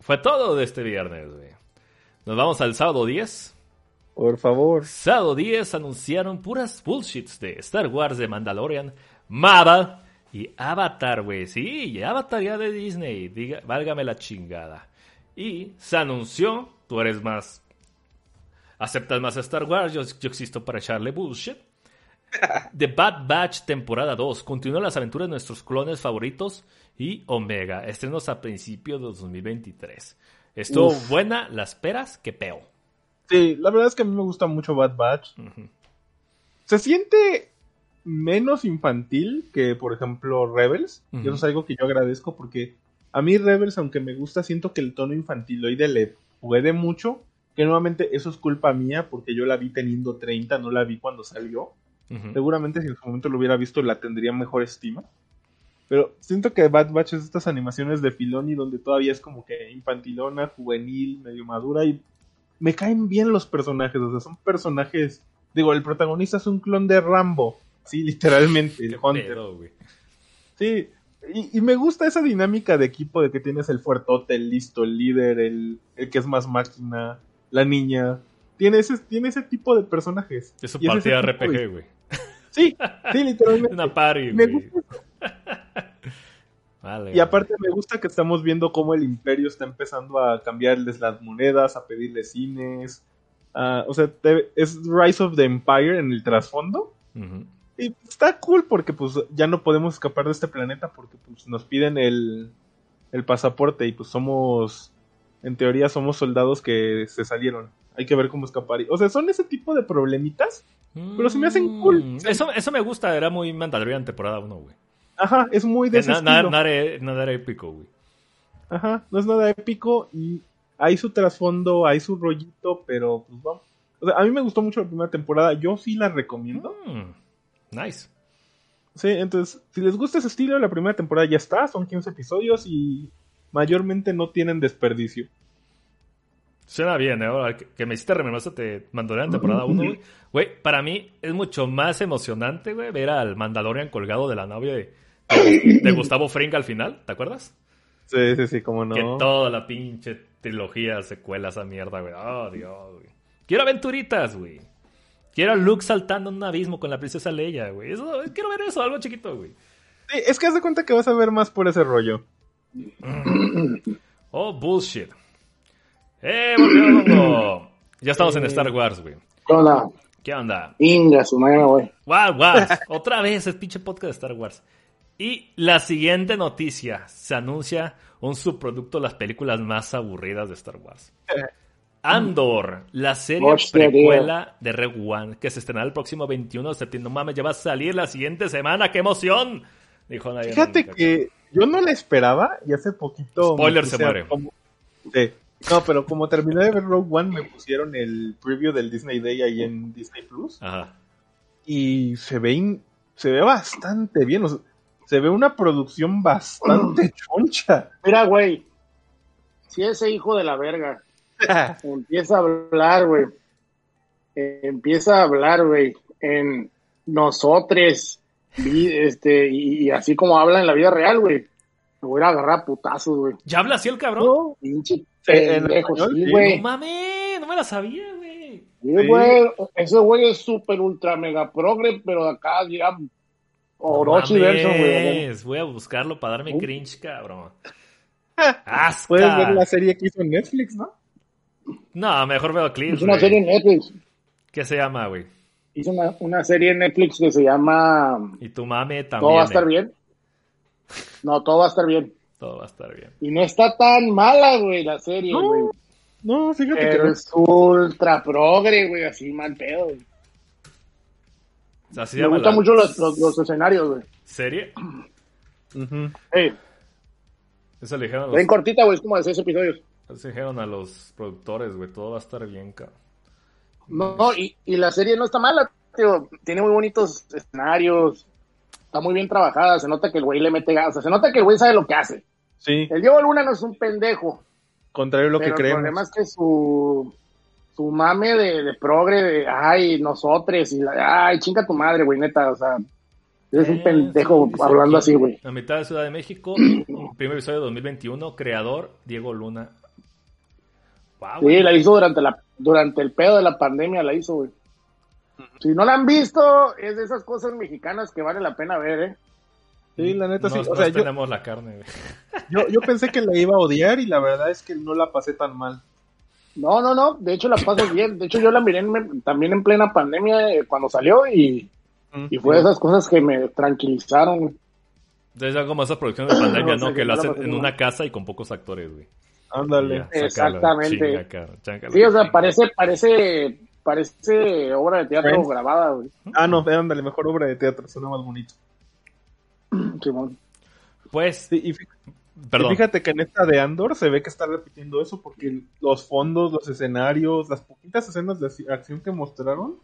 fue todo de este viernes, güey. Nos vamos al sábado 10. Por favor. Sábado 10 anunciaron puras bullshits de Star Wars de Mandalorian, Maba y Avatar, güey. Sí, Avatar ya de Disney. Diga, válgame la chingada. Y se anunció, tú eres más... Aceptas más Star Wars, yo, existo para echarle bullshit. The Bad Batch temporada 2. Continúa las aventuras de nuestros clones favoritos y Omega. Estrenos a principios de 2023. Estuvo buena, las peras, que peo. Sí, la verdad es que a mí me gusta mucho Bad Batch. Se siente menos infantil que, por ejemplo, Rebels. Y eso es algo que yo agradezco porque a mí Rebels, aunque me gusta, siento que el tono infantiloide le puede mucho. Que nuevamente eso es culpa mía porque yo la vi teniendo 30, no la vi cuando salió. Seguramente si en su momento lo hubiera visto la tendría mejor estima. Pero siento que Bad Batch es estas animaciones de Filoni donde todavía es como que infantilona, juvenil, medio madura y me caen bien los personajes, o sea, son personajes. Digo, el protagonista es un clon de Rambo, sí, literalmente, el Hunter. Sí, y, me gusta esa dinámica de equipo de que tienes el fuertote, el listo, el líder, el, el que es más máquina, la niña. Tiene ese, tiene ese tipo de personajes. Es un partida RPG, güey. Sí, sí, literalmente. Una party, y aparte me gusta que estamos viendo cómo el imperio está empezando a cambiarles las monedas, a pedirles cines. o sea, es Rise of the Empire en el trasfondo. Y está cool porque pues ya no podemos escapar de este planeta porque pues nos piden el, el pasaporte y pues somos, en teoría somos soldados que se salieron. Hay que ver cómo escapar. O sea, son ese tipo de problemitas, pero se me hacen cool. Mm, eso, eso me gusta, era muy Mandalorian temporada 1, güey. Ajá, es muy de ese nada, era épico, güey. Ajá, no es nada épico y hay su trasfondo, hay su rollito, pero pues vamos. O sea, a mí me gustó mucho la primera temporada, yo sí la recomiendo. Mm, nice. Sí, entonces, si les gusta ese estilo, la primera temporada ya está, son 15 episodios y mayormente no tienen desperdicio. Suena bien, ¿eh? Que, me hiciste rememorarse te Mandalorian temporada 1, güey. Güey, para mí es mucho más emocionante, güey, ver al Mandalorian colgado de la novia de, de, Gustavo Fring al final, ¿te acuerdas? Sí, sí, sí, cómo no. Que toda la pinche trilogía secuela esa mierda, güey. Oh, Dios, güey. Quiero aventuritas, güey. Quiero a Luke saltando en un abismo con la princesa Leia, güey. Eso, quiero ver eso, algo chiquito, güey. Sí, es que haz de cuenta que vas a ver más por ese rollo. oh, bullshit. ¡Eh, volvió! Ya estamos en Star Wars, güey. ¿Qué onda? ¿Qué onda? Inga, su madre, güey. Wow, wow. Otra vez el pinche podcast de Star Wars. Y la siguiente noticia. Se anuncia un subproducto de las películas más aburridas de Star Wars. Andor, la serie precuela de Red One, que se estrenará el próximo 21 de septiembre. No mames, ya va a salir la siguiente semana. ¡Qué emoción! Dijo nadie. Fíjate que yo no la esperaba y hace poquito. Spoiler se muere. Sí. No, pero como terminé de ver Rogue One, me pusieron el preview del Disney Day ahí en Disney Plus. Ajá. Y se ve, se ve bastante bien. Se ve una producción bastante choncha. Mira, güey. Si ese hijo de la verga empieza a hablar, güey. empieza a hablar, güey. En nosotros. Este, y, así como habla en la vida real, güey. Me voy a agarrar putazos, güey. ¿Ya habla así el cabrón? pinche no mames, no me la sabía, güey. Sí, güey, ese güey es súper ultra mega progre, pero acá ya Orochi verso, güey. Voy a buscarlo para darme cringe, cabrón. Asca. Puedes ver la serie que hizo en Netflix, ¿no? No, mejor veo clips. Es una serie en Netflix. ¿Qué se llama, güey? Hizo una, una, serie en Netflix que se llama. Y tu mame también. Todo va a estar eh. bien. No, todo va a estar bien. Todo va a estar bien. Y no está tan mala, güey, la serie, güey. No, fíjate Pero que. es ultra progre, güey, así mal pedo, güey. Así Me gustan mucho los, los, escenarios, güey. ¿Serie? Uh hey. Eso le dijeron a los... Bien cortita, güey, es como de seis episodios. Eso dijeron a los productores, güey, todo va a estar bien, cabrón. No, y, y la serie no está mala, tío. Tiene muy bonitos escenarios está muy bien trabajada, se nota que el güey le mete gas, se nota que el güey sabe lo que hace. Sí. El Diego Luna no es un pendejo. Contrario a lo que creemos. El problema es que su, su mame de, de progre, de ay, nosotros, y la, ay, chinga tu madre, güey, neta, o sea, es un eh, pendejo hablando así, güey. La mitad de Ciudad de México, primer episodio de 2021, creador Diego Luna. sí, la hizo durante, la, durante el pedo de la pandemia, la hizo, güey. Si no la han visto, es de esas cosas mexicanas que vale la pena ver, ¿eh? Sí, la neta sí. O sea, tenemos la carne. Yo, yo pensé que la iba a odiar y la verdad es que no la pasé tan mal. No, no, no. De hecho, la pasé bien. De hecho, yo la miré también en plena pandemia eh, cuando salió y, y fue de esas cosas que me tranquilizaron. Es como esas producciones de pandemia, ¿no? que lo hacen en una casa y con pocos actores, güey. Ándale. Exactamente. sí, o sea, parece, parece Parece obra de teatro grabada, güey. Ah, no, ándale, mejor obra de teatro, suena más bonito. Simón. Pues, y, fíjate que en esta de Andor se ve que está repitiendo eso porque los fondos, los escenarios, las poquitas escenas de acción que mostraron.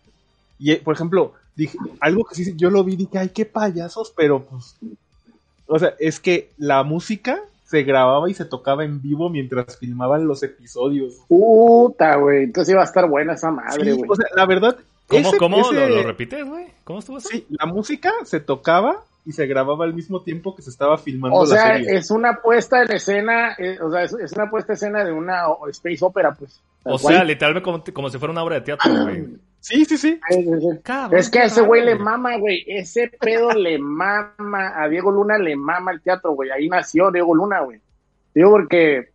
Y, por ejemplo, dije, algo que sí, yo lo vi, dije, ay, qué payasos, pero pues. O sea, es que la música se grababa y se tocaba en vivo mientras filmaban los episodios. Puta, güey. Entonces iba a estar buena esa madre, güey. o sea, la verdad. ¿Cómo, cómo ¿Lo, repites, güey? ¿Cómo estuvo eso? Sí, la música se tocaba y se grababa al mismo tiempo que se estaba filmando o sea, es una puesta en escena, eh, o sea, es, una puesta en escena de una space opera, pues. O sea, literalmente como, como, si fuera una obra de teatro, güey. Sí, sí, sí. es que a ese güey le mama, güey. Ese pedo le mama. A Diego Luna le mama el teatro, güey. Ahí nació Diego Luna, güey. Digo porque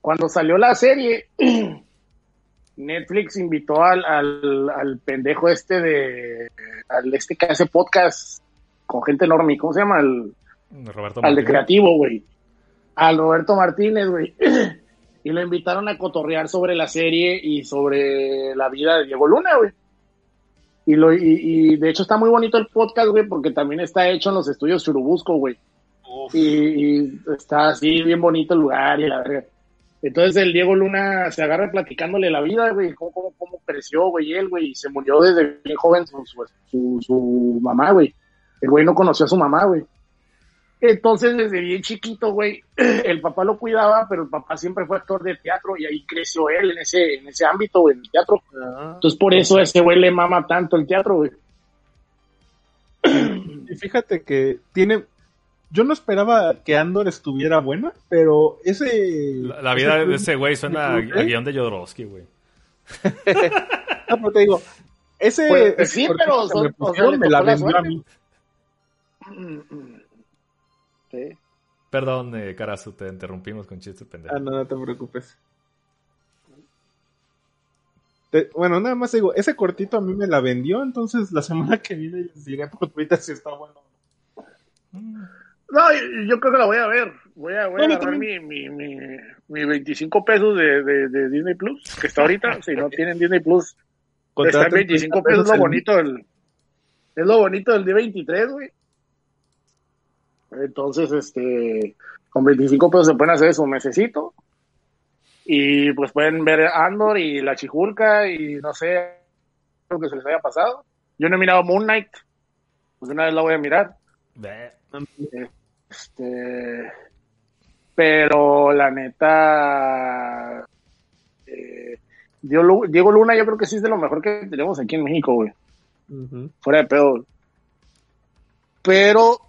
cuando salió la serie, Netflix invitó al, al, pendejo este de. al este que hace podcast con gente enorme. ¿Cómo se llama? Al, Roberto al de creativo, güey. Al Roberto Martínez, güey. y lo invitaron a cotorrear sobre la serie y sobre la vida de Diego Luna, güey. Y, lo, y, de hecho está muy bonito el podcast, güey, porque también está hecho en los estudios Churubusco, güey. Y, está así bien bonito el lugar y la verga. Entonces el Diego Luna se agarra platicándole la vida, güey, cómo, cómo, cómo creció, güey, él, güey, y se murió desde bien joven su, su, su, mamá, güey. El güey no conoció a su mamá, güey. Entonces, desde bien chiquito, güey, el papá lo cuidaba, pero el papá siempre fue actor de teatro y ahí creció él en ese, en ese ámbito, güey, en el teatro. Ah. Entonces, por eso ese güey le mama tanto el teatro, güey. Y fíjate que tiene. Yo no esperaba que Andor estuviera buena, pero ese. La, vida de ese güey suena a, guion de Jodorowsky, güey. no, pero te digo, ese. Pues, sí, pero me, me la vendió a mí. Mm, mm. Perdón, eh, Carazo, te interrumpimos con chistes pendejos. Ah, no, no te preocupes. bueno, nada más digo, ese cortito a mí me la vendió, entonces la semana que viene les diré por Twitter si está bueno. No, yo creo que la voy a ver. Voy a, voy a agarrar mi, mi, mi, 25 pesos de, de, Disney Plus, que está ahorita. si no tienen Disney Plus, está en 25 pesos. Es lo bonito del, es lo bonito del día 23, güey. Entonces, este, con 25 pesos se pueden hacer un mesecito. Y pues pueden ver Andor y La Chijulca y no sé lo que se les haya pasado. Yo no he mirado Moon Knight. Pues una vez la voy a mirar. Este, pero la neta, eh, Diego Luna yo creo que sí es de lo mejor que tenemos aquí en México, güey. Fuera de pedo. Pero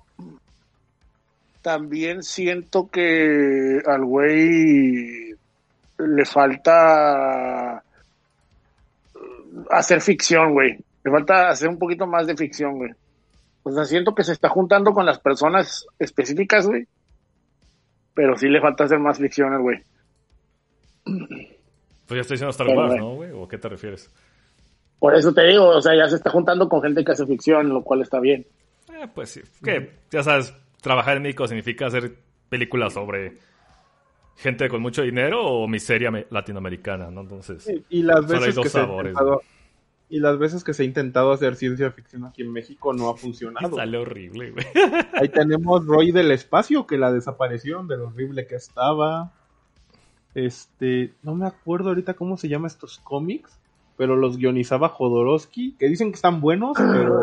también siento que al güey le falta hacer ficción, güey. Le falta hacer un poquito más de ficción, güey. O sea, siento que se está juntando con las personas específicas, güey. Pero sí le falta hacer más ficción al güey. Pues ya estoy diciendo Star Wars, ¿no, güey? ¿O qué te refieres? Por eso te digo, o sea, ya se está juntando con gente que hace ficción, lo cual está bien. Eh, pues sí. Que, ya sabes, trabajar en México significa hacer películas sobre gente con mucho dinero o miseria latinoamericana, ¿no? Entonces, y, las veces que Se y las veces que se ha intentado hacer ciencia ficción aquí en México no ha funcionado. Sale horrible, güey. Ahí tenemos Roy del espacio, que la desaparición de lo horrible que estaba. Este, no me acuerdo ahorita cómo se llama estos cómics, pero los guionizaba Jodorowsky, que dicen que están buenos, pero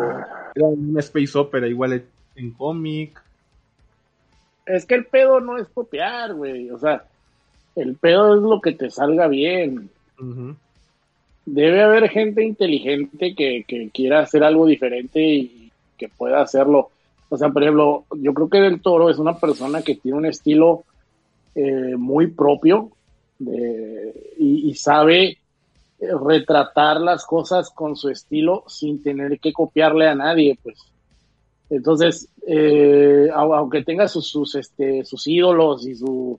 era una space opera igual en cómic es que el pedo no es copiar, güey. O sea, el pedo es lo que te salga bien. Debe haber gente inteligente que, quiera hacer algo diferente y que pueda hacerlo. O sea, por ejemplo, yo creo que Del Toro es una persona que tiene un estilo eh, muy propio y, sabe retratar las cosas con su estilo sin tener que copiarle a nadie, pues. Entonces, eh, aunque tenga sus, sus, este, sus ídolos y su,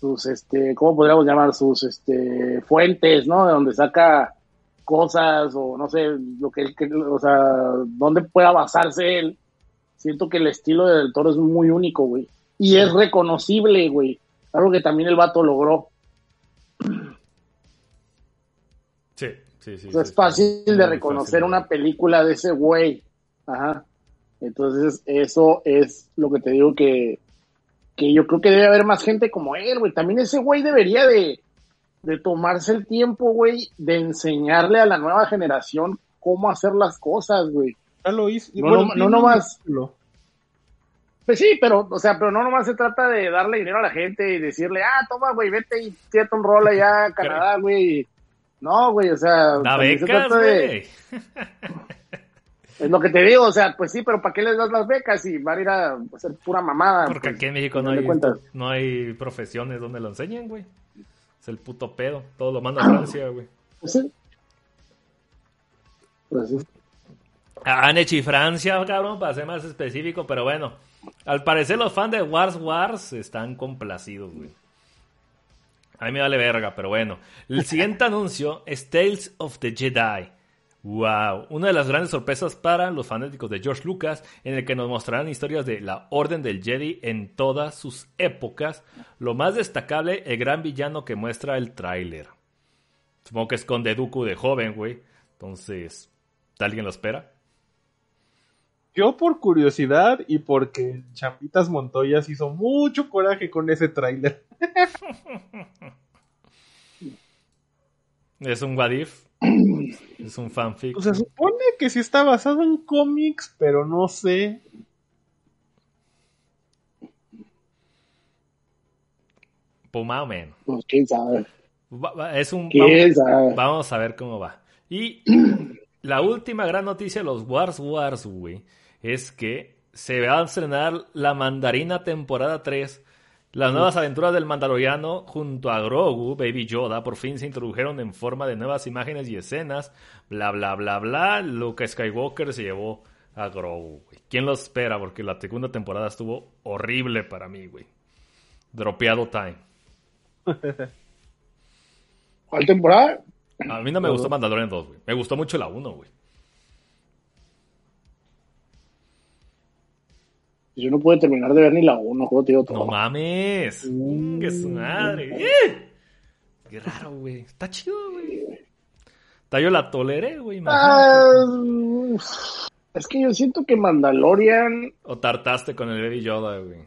sus, este, ¿cómo podríamos llamar? Sus, este, fuentes, ¿no? De donde saca cosas o no sé, lo que, o sea, dónde pueda basarse él. Siento que el estilo del toro es muy único, güey. Y es reconocible, güey. Algo que también el vato logró. Sí, sí, sí. es fácil de reconocer una película de ese güey. Ajá. Entonces, eso es lo que te digo que, que yo creo que debe haber más gente como él, güey. También ese güey debería de, tomarse el tiempo, güey, de enseñarle a la nueva generación cómo hacer las cosas, güey. Ya lo hizo. No, no, nomás. Pues sí, pero, o sea, pero no nomás se trata de darle dinero a la gente y decirle, ah, toma, güey, vete y tírate un rol allá a Canadá, güey. No, güey, o sea. La becas, güey. Es lo que te digo, o sea, pues sí, pero ¿para qué les das las becas y van a ir a hacer pura mamada? Porque pues, aquí en México no hay, no hay profesiones donde lo enseñen, güey. Es el puto pedo. Todo lo manda a Francia, güey. Pues sí. Pues sí. Han hecho y Francia, cabrón, para ser más específico, pero bueno. Al parecer los fans de Wars Wars están complacidos, güey. A mí me vale verga, pero bueno. El siguiente anuncio es Tales of the Jedi. Wow, una de las grandes sorpresas para los fanáticos de George Lucas, en el que nos mostrarán historias de la Orden del Jedi en todas sus épocas. Lo más destacable, el gran villano que muestra el tráiler. Supongo que esconde Dooku de joven, güey. Entonces, ¿alguien lo espera? Yo por curiosidad y porque Champitas Montoyas hizo mucho coraje con ese tráiler. es un Wadif. Es un fanfic. Pues se supone que sí está basado en cómics, pero no sé. Pues más o quién sabe. Es un, vamos, sabe? vamos a ver cómo va. Y la última gran noticia de los Wars Wars, güey, es que se va a estrenar la mandarina temporada 3 las nuevas aventuras del Mandaloriano junto a Grogu, Baby Yoda, por fin se introdujeron en forma de nuevas imágenes y escenas. Bla, bla, bla, bla. Luke Skywalker se llevó a Grogu, güey. ¿Quién lo espera? Porque la segunda temporada estuvo horrible para mí, güey. Dropeado time. ¿Cuál temporada? A mí no me gustó Mandalorian 2, güey. Me gustó mucho la 1, güey. Yo no pude terminar de ver ni la 1, juego tío todo. No mames. ¡Qué su madre! ¡Eh! Qué raro, güey. Está chido, güey. Está yo la toleré, güey. Ah, es que yo siento que Mandalorian. O tartaste con el Baby Yoda, güey.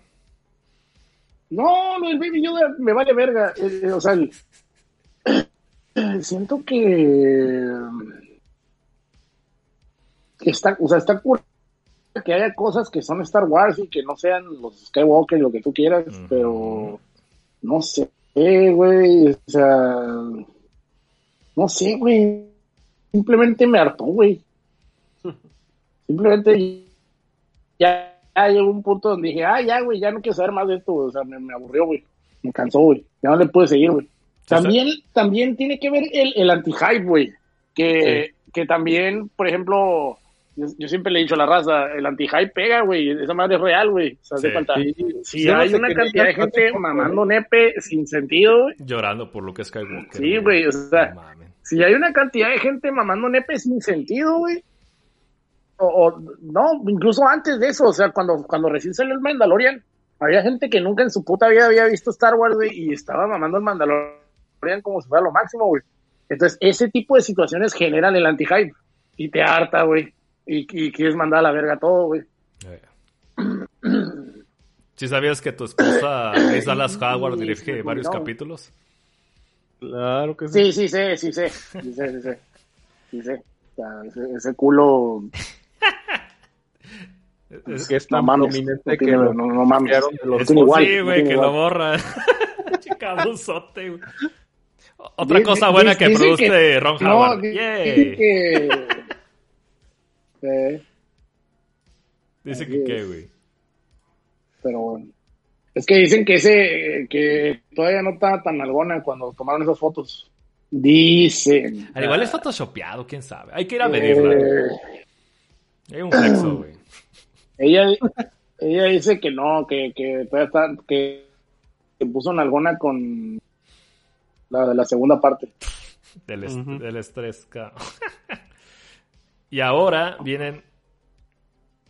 No, no, el Baby Yoda me vale verga. Eh, eh, o sea, el- siento que. que está, o sea, está cool que haya cosas que son Star Wars y que no sean los Skywalker, lo que tú quieras, pero no sé, güey, o sea, no sé, güey, simplemente me hartó, güey. Simplemente ya, ya llegó un punto donde dije, ah, ya, güey, ya no quiero saber más de esto, güey. o sea, me, me aburrió, güey, me cansó, güey, ya no le pude seguir, güey. También, también tiene que ver el, el anti-hype, güey, que, que también, por ejemplo, yo, yo siempre le he dicho a la raza, el anti-hype pega, güey, esa madre es real, güey, o sea, hace Sí. falta. Sí, Si hay una cantidad de gente mamando nepe sin sentido, güey, Llorando por Luke Skywalker. Sí, güey, o sea, No si hay una cantidad de gente mamando nepe sin sentido, güey. O, o- no, incluso antes de eso, o sea, cuando, cuando recién salió el Mandalorian, había gente que nunca en su puta vida había visto Star Wars, güey, y estaba mamando el Mandalorian como si fuera lo máximo, güey. Entonces, ese tipo de situaciones generan el anti-hype y te harta, güey. Y, y quieres mandar a la verga todo, güey. ¿Sí sabías que tu esposa es Dallas Howard dirige varios No. capítulos? Claro que sí. Sí, sí sé, sí sé, sí sé, sí sé. Sí sé. O sea, ese, ese culo, Es- que es no tan mames. prominente No, que lo no, no mames. cambiaron de los es- igual, sí, no güey, que lo borra. Chicabuzote, güey. Otra cosa buena que produce que- Ron No, Howard. que... Eh, Dice Así que qué, güey. pero bueno. Es que dicen que ese, que todavía no está tan algona cuando tomaron esas fotos. Dicen. Al igual es photoshopeado, quién sabe. Hay que ir a medirla. Eh, Hay un flexo, güey. ella, ella dice que no, que, que todavía está, que, que puso en algona con la de la segunda parte. Del, est- del estrés, cabrón. y ahora vienen.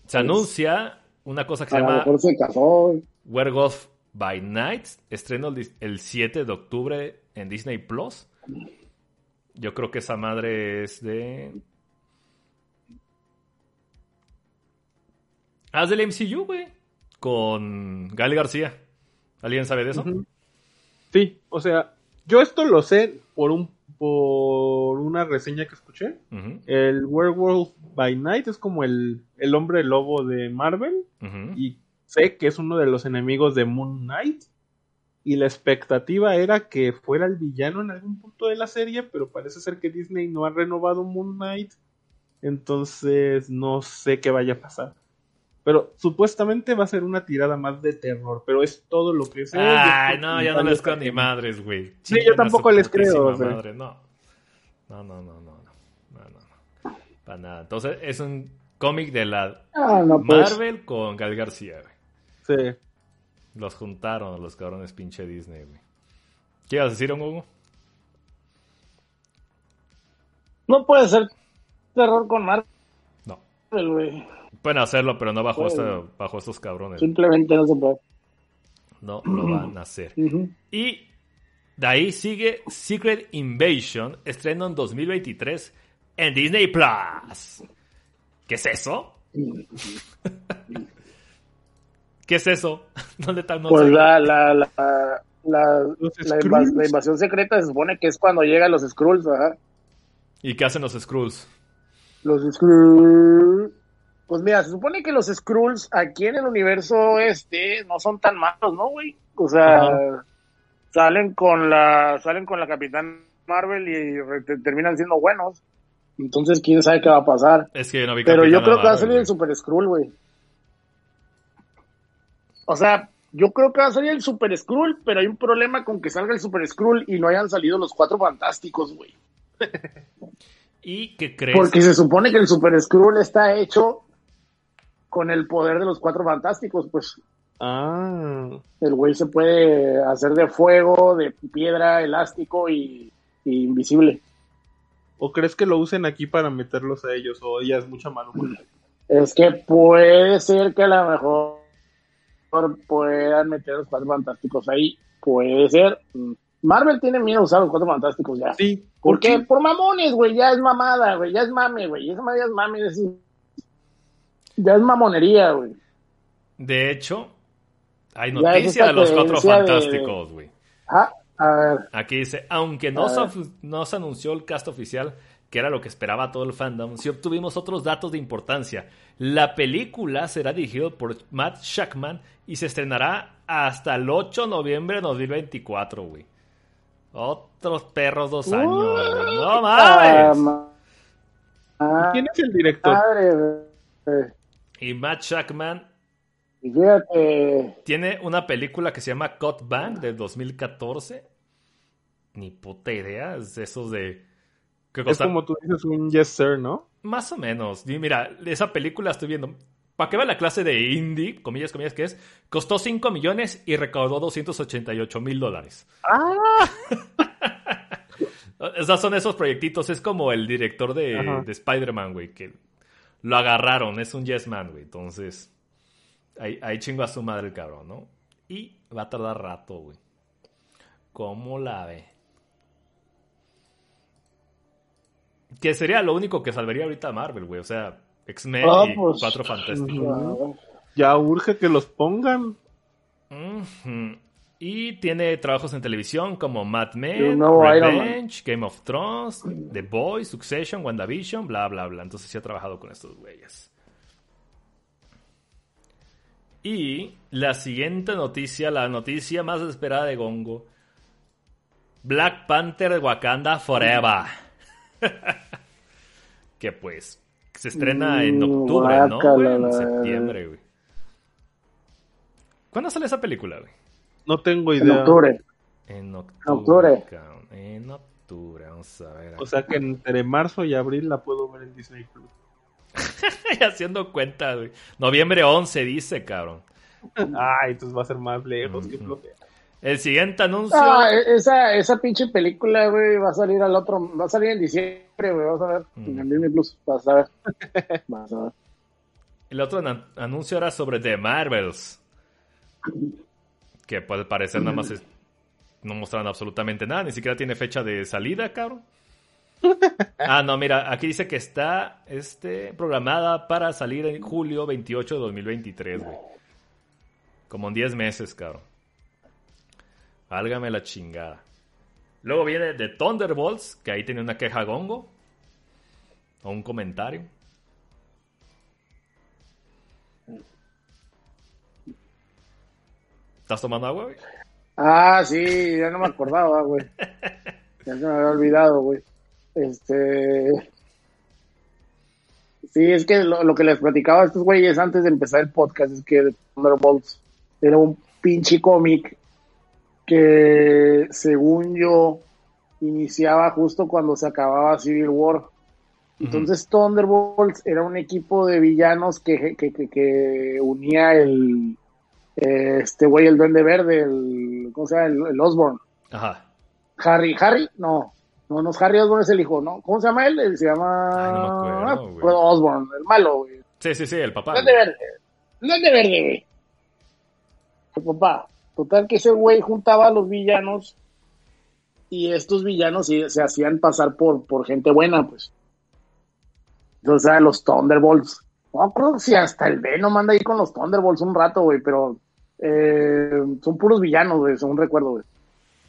Se anuncia una cosa que se llama se casó. Werewolf by Night. Estreno el, dis- el 7 de octubre en Disney Plus. Yo creo que esa madre es de. Ah, es del MCU, güey. Con Gali García. ¿Alguien sabe de eso? Sí, o sea, yo esto lo sé por un por una reseña que escuché. El Werewolf by Night es como el, el hombre lobo de Marvel y sé que es uno de los enemigos de Moon Knight y la expectativa era que fuera el villano en algún punto de la serie, pero parece ser que Disney no ha renovado Moon Knight, entonces no sé qué vaya a pasar. Pero supuestamente va a ser una tirada más de terror, pero es todo lo que sé. Ay, Yo no, ya no les creo ni madres, güey. Sí, yo tampoco les creo, o sea. madre, no. No, no, no, no, no. No, no, no. Para nada. Entonces, es un cómic de la Ah, no, pues. Marvel con Gal García, güey. Sí. Los juntaron los cabrones pinche Disney, güey. ¿Qué ibas a decir, Hugo? No puede ser terror con Marvel, No. güey. Pueden hacerlo, pero no bajo, esta- bajo estos cabrones. Simplemente no se puede. No lo van a hacer. Ujú. Y de ahí sigue Secret Invasion, estreno en 2023 en Disney Plus. ¿Qué es eso? ¿Qué es eso? ¿Dónde está? No Pues la, la, la, la, Los la, Skrulls. invas- la invasión secreta se supone que es cuando llegan los Skrulls, ajá. ¿Y qué hacen los Skrulls? Los Skrulls. Pues mira, se supone que los Skrulls aquí en el universo este no son tan malos, ¿no, güey? O sea, salen con la salen con la Capitán Marvel y terminan siendo buenos. Entonces, quién sabe qué va a pasar. Es que no vi Pero yo creo que va a salir el Super Skrull, güey. O sea, yo creo que va a salir el Super Skrull, pero hay un problema con que salga el Super Skrull y no hayan salido los cuatro fantásticos, güey. ¿Y qué crees? Porque se supone que el Super Skrull está hecho con el poder de los cuatro fantásticos, pues. Ah. El güey se puede hacer de fuego, de piedra, elástico y, invisible. ¿O crees que lo usen aquí para meterlos a ellos? ¿O ya es mucha mano? Es que puede ser que a lo mejor puedan meter los cuatro fantásticos ahí. Puede ser. Marvel tiene miedo a usar los cuatro fantásticos ya. Sí. Porque por mamones, güey, ya es mamada, güey, ya es mame, güey. Esa madre ya es mame, ya es mamonería, güey. De hecho, hay noticia de los cuatro fantásticos, güey. Ah, a ver. Aquí dice, aunque no se, no se anunció el cast oficial, que era lo que esperaba todo el fandom, si obtuvimos otros datos de importancia. La película será dirigida por Matt Shackman y se estrenará hasta el 8 de noviembre de 2024, güey. Otros perros dos años, No mames. ¿Quién es el director? Y Matt Shackman Fíjate. Tiene una película que se llama Cut Bang de 2014. Ni puta idea. Es esos de. Es como tú dices un Yes Sir, ¿no? Más o menos. mira, esa película estoy viendo. Para que vea la clase de indie, comillas, comillas, que es, costó 5 millones y recaudó 288 mil dólares. ¡Ah! Esos son esos proyectitos. Es como el director de, de Spider-Man, güey, que lo agarraron. Es un Yes Man, güey. Entonces. Ahí, chingo a su madre el cabrón, ¿no? Y va a tardar rato, güey. ¿Cómo la ve? Que sería lo único que salvaría ahorita a Marvel, güey. O sea, X-Men ah, y pues, Cuatro Fantásticos. Ya urge que los pongan. Y tiene trabajos en televisión como Mad Men, Revenge, Game of Thrones, The Boys, Succession, WandaVision, bla, bla, bla. Entonces sí ha trabajado con estos güeyes. Y la siguiente noticia, la noticia más esperada de Gongo. Black Panther de Wakanda Forever. que pues se estrena en mm, octubre, ¿no? En septiembre, güey. ¿Cuándo sale esa película, güey? No tengo idea. En octubre. En octubre. En octubre, vamos a ver. O sea que entre marzo y abril la puedo ver en Disney Plus. Haciendo cuenta, güey. Noviembre 11 dice, cabrón. Ay, entonces va a ser más lejos que El siguiente anuncio. Ah, esa, esa pinche película, güey, va a salir al otro. Va a salir en diciembre, güey. Vas a ver. En Disney Plus. Vas a ver. Vas a ver. El otro anuncio era sobre The Marvels. Que puede parecer nada más. no mostraron absolutamente nada. Ni siquiera tiene fecha de salida, cabrón. ah, no, mira, aquí dice que está este, programada para salir en julio 28 de 2023, güey. Como en 10 meses, cabrón. Álgame la chingada. Luego viene The Thunderbolts, que ahí tiene una queja gongo. O un comentario. ¿Estás tomando agua, güey? Ah, sí, ya no me acordaba, güey. Ya se me había olvidado, güey. Este. Sí, es que lo, que les platicaba a estos güeyes antes de empezar el podcast es que Thunderbolts era un pinche cómic que, según yo, iniciaba justo cuando se acababa Civil War. Entonces Thunderbolts era un equipo de villanos que, que, unía el este güey, el duende verde, el ¿cómo se llama? El, el Osborn. Ajá. Harry, Harry, no, no, no, Harry Osborn es el hijo, ¿no? ¿Cómo se llama él? él se llama Ay, no me acuerdo, ah, Osborn, el malo, güey. Sí, sí, sí, el papá. Duende verde, duende verde, güey papá. Total que ese güey juntaba a los villanos y estos villanos se hacían pasar por, por gente buena, pues. Sea, los Thunderbolts. No creo si hasta el Venom anda ahí con los Thunderbolts un rato, güey, pero eh, son puros villanos, güey, según recuerdo, güey.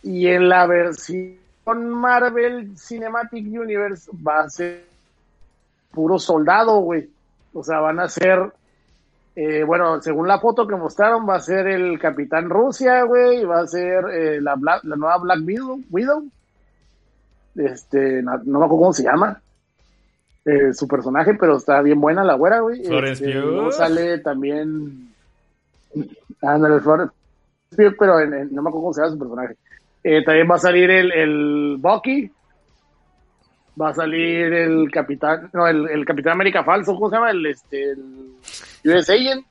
Y en la versión Marvel Cinematic Universe va a ser puro soldado, güey. O sea, van a ser Eh, bueno, según la foto que mostraron, va a ser el Capitán Rusia, güey, va a ser eh, la, la nueva Black Widow, Este, no, me acuerdo cómo se llama. Su personaje, pero está bien buena la güera, güey. Florence este, sale también. Ándale, Florence pero no me acuerdo cómo se llama su personaje. también va a salir el, el Bucky, va a salir el Capitán, no, el, Capitán América falso, ¿cómo se llama? El, este, el US Agent,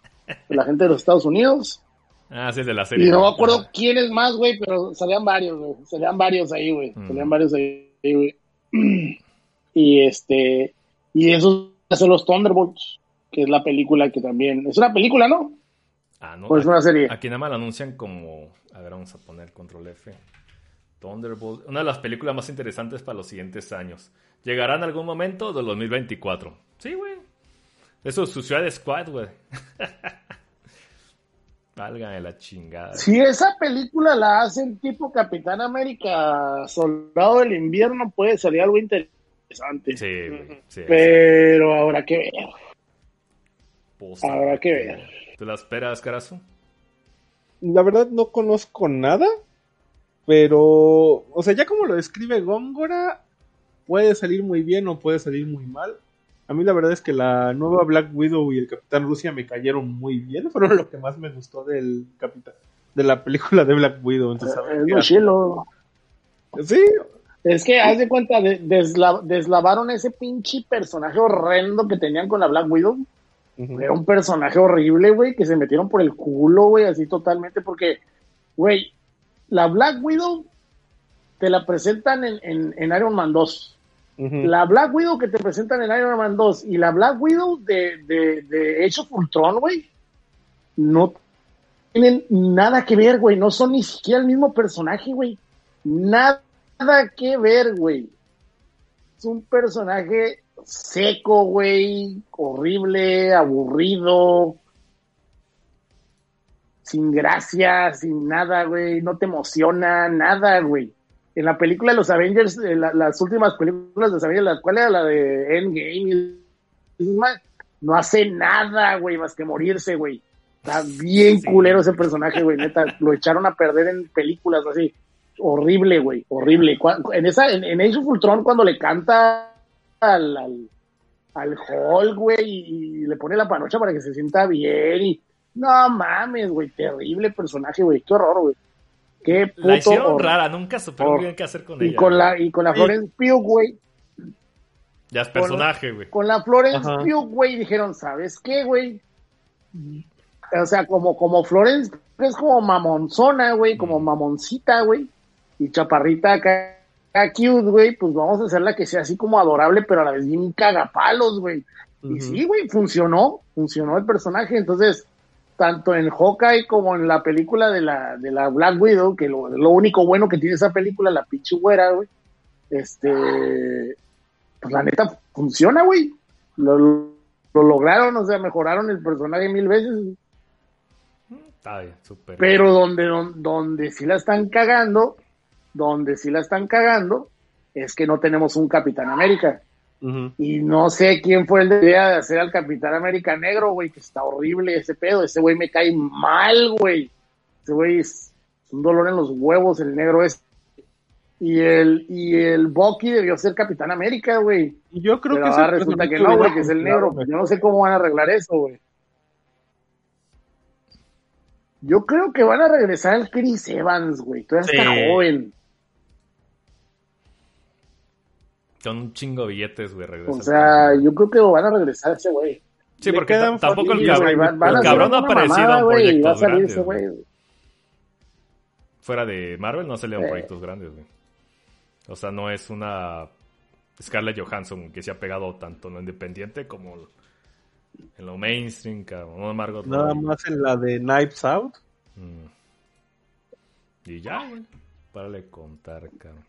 la gente de los Estados Unidos. Ah, sí, es de la serie. Y no me acuerdo quién es más, güey, pero salían varios, güey. Salían varios ahí, güey. Mm. Salían varios ahí, güey. Y este, y esos son los Thunderbolts, que es la película que también, es una película, ¿no? Ah, no. Pues es una serie. Aquí nada más la anuncian como, a ver, vamos a poner control F. Thunderbolt, una de las películas más interesantes para los siguientes años. Llegará en algún momento del 2024. Sí, güey. Eso es Suicide Squad, güey. Válgame la chingada. Si esa película la hacen tipo Capitán América, Soldado del Invierno, puede salir algo interesante. Sí, sí Pero habrá que ver. Habrá que ver. ¿Tú la esperas, Carazo? La verdad no conozco nada. Pero, o sea, ya como lo describe Góngora, puede salir muy bien o puede salir muy mal. A mí la verdad es que la nueva Black Widow y el Capitán Rusia me cayeron muy bien. Fueron lo que más me gustó del Capitán, de la película de Black Widow. Entonces, es Sí. Es que, haz de cuenta, deslavaron ese pinche personaje horrendo que tenían con la Black Widow. Era un personaje horrible, güey, que se metieron por el culo, güey, así totalmente, porque, güey, la Black Widow te la presentan en, en, Iron Man 2. La Black Widow que te presentan en Iron Man 2 y la Black Widow de, de, de Age of Ultron, güey, no tienen nada que ver, güey. No son ni siquiera el mismo personaje, güey. Nada que ver, güey. Es un personaje seco, güey, horrible, aburrido, sin gracia, sin nada, güey, no te emociona, nada, güey. En la película de los Avengers, las últimas películas de los Avengers, ¿cuál era la de Endgame? No hace nada, güey, más que morirse, güey. Está bien culero ese personaje, güey, neta. Lo echaron a perder en películas así. Horrible, güey, horrible. En esa, en, en Age of Ultron, cuando le canta al, al, al Hulk, güey, y, le pone la panocha para que se sienta bien y no mames, güey, terrible personaje, güey, qué horror, güey. Qué puto La hicieron rara, nunca supieron bien qué hacer con y ella. Con la, y con la Florence Pugh, güey. Ya es personaje, güey. Con, la Florence Pugh, güey, dijeron, ¿sabes qué, güey? O sea, como, como Florence es como mamonzona, güey, como mamoncita, güey. Y chaparrita acá, cute, güey, pues vamos a hacerla que sea así como adorable, pero a la vez bien cagapalos, güey. Y sí, güey, funcionó, funcionó el personaje. Entonces, tanto en Hawkeye como en la película de la, de la Black Widow, que lo, único bueno que tiene esa película, la pinche güera, güey, este, pues la neta funciona, güey. Lo, lo, lograron, o sea, mejoraron el personaje mil veces. Está bien, súper. Pero donde, donde, sí la están cagando, donde sí la están cagando, es que no tenemos un Capitán América. Y no sé quién fue el de idea de hacer al Capitán América negro, güey, que está horrible ese pedo. Ese güey me cae mal, güey. Ese güey es, un dolor en los huevos, el negro es. Y el, y el Bucky debió ser Capitán América, güey. Y yo creo que ahora resulta que no, güey, que es el negro. Yo no sé cómo van a arreglar eso, güey. Yo creo que van a regresar al Chris Evans, güey. Todavía está joven. Son un chingo de billetes, güey. O sea, yo creo que van a regresar ese güey. Sí, porque tampoco el cabrón, el cabrón no ha aparecido en proyectos grandes. Fuera de Marvel no le dan proyectos grandes, güey. O sea, no es una Scarlett Johansson que se ha pegado tanto en lo independiente como en lo mainstream, cabrón. No Margot Nada más en la de Knives Out. Mm. Y ya, güey. Párale contar, cabrón.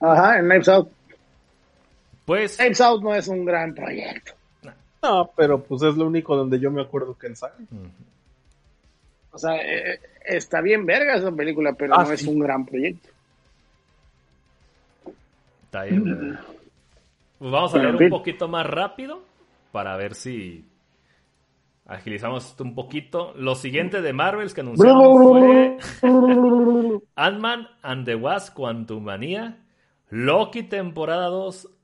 Ajá, en Knives Out. Pues. Knives Out no es un gran proyecto. No, pero pues es lo único donde yo me acuerdo que sale. O sea, eh, eh, está bien verga esa película, pero ah, no es un gran proyecto. Está bien. Pues vamos a leer un poquito más rápido para ver si agilizamos esto un poquito. Lo siguiente de Marvels que anunciamos fue Ant-Man and the Wasp Quantumania, Loki temporada 2,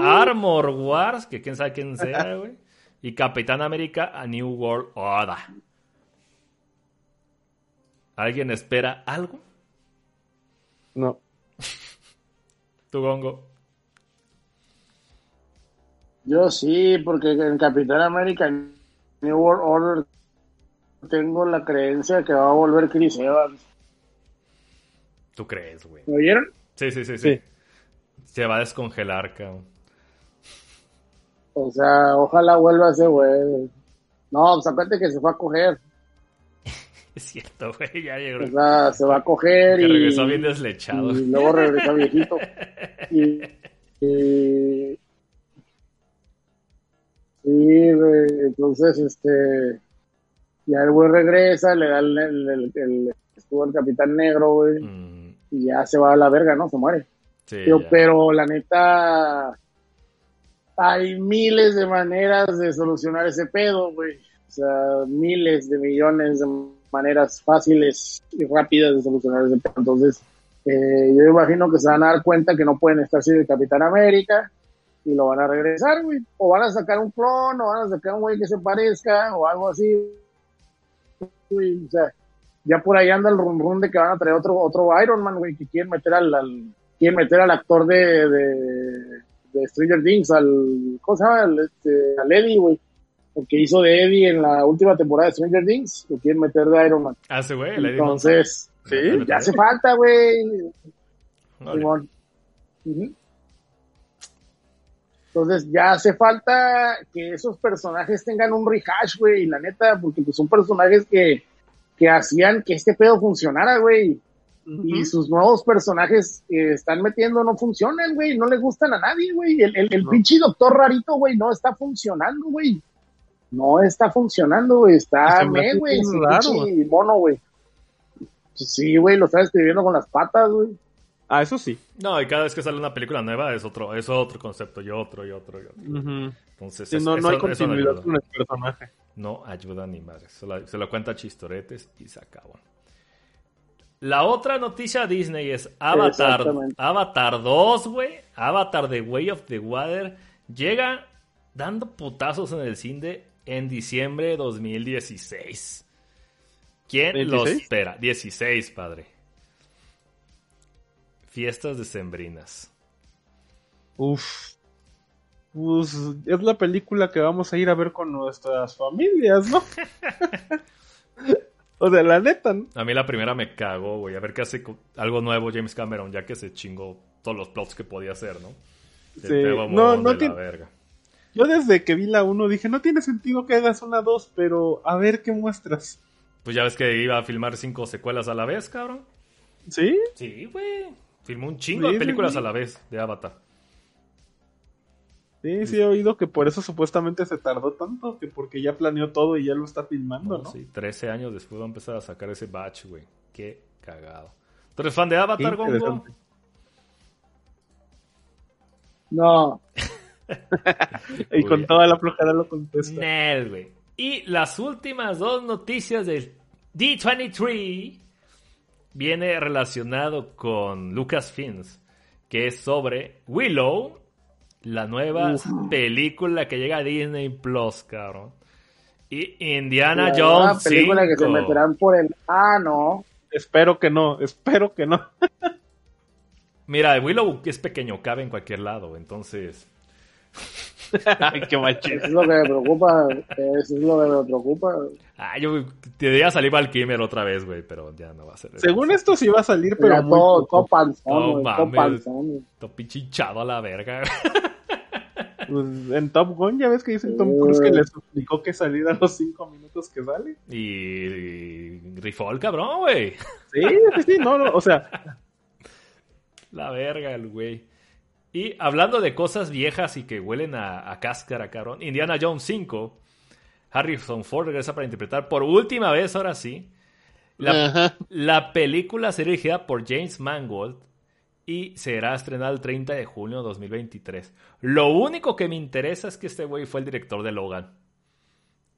Armor Wars, que quién sabe quién sea, güey, y Capitán América a New World Order. ¿Alguien espera algo? No. ¿Tu gongo? Yo sí, porque en Capitán América New World Order tengo la creencia que va a volver Chris Evans. ¿Tú crees, güey? ¿Me oyeron? Sí, sí, sí, sí. Se va a descongelar, cabrón. O sea, ojalá vuelva ese güey. No, pues acuérdate que se fue a coger. es cierto, güey, ya llegó. O sea, se va a coger que y... regresó bien deslechado. Y luego regresa viejito. y, y, Sí, güey, entonces, este, ya el güey regresa, le da el, el, el, el escudo al Capitán Negro, güey, Mm, y ya se va a la verga, ¿no? Se muere. sí, Yo, pero la neta, hay miles de maneras de solucionar ese pedo, güey. O sea, miles de millones de maneras fáciles y rápidas de solucionar ese pedo. Entonces, eh, yo imagino que se van a dar cuenta que no pueden estar sin el Capitán América y lo van a regresar, güey. O van a sacar un clon, o van a sacar un güey que se parezca, o algo así. O sea, ya por ahí anda el rum rum de que van a traer otro, otro Iron Man, güey, que quieren meter al, al- quieren meter al actor de, de, de Stranger Things, al, ¿cómo se llama? Al, este, al Eddie, güey. El que hizo de Eddie en la última temporada de Stranger Things, lo quieren meter de Iron Man. Ah, güey, Entonces, Sí, ya hace falta, güey. Entonces ya hace falta que esos personajes tengan un rehash, güey, y la neta, porque pues son personajes que, que hacían que este pedo funcionara, güey. Y sus nuevos personajes que están metiendo no funcionan, güey, no le gustan a nadie, güey. El, el, el No. pinche doctor rarito, güey, no está funcionando, güey. No está funcionando, güey, está me güey, pinche mono, güey. Pues sí, güey, lo está escribiendo con las patas, güey. Ah, eso sí. No, y cada vez que sale una película nueva es otro, es otro concepto, y otro, y otro, y otro. Ujú. Entonces, Sí, es- no, no eso- hay eso continuidad ayuda. con el personaje. No ayuda ni madre. Se lo, se lo cuenta chistoretes y se acabó. La otra noticia Disney es Avatar. Avatar 2, güey. Avatar The Way of the Water. Llega dando putazos en el cine en diciembre de 2016. ¿Quién lo 26? espera? 16, padre. Fiestas decembrinas. Uf. Pues es la película que vamos a ir a ver con nuestras familias, ¿no? o sea, la neta, ¿no? A mí la primera me cagó, güey. A ver qué hace algo nuevo James Cameron, ya que se chingó todos los plots que podía hacer, ¿no? El Sí. No, no de la tiene- verga. Yo desde que vi la 1 dije, no tiene sentido que hagas una 2, pero a ver qué muestras. Pues ya ves que iba a filmar cinco secuelas a la vez, cabrón. ¿Sí? Sí, güey. Filmó un chingo Sí, de sí, películas sí. a la vez de Avatar. Sí, sí he oído que por eso supuestamente se tardó tanto, que porque ya planeó todo y ya lo está filmando, ¿no? Sí, 13 años después va a empezar a sacar ese batch, güey. Qué cagado. ¿Tú eres fan de Avatar, Gongo? No, Y con toda la flojera lo contesta. Nel, güey. Y las últimas dos noticias del D23 viene relacionado con Lucasfilms, que es sobre Willow, la nueva Uf. película que llega a Disney Plus, cabrón. Y Indiana la nueva Jones película que se 5. meterán por el ah no Espero que no, espero que no. Mira, Willow es pequeño, cabe en cualquier lado, entonces... Ay, qué machín. eso es lo que me preocupa eso es lo que me preocupa Ah, yo debería salir Valkymer otra vez, güey, pero ya no va a ser. Según esto sí va a salir, pero Mira, muy todo, poco. todo panzón, todo mames. panzón. Todo pinche hinchado a la verga. Pues, en Top Gun ya ves que dice Tom Cruise que le suplicó que saliera a los cinco minutos que sale. Y, y rifó el cabrón, güey. Sí, sí, sí, no, no, o sea, La verga, el güey. Y hablando de cosas viejas y que huelen a, a cáscara, cabrón. Indiana Jones 5. Harrison Ford regresa para interpretar por última vez, ahora sí. La, la película será dirigida por James Mangold y será estrenada el 30 de junio de 2023. Lo único que me interesa es que este güey fue el director de Logan.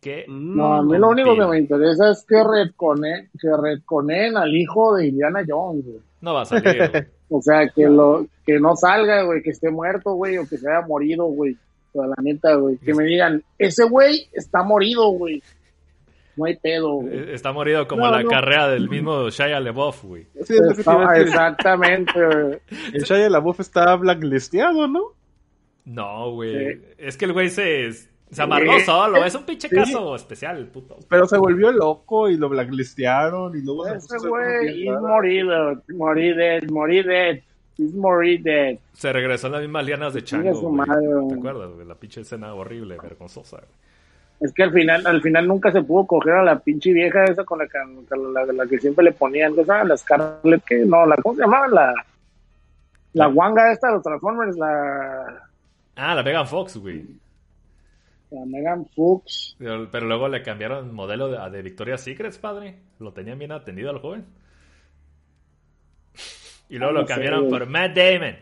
¿Qué? No, a mí lo único que me interesa es que retconen, que retconen al hijo de Indiana Jones, güey. No va a salir, güey. O sea, que lo que no salga, güey, que esté muerto, güey, o que se haya morido, güey. O sea, la neta, güey. Que me digan, ese güey está morido, güey. No hay pedo, güey. Eh, Está morido como No, la no. carrera del mismo Shia LaBeouf, güey. Sí, es exactamente, güey. El Shia LaBeouf está blacklisteado, ¿no? No, güey. Sí. Es que el güey se, se amargó Sí. solo. Es un pinche Sí. caso especial, el puto. Pero se volvió loco y lo blacklistearon y luego Ese güey, raras. morido, dead. He's morir dead. Se regresó en las mismas lianas de Chango, su güey. madre, ¿Te acuerdas, güey? La pinche escena horrible, vergonzosa. güey. Es que al final, al final nunca se pudo coger a la pinche vieja esa con la que, la, la que siempre le ponían, ¿qué saben? La Scarlett, ¿qué? No, la, ¿cómo se llamaba? La, la guanga esta de los Transformers, la, Ah, la Megan Fox, güey. la Megan Fuchs. Pero, pero luego le cambiaron modelo de, de Victoria's Secrets, padre. Lo tenían bien atendido al joven. Y luego Ah, no lo cambiaron por Matt Damon.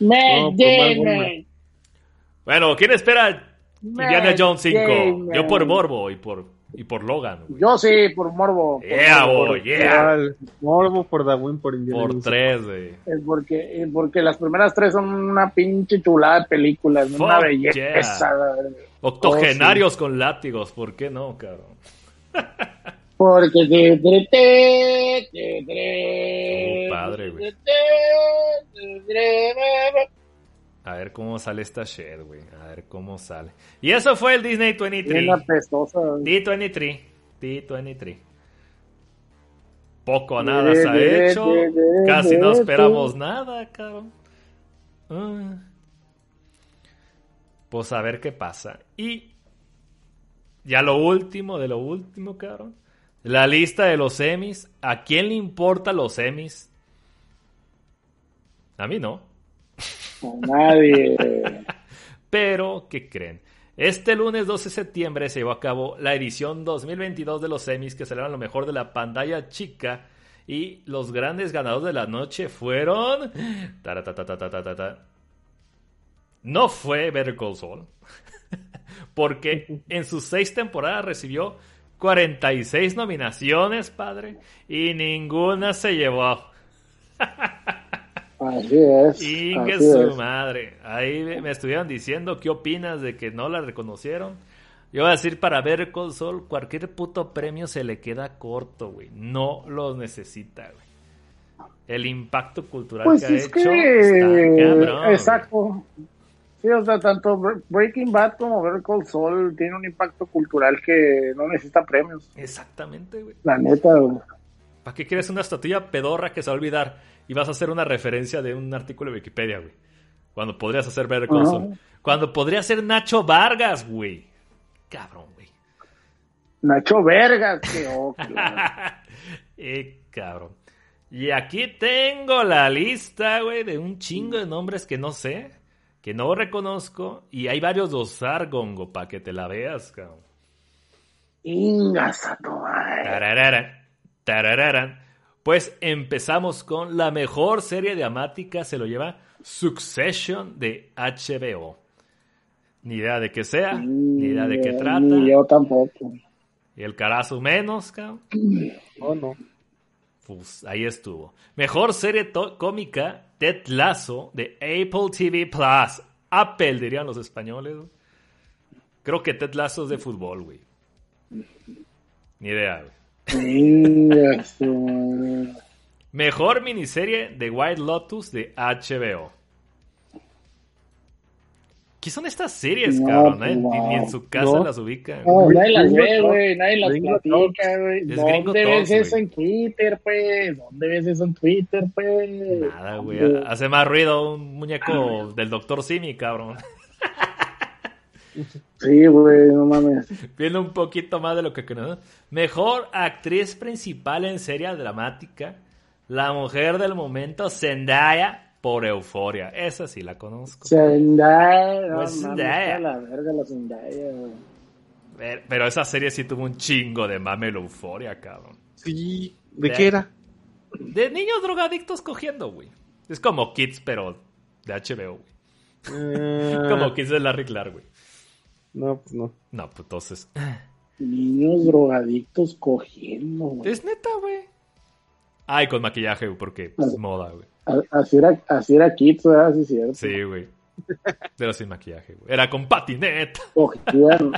Matt Damon. Bueno, ¿quién espera Indiana Jones 5? Damon. Yo por Morbo y por, y por Logan, güey. Yo sí, por morbo. por Yeah, morbo. boy, yeah. Morbo por The Win por Indiana Por Jones. tres, güey. Es porque, es porque las primeras tres son una pinche chulada de películas, Fuck una belleza. Octogenarios con látigos, ¿por qué no, cabrón? Porque te, te, te, te, te, Oh, padre, güey. A ver cómo sale esta shit, güey. A ver cómo sale. Y eso fue el Disney Bien 23. apestosa. D23. D23. Poco nada se ha hecho. Casi no esperamos nada, cabrón. Ah. Pues a ver qué pasa. Y ya lo último de lo último, cabrón. La lista de los semis. ¿A quién le importa los semis? A mí no. A nadie. Pero, ¿qué creen? Este lunes 12 de septiembre se llevó a cabo la edición 2022 de los semis que celebran lo mejor de la pantalla chica y los grandes ganadores de la noche fueron... No fue Better Call porque en sus seis temporadas recibió 46 nominaciones, padre, y ninguna se llevó. Así es. Ingue así su es. madre. Ahí me estuvieron diciendo qué opinas de que no la reconocieron. Yo voy a decir, para ver Sol, cualquier puto premio se le queda corto, güey. No los necesita, güey. El impacto cultural Pues que ha hecho que. está cabrón. güey. exacto. Sí, o sea, tanto Bre- Breaking Bad como Better Call Saul tiene un impacto cultural que no necesita premios. Exactamente, güey. La neta, güey. ¿Para qué quieres una estatuilla pedorra que se va a olvidar y vas a hacer una referencia de un artículo de Wikipedia, güey? Cuando podrías hacer Better Call. Saul. Cuando podría ser Nacho Vargas, güey. Cabrón, güey. Nacho Vergas, que oh, claro. eh, cabrón. Y aquí tengo la lista, güey, de un chingo de nombres que no sé, que no reconozco. Y hay varios de Gongo, para que te la veas, cabrón. Ingas a tararara. Pues empezamos con la mejor serie dramática, se lo lleva Succession de HBO. Ni idea de qué sea, ni idea de qué trata. Ni yo tampoco. Y el carazo menos, cabrón. No, no. Pues ahí estuvo. Mejor serie cómica, Ted Lasso, de Apple TV Plus. Apple, dirían los españoles. Creo que Ted Lasso es de fútbol, güey. Ni idea, güey. Mejor miniserie de White Lotus de HBO. ¿Qué son estas series, No, cabrón? pues, eh? Ni, no. ni en su casa No. las ubican. No, nadie las ve, güey, nadie las Gringo platica, güey. ¿Dónde ves Talks, eso en Twitter, pues? ¿Dónde ves eso en Twitter, pues? Nada, güey. Hace más ruido un muñeco del Dr. Simi, cabrón. Sí, güey, no mames. Viendo un poquito más de lo que creo. Mejor actriz principal en serie dramática. La mujer del momento, Zendaya, por Euforia. Esa sí la conozco. Zendaya, no Pues mames, Zendaya. la verga la Zendaya, güey. Pero- Pero esa serie sí tuvo un chingo de mame la Euforia, cabrón. Sí. ¿De De- qué era? De niños drogadictos cogiendo, güey. Es como Kids, pero de HBO, güey. Eh, Como Kids de Larry Clark, güey. No, pues no. No, pues entonces. Niños drogadictos cogiendo, güey. Es neta, güey. Ay, con maquillaje, güey, porque es moda, güey. Así era, así era Kids, ¿verdad? Sí, cierto. Sí, güey. Pero sin maquillaje, güey. Era con patineta. Cogían,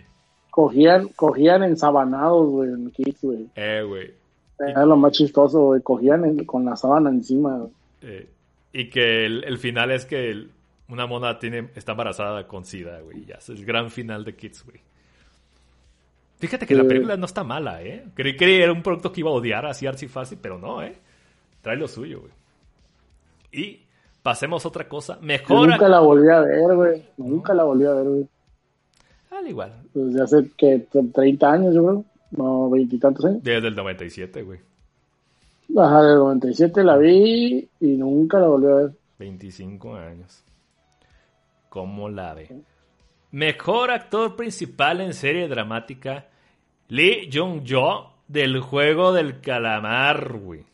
cogían, cogían ensabanados, güey, en Kids, güey. Eh, güey. Era lo más chistoso, güey. Cogían en- con la sábana encima, güey. Eh, y que el, el final es que el- una mona tiene, está embarazada con SIDA, güey. Ya, es el gran final de Kids, güey. Fíjate que la Sí. película no está mala, ¿eh? Creí que era un producto que iba a odiar así artsy fácil, pero no, ¿eh? Trae lo suyo, güey. Y pasemos a otra cosa. Mejor. Nunca la volví a ver, güey. Nunca la volví a ver, güey. Al igual. Desde hace, que 30 años, yo creo. No, veintitantos años. Desde el 97, güey. Ajá, del 97 la vi y nunca la volví a ver. 25 años. ¿Cómo la ve? Mejor actor principal en serie dramática, Lee Jong-jo del juego del calamar, güey.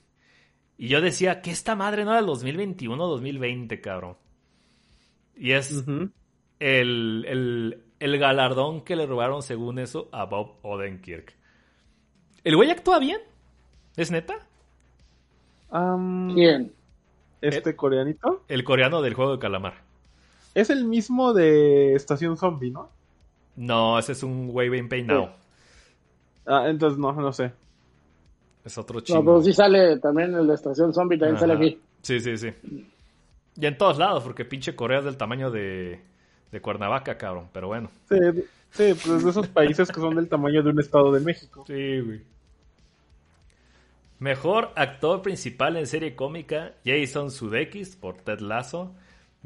Y yo decía que esta madre no era del 2021 2020, cabrón. Y es el, el, el galardón que le robaron, según eso, a Bob Odenkirk. ¿El güey actúa bien? ¿Es neta? ¿Quién? Este coreanito. El coreano del juego del calamar. Es el mismo de Estación Zombie, ¿no? No, ese es un güey bien peinado. Ah, entonces no, no sé. Es otro No, chingo. pero sí sale también en la estación zombie, también sale aquí. Sí, sí, sí. Y en todos lados, porque pinche Corea es del tamaño de, de Cuernavaca, cabrón. Pero bueno. Sí, sí, pues de esos países que son del tamaño de un estado de México. Sí, güey. Mejor actor principal en serie cómica, Jason Sudeikis por Ted Lasso.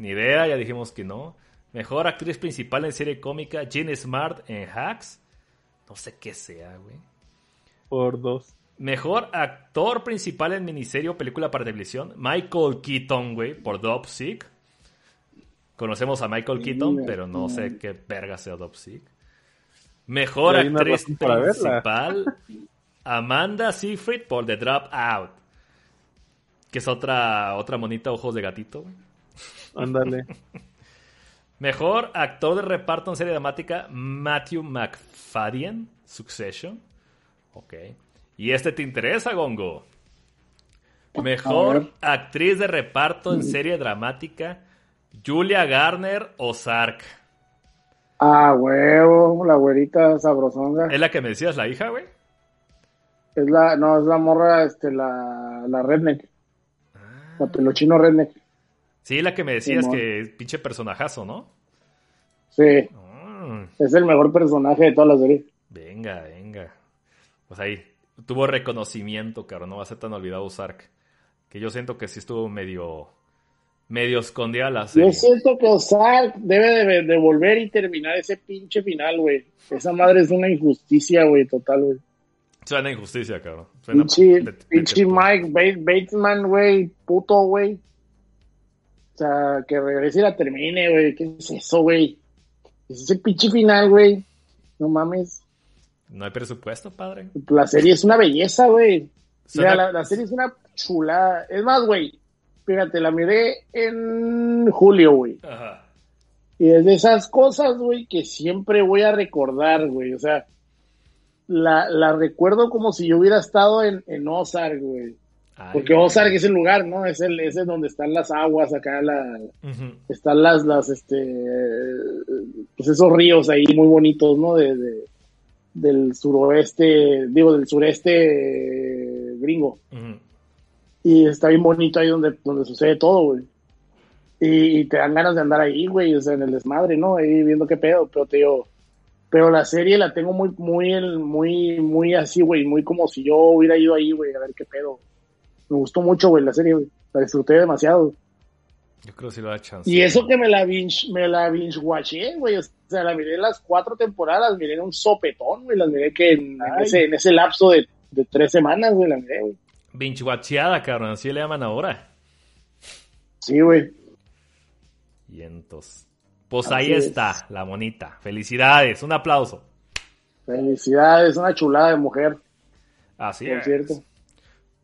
Ni idea, ya dijimos que no. Mejor actriz principal en serie cómica, Jean Smart en Hacks. No sé qué sea, güey. Por dos. Mejor actor principal en miniserie o película para televisión, Michael Keaton, güey, por Sick. Conocemos a Michael Keaton, pero no sé qué verga sea Sick. Mejor actriz principal, Amanda Seyfried por The Dropout. Que es otra, otra monita ojos de gatito, güey. Ándale. Mejor actor de reparto en serie dramática, Matthew McFadden, Succession. Ok. ¿Y este te interesa, Gongo? Mejor actriz de reparto en serie dramática, Julia Garner Ozark. Ah, huevo, la güerita sabrosonga. ¿Es la que me decías, la hija, güey? Es la, no, es la morra, este, la, la redneck. La peluchino redneck. Sí, la que me decías Simón. que pinche personajazo, ¿no? Sí, Mm, es el mejor personaje de toda la serie. venga, venga. Pues ahí, tuvo reconocimiento, cabrón. No va a ser tan olvidado Ozark. Que yo siento que sí estuvo medio... Medio escondida la serie. Yo siento que Ozark debe de, de volver y terminar ese pinche final, güey. Esa madre es una injusticia, güey, total, güey. Suena injusticia, cabrón. Suena Pinche, pinche Mike Batesman, güey, puto, güey. O sea, que regrese y la termine, güey. ¿Qué es eso, güey? Es ese pinche final, güey. No mames. No hay presupuesto, padre. La serie es una belleza, güey. Mira, la, la serie es una chulada. Es más, güey, fíjate, la miré en julio, güey. Ajá. Y es de esas cosas, güey, que siempre voy a recordar, güey. O sea, la, la recuerdo como si yo hubiera estado en, en Ozark, güey. Porque. Ozark es el lugar, ¿no? Es el, es donde están las aguas, acá la, Ujú. están las, las, este, pues esos ríos ahí muy bonitos, ¿no? De, de- del suroeste, digo, del sureste gringo. Ujú. Y está bien bonito ahí donde, donde sucede todo, güey. Y, y te dan ganas de andar ahí, güey, o sea, en el desmadre, ¿no? Ahí viendo qué pedo, pero te digo, pero la serie la tengo muy, muy, el- muy, muy así, güey, muy como si yo hubiera ido ahí, güey, a ver qué pedo. Me gustó mucho, güey, la serie, güey. La disfruté demasiado. Yo creo que sí lo da chance. Y eso que me la binge, me la binge watché, güey. O sea, la miré las cuatro temporadas, miré en un sopetón, güey. Las miré que en, ese, en ese lapso de, de tres semanas, güey, la miré, güey. Binge watcheada, cabrón. Así le llaman ahora. Sí, güey. Y entonces. Pues Así ahí es. está, la monita. Felicidades. Un aplauso. Felicidades, una chulada de mujer, Así por es. cierto.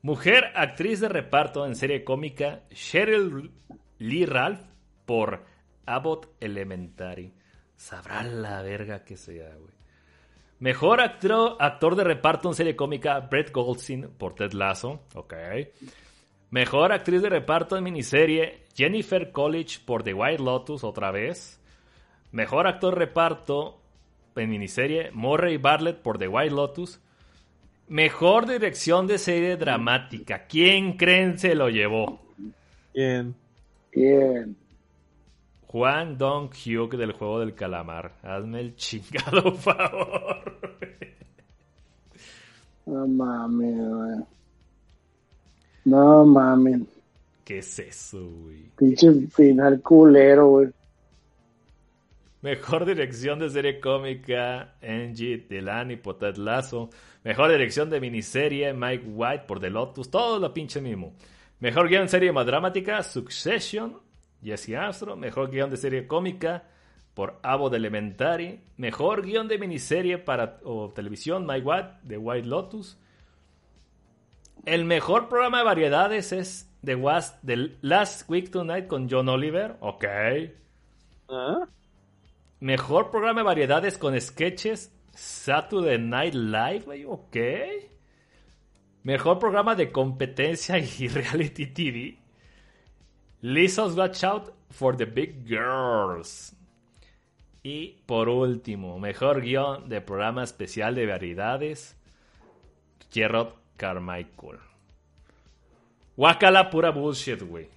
Mujer actriz de reparto en serie cómica Cheryl Lee Ralph por Abbott Elementary. Sabrá la verga que sea, güey. Mejor actor, actor de reparto en serie cómica, Brett Goldstein por Ted Lasso. Ok. Mejor actriz de reparto en miniserie, Jennifer Coolidge por The White Lotus, otra vez. Mejor actor reparto en miniserie, Murray Bartlett por The White Lotus. Mejor dirección de serie dramática. ¿Quién creen se lo llevó? ¿Quién? ¿Quién? Juan Dong Hyuk del juego del calamar. Hazme el chingado favor. No mames, güey. No mames. ¿Qué es eso, güey? Pinche final culero, güey. Mejor dirección de serie cómica, Angie Delany por Ted. Mejor dirección de miniserie, Mike White por The Lotus. Todo lo pinche mismo. Mejor guion de serie más dramática, Succession, Jesse Armstrong. Mejor guion de serie cómica por Abo de Elementary. Mejor guion de miniserie para o televisión, Mike White de White Lotus. El mejor programa de variedades es The, The Last Week Tonight con John Oliver. Ok. ¿Ah? Mejor programa de variedades con sketches. Saturday Night Live, güey, ok. Mejor programa de competencia y reality TV. Lisa's Watch Out for the Big Girls. Y por último, mejor guion de programa especial de variedades. Gerard Carmichael. Guacala pura bullshit, güey.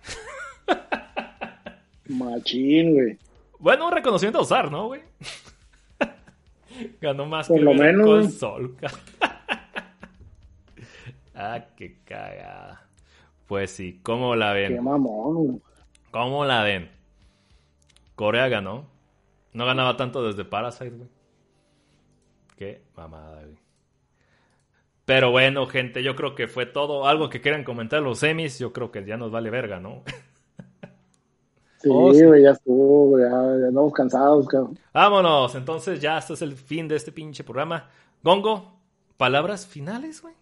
Machín, güey. Bueno, un reconocimiento a usar, ¿no, güey? Ganó más Por que lo menos. Saul. ah, qué cagada. Pues sí, ¿cómo la Qué ven? mamón, güey. ¿Cómo la ven? Corea ganó. No ganaba tanto desde Parasite, güey. Qué mamada, güey. Pero bueno, gente, yo creo que fue todo. Algo que quieran comentar los semis, yo creo que ya nos vale verga, ¿no? Sí, Oh, sí. ya estuvo. Ya, ya andamos cansados, cabrón. Vámonos, entonces ya este es el fin de este pinche programa. Gongo, palabras finales, güey.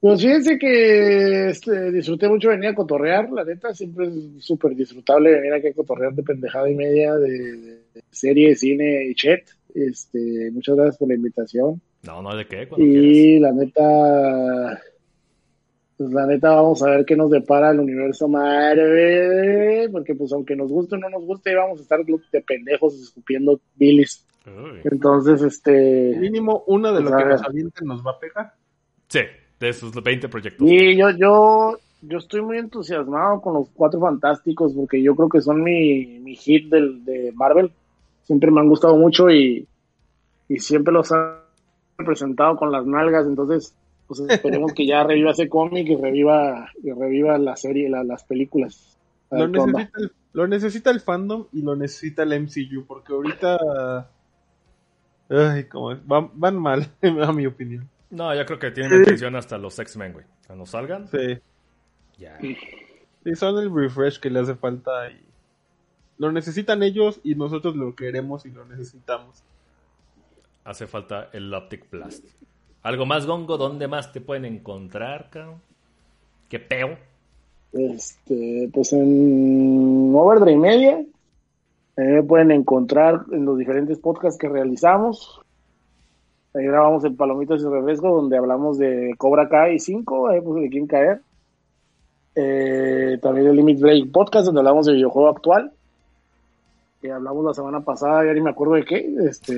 Pues fíjense que este, disfruté mucho venir a cotorrear, la neta, siempre es súper disfrutable venir aquí a cotorrear de pendejada y media de, de serie, cine y chat. Este, muchas gracias por la invitación. No, no, ¿de qué? Cuando quieras. Y la neta, pues la neta vamos a ver qué nos depara el universo Marvel, porque pues aunque nos guste o no nos guste, vamos a estar de pendejos escupiendo bilis. Uy. Entonces, este... Mínimo una de lo Pues, que a nos ver. avienten nos va a pegar. Sí, de esos 20 proyectos. Y yo, yo, yo estoy muy entusiasmado con los cuatro fantásticos porque yo creo que son mi, mi hit del, de Marvel. Siempre me han gustado mucho y, y siempre los han presentado con las nalgas. Entonces, pues esperemos que ya reviva ese cómic y reviva, y reviva la serie, la- las películas. Lo necesita, el, lo necesita el fandom y lo necesita el MCU, porque ahorita. Ay, como es, van, van mal, a mi opinión. No, yo creo que tienen intención hasta los X-Men, güey. Cuando salgan, Sí, ya. sí, son el refresh que le hace falta y lo necesitan ellos y nosotros lo queremos y lo necesitamos. Hace falta el Optic Blast. ¿Algo más, Gongo? ¿Dónde más te pueden encontrar, cabrón? ¿Qué peo? Este, pues en Overdrive Media ahí me pueden encontrar en los diferentes podcasts que realizamos. Ahí grabamos el Palomitas y Refresco, donde hablamos de Cobra Kai 5, ahí pues le quieren caer. Eh, también el Limit Break Podcast, donde hablamos de videojuego actual. Que hablamos la semana pasada, ya ni me acuerdo de qué, este,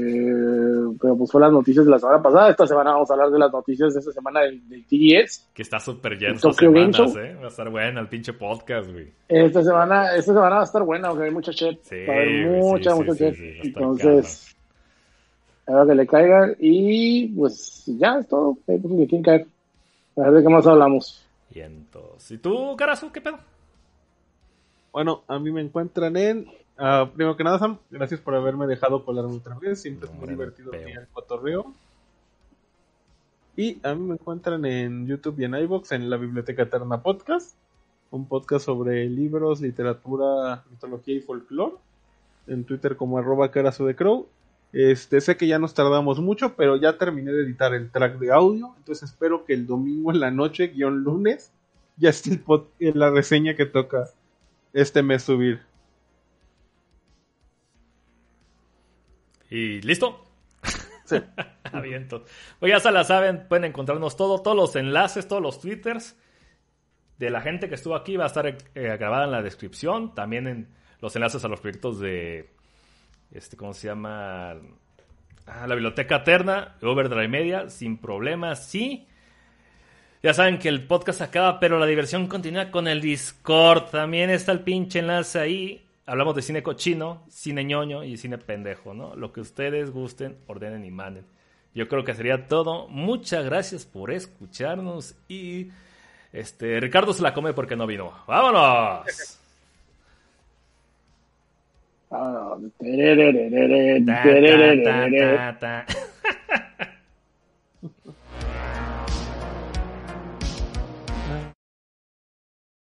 pero pues fue las noticias de la semana pasada. Esta semana vamos a hablar de las noticias de esta semana del, del TGS. Que está súper lleno semanas, Show. ¿eh? Va a estar buena el pinche podcast, güey. Esta semana, esta semana va a estar buena, porque hay mucha chat. Sí, va a haber mucha, sí, mucha sí, chat. Entonces, a ver que le caigan. Y pues ya es todo. Ahí pues quieren caer. A ver de qué más hablamos. Y entonces... ¿Y tú, Carazu, qué pedo? Bueno, a mí me encuentran en. Ah, primero que nada, Sam, gracias por haberme dejado colarme otra vez. Siempre es muy divertido al cotorreo. Y a mí me encuentran en YouTube y en iBox en la Biblioteca Eterna Podcast. Un podcast sobre libros, literatura, mitología y folclore. En Twitter como arroba carazo de crow. Este, sé que ya nos tardamos mucho, pero ya terminé de editar el track de audio. Entonces espero que el domingo en la noche, guion lunes, ya esté el pod- la reseña que toca este mes subir. ¿Y listo? Sí. Aviento. Pues ya se la saben, pueden encontrarnos todo, todos los enlaces, todos los twitters de la gente que estuvo aquí va a estar eh, grabada en la descripción. También en los enlaces a los proyectos de, este, ¿cómo se llama? Ah, la biblioteca Eterna, Overdrive Media, sin problemas, sí. Ya saben que el podcast acaba, pero la diversión continúa con el Discord. También está el pinche enlace ahí. Hablamos de cine cochino, cine ñoño y cine pendejo, ¿no? Lo que ustedes gusten, ordenen y manden. Yo creo que sería todo. Muchas gracias por escucharnos y este Ricardo se la come porque no vino. ¡Vámonos!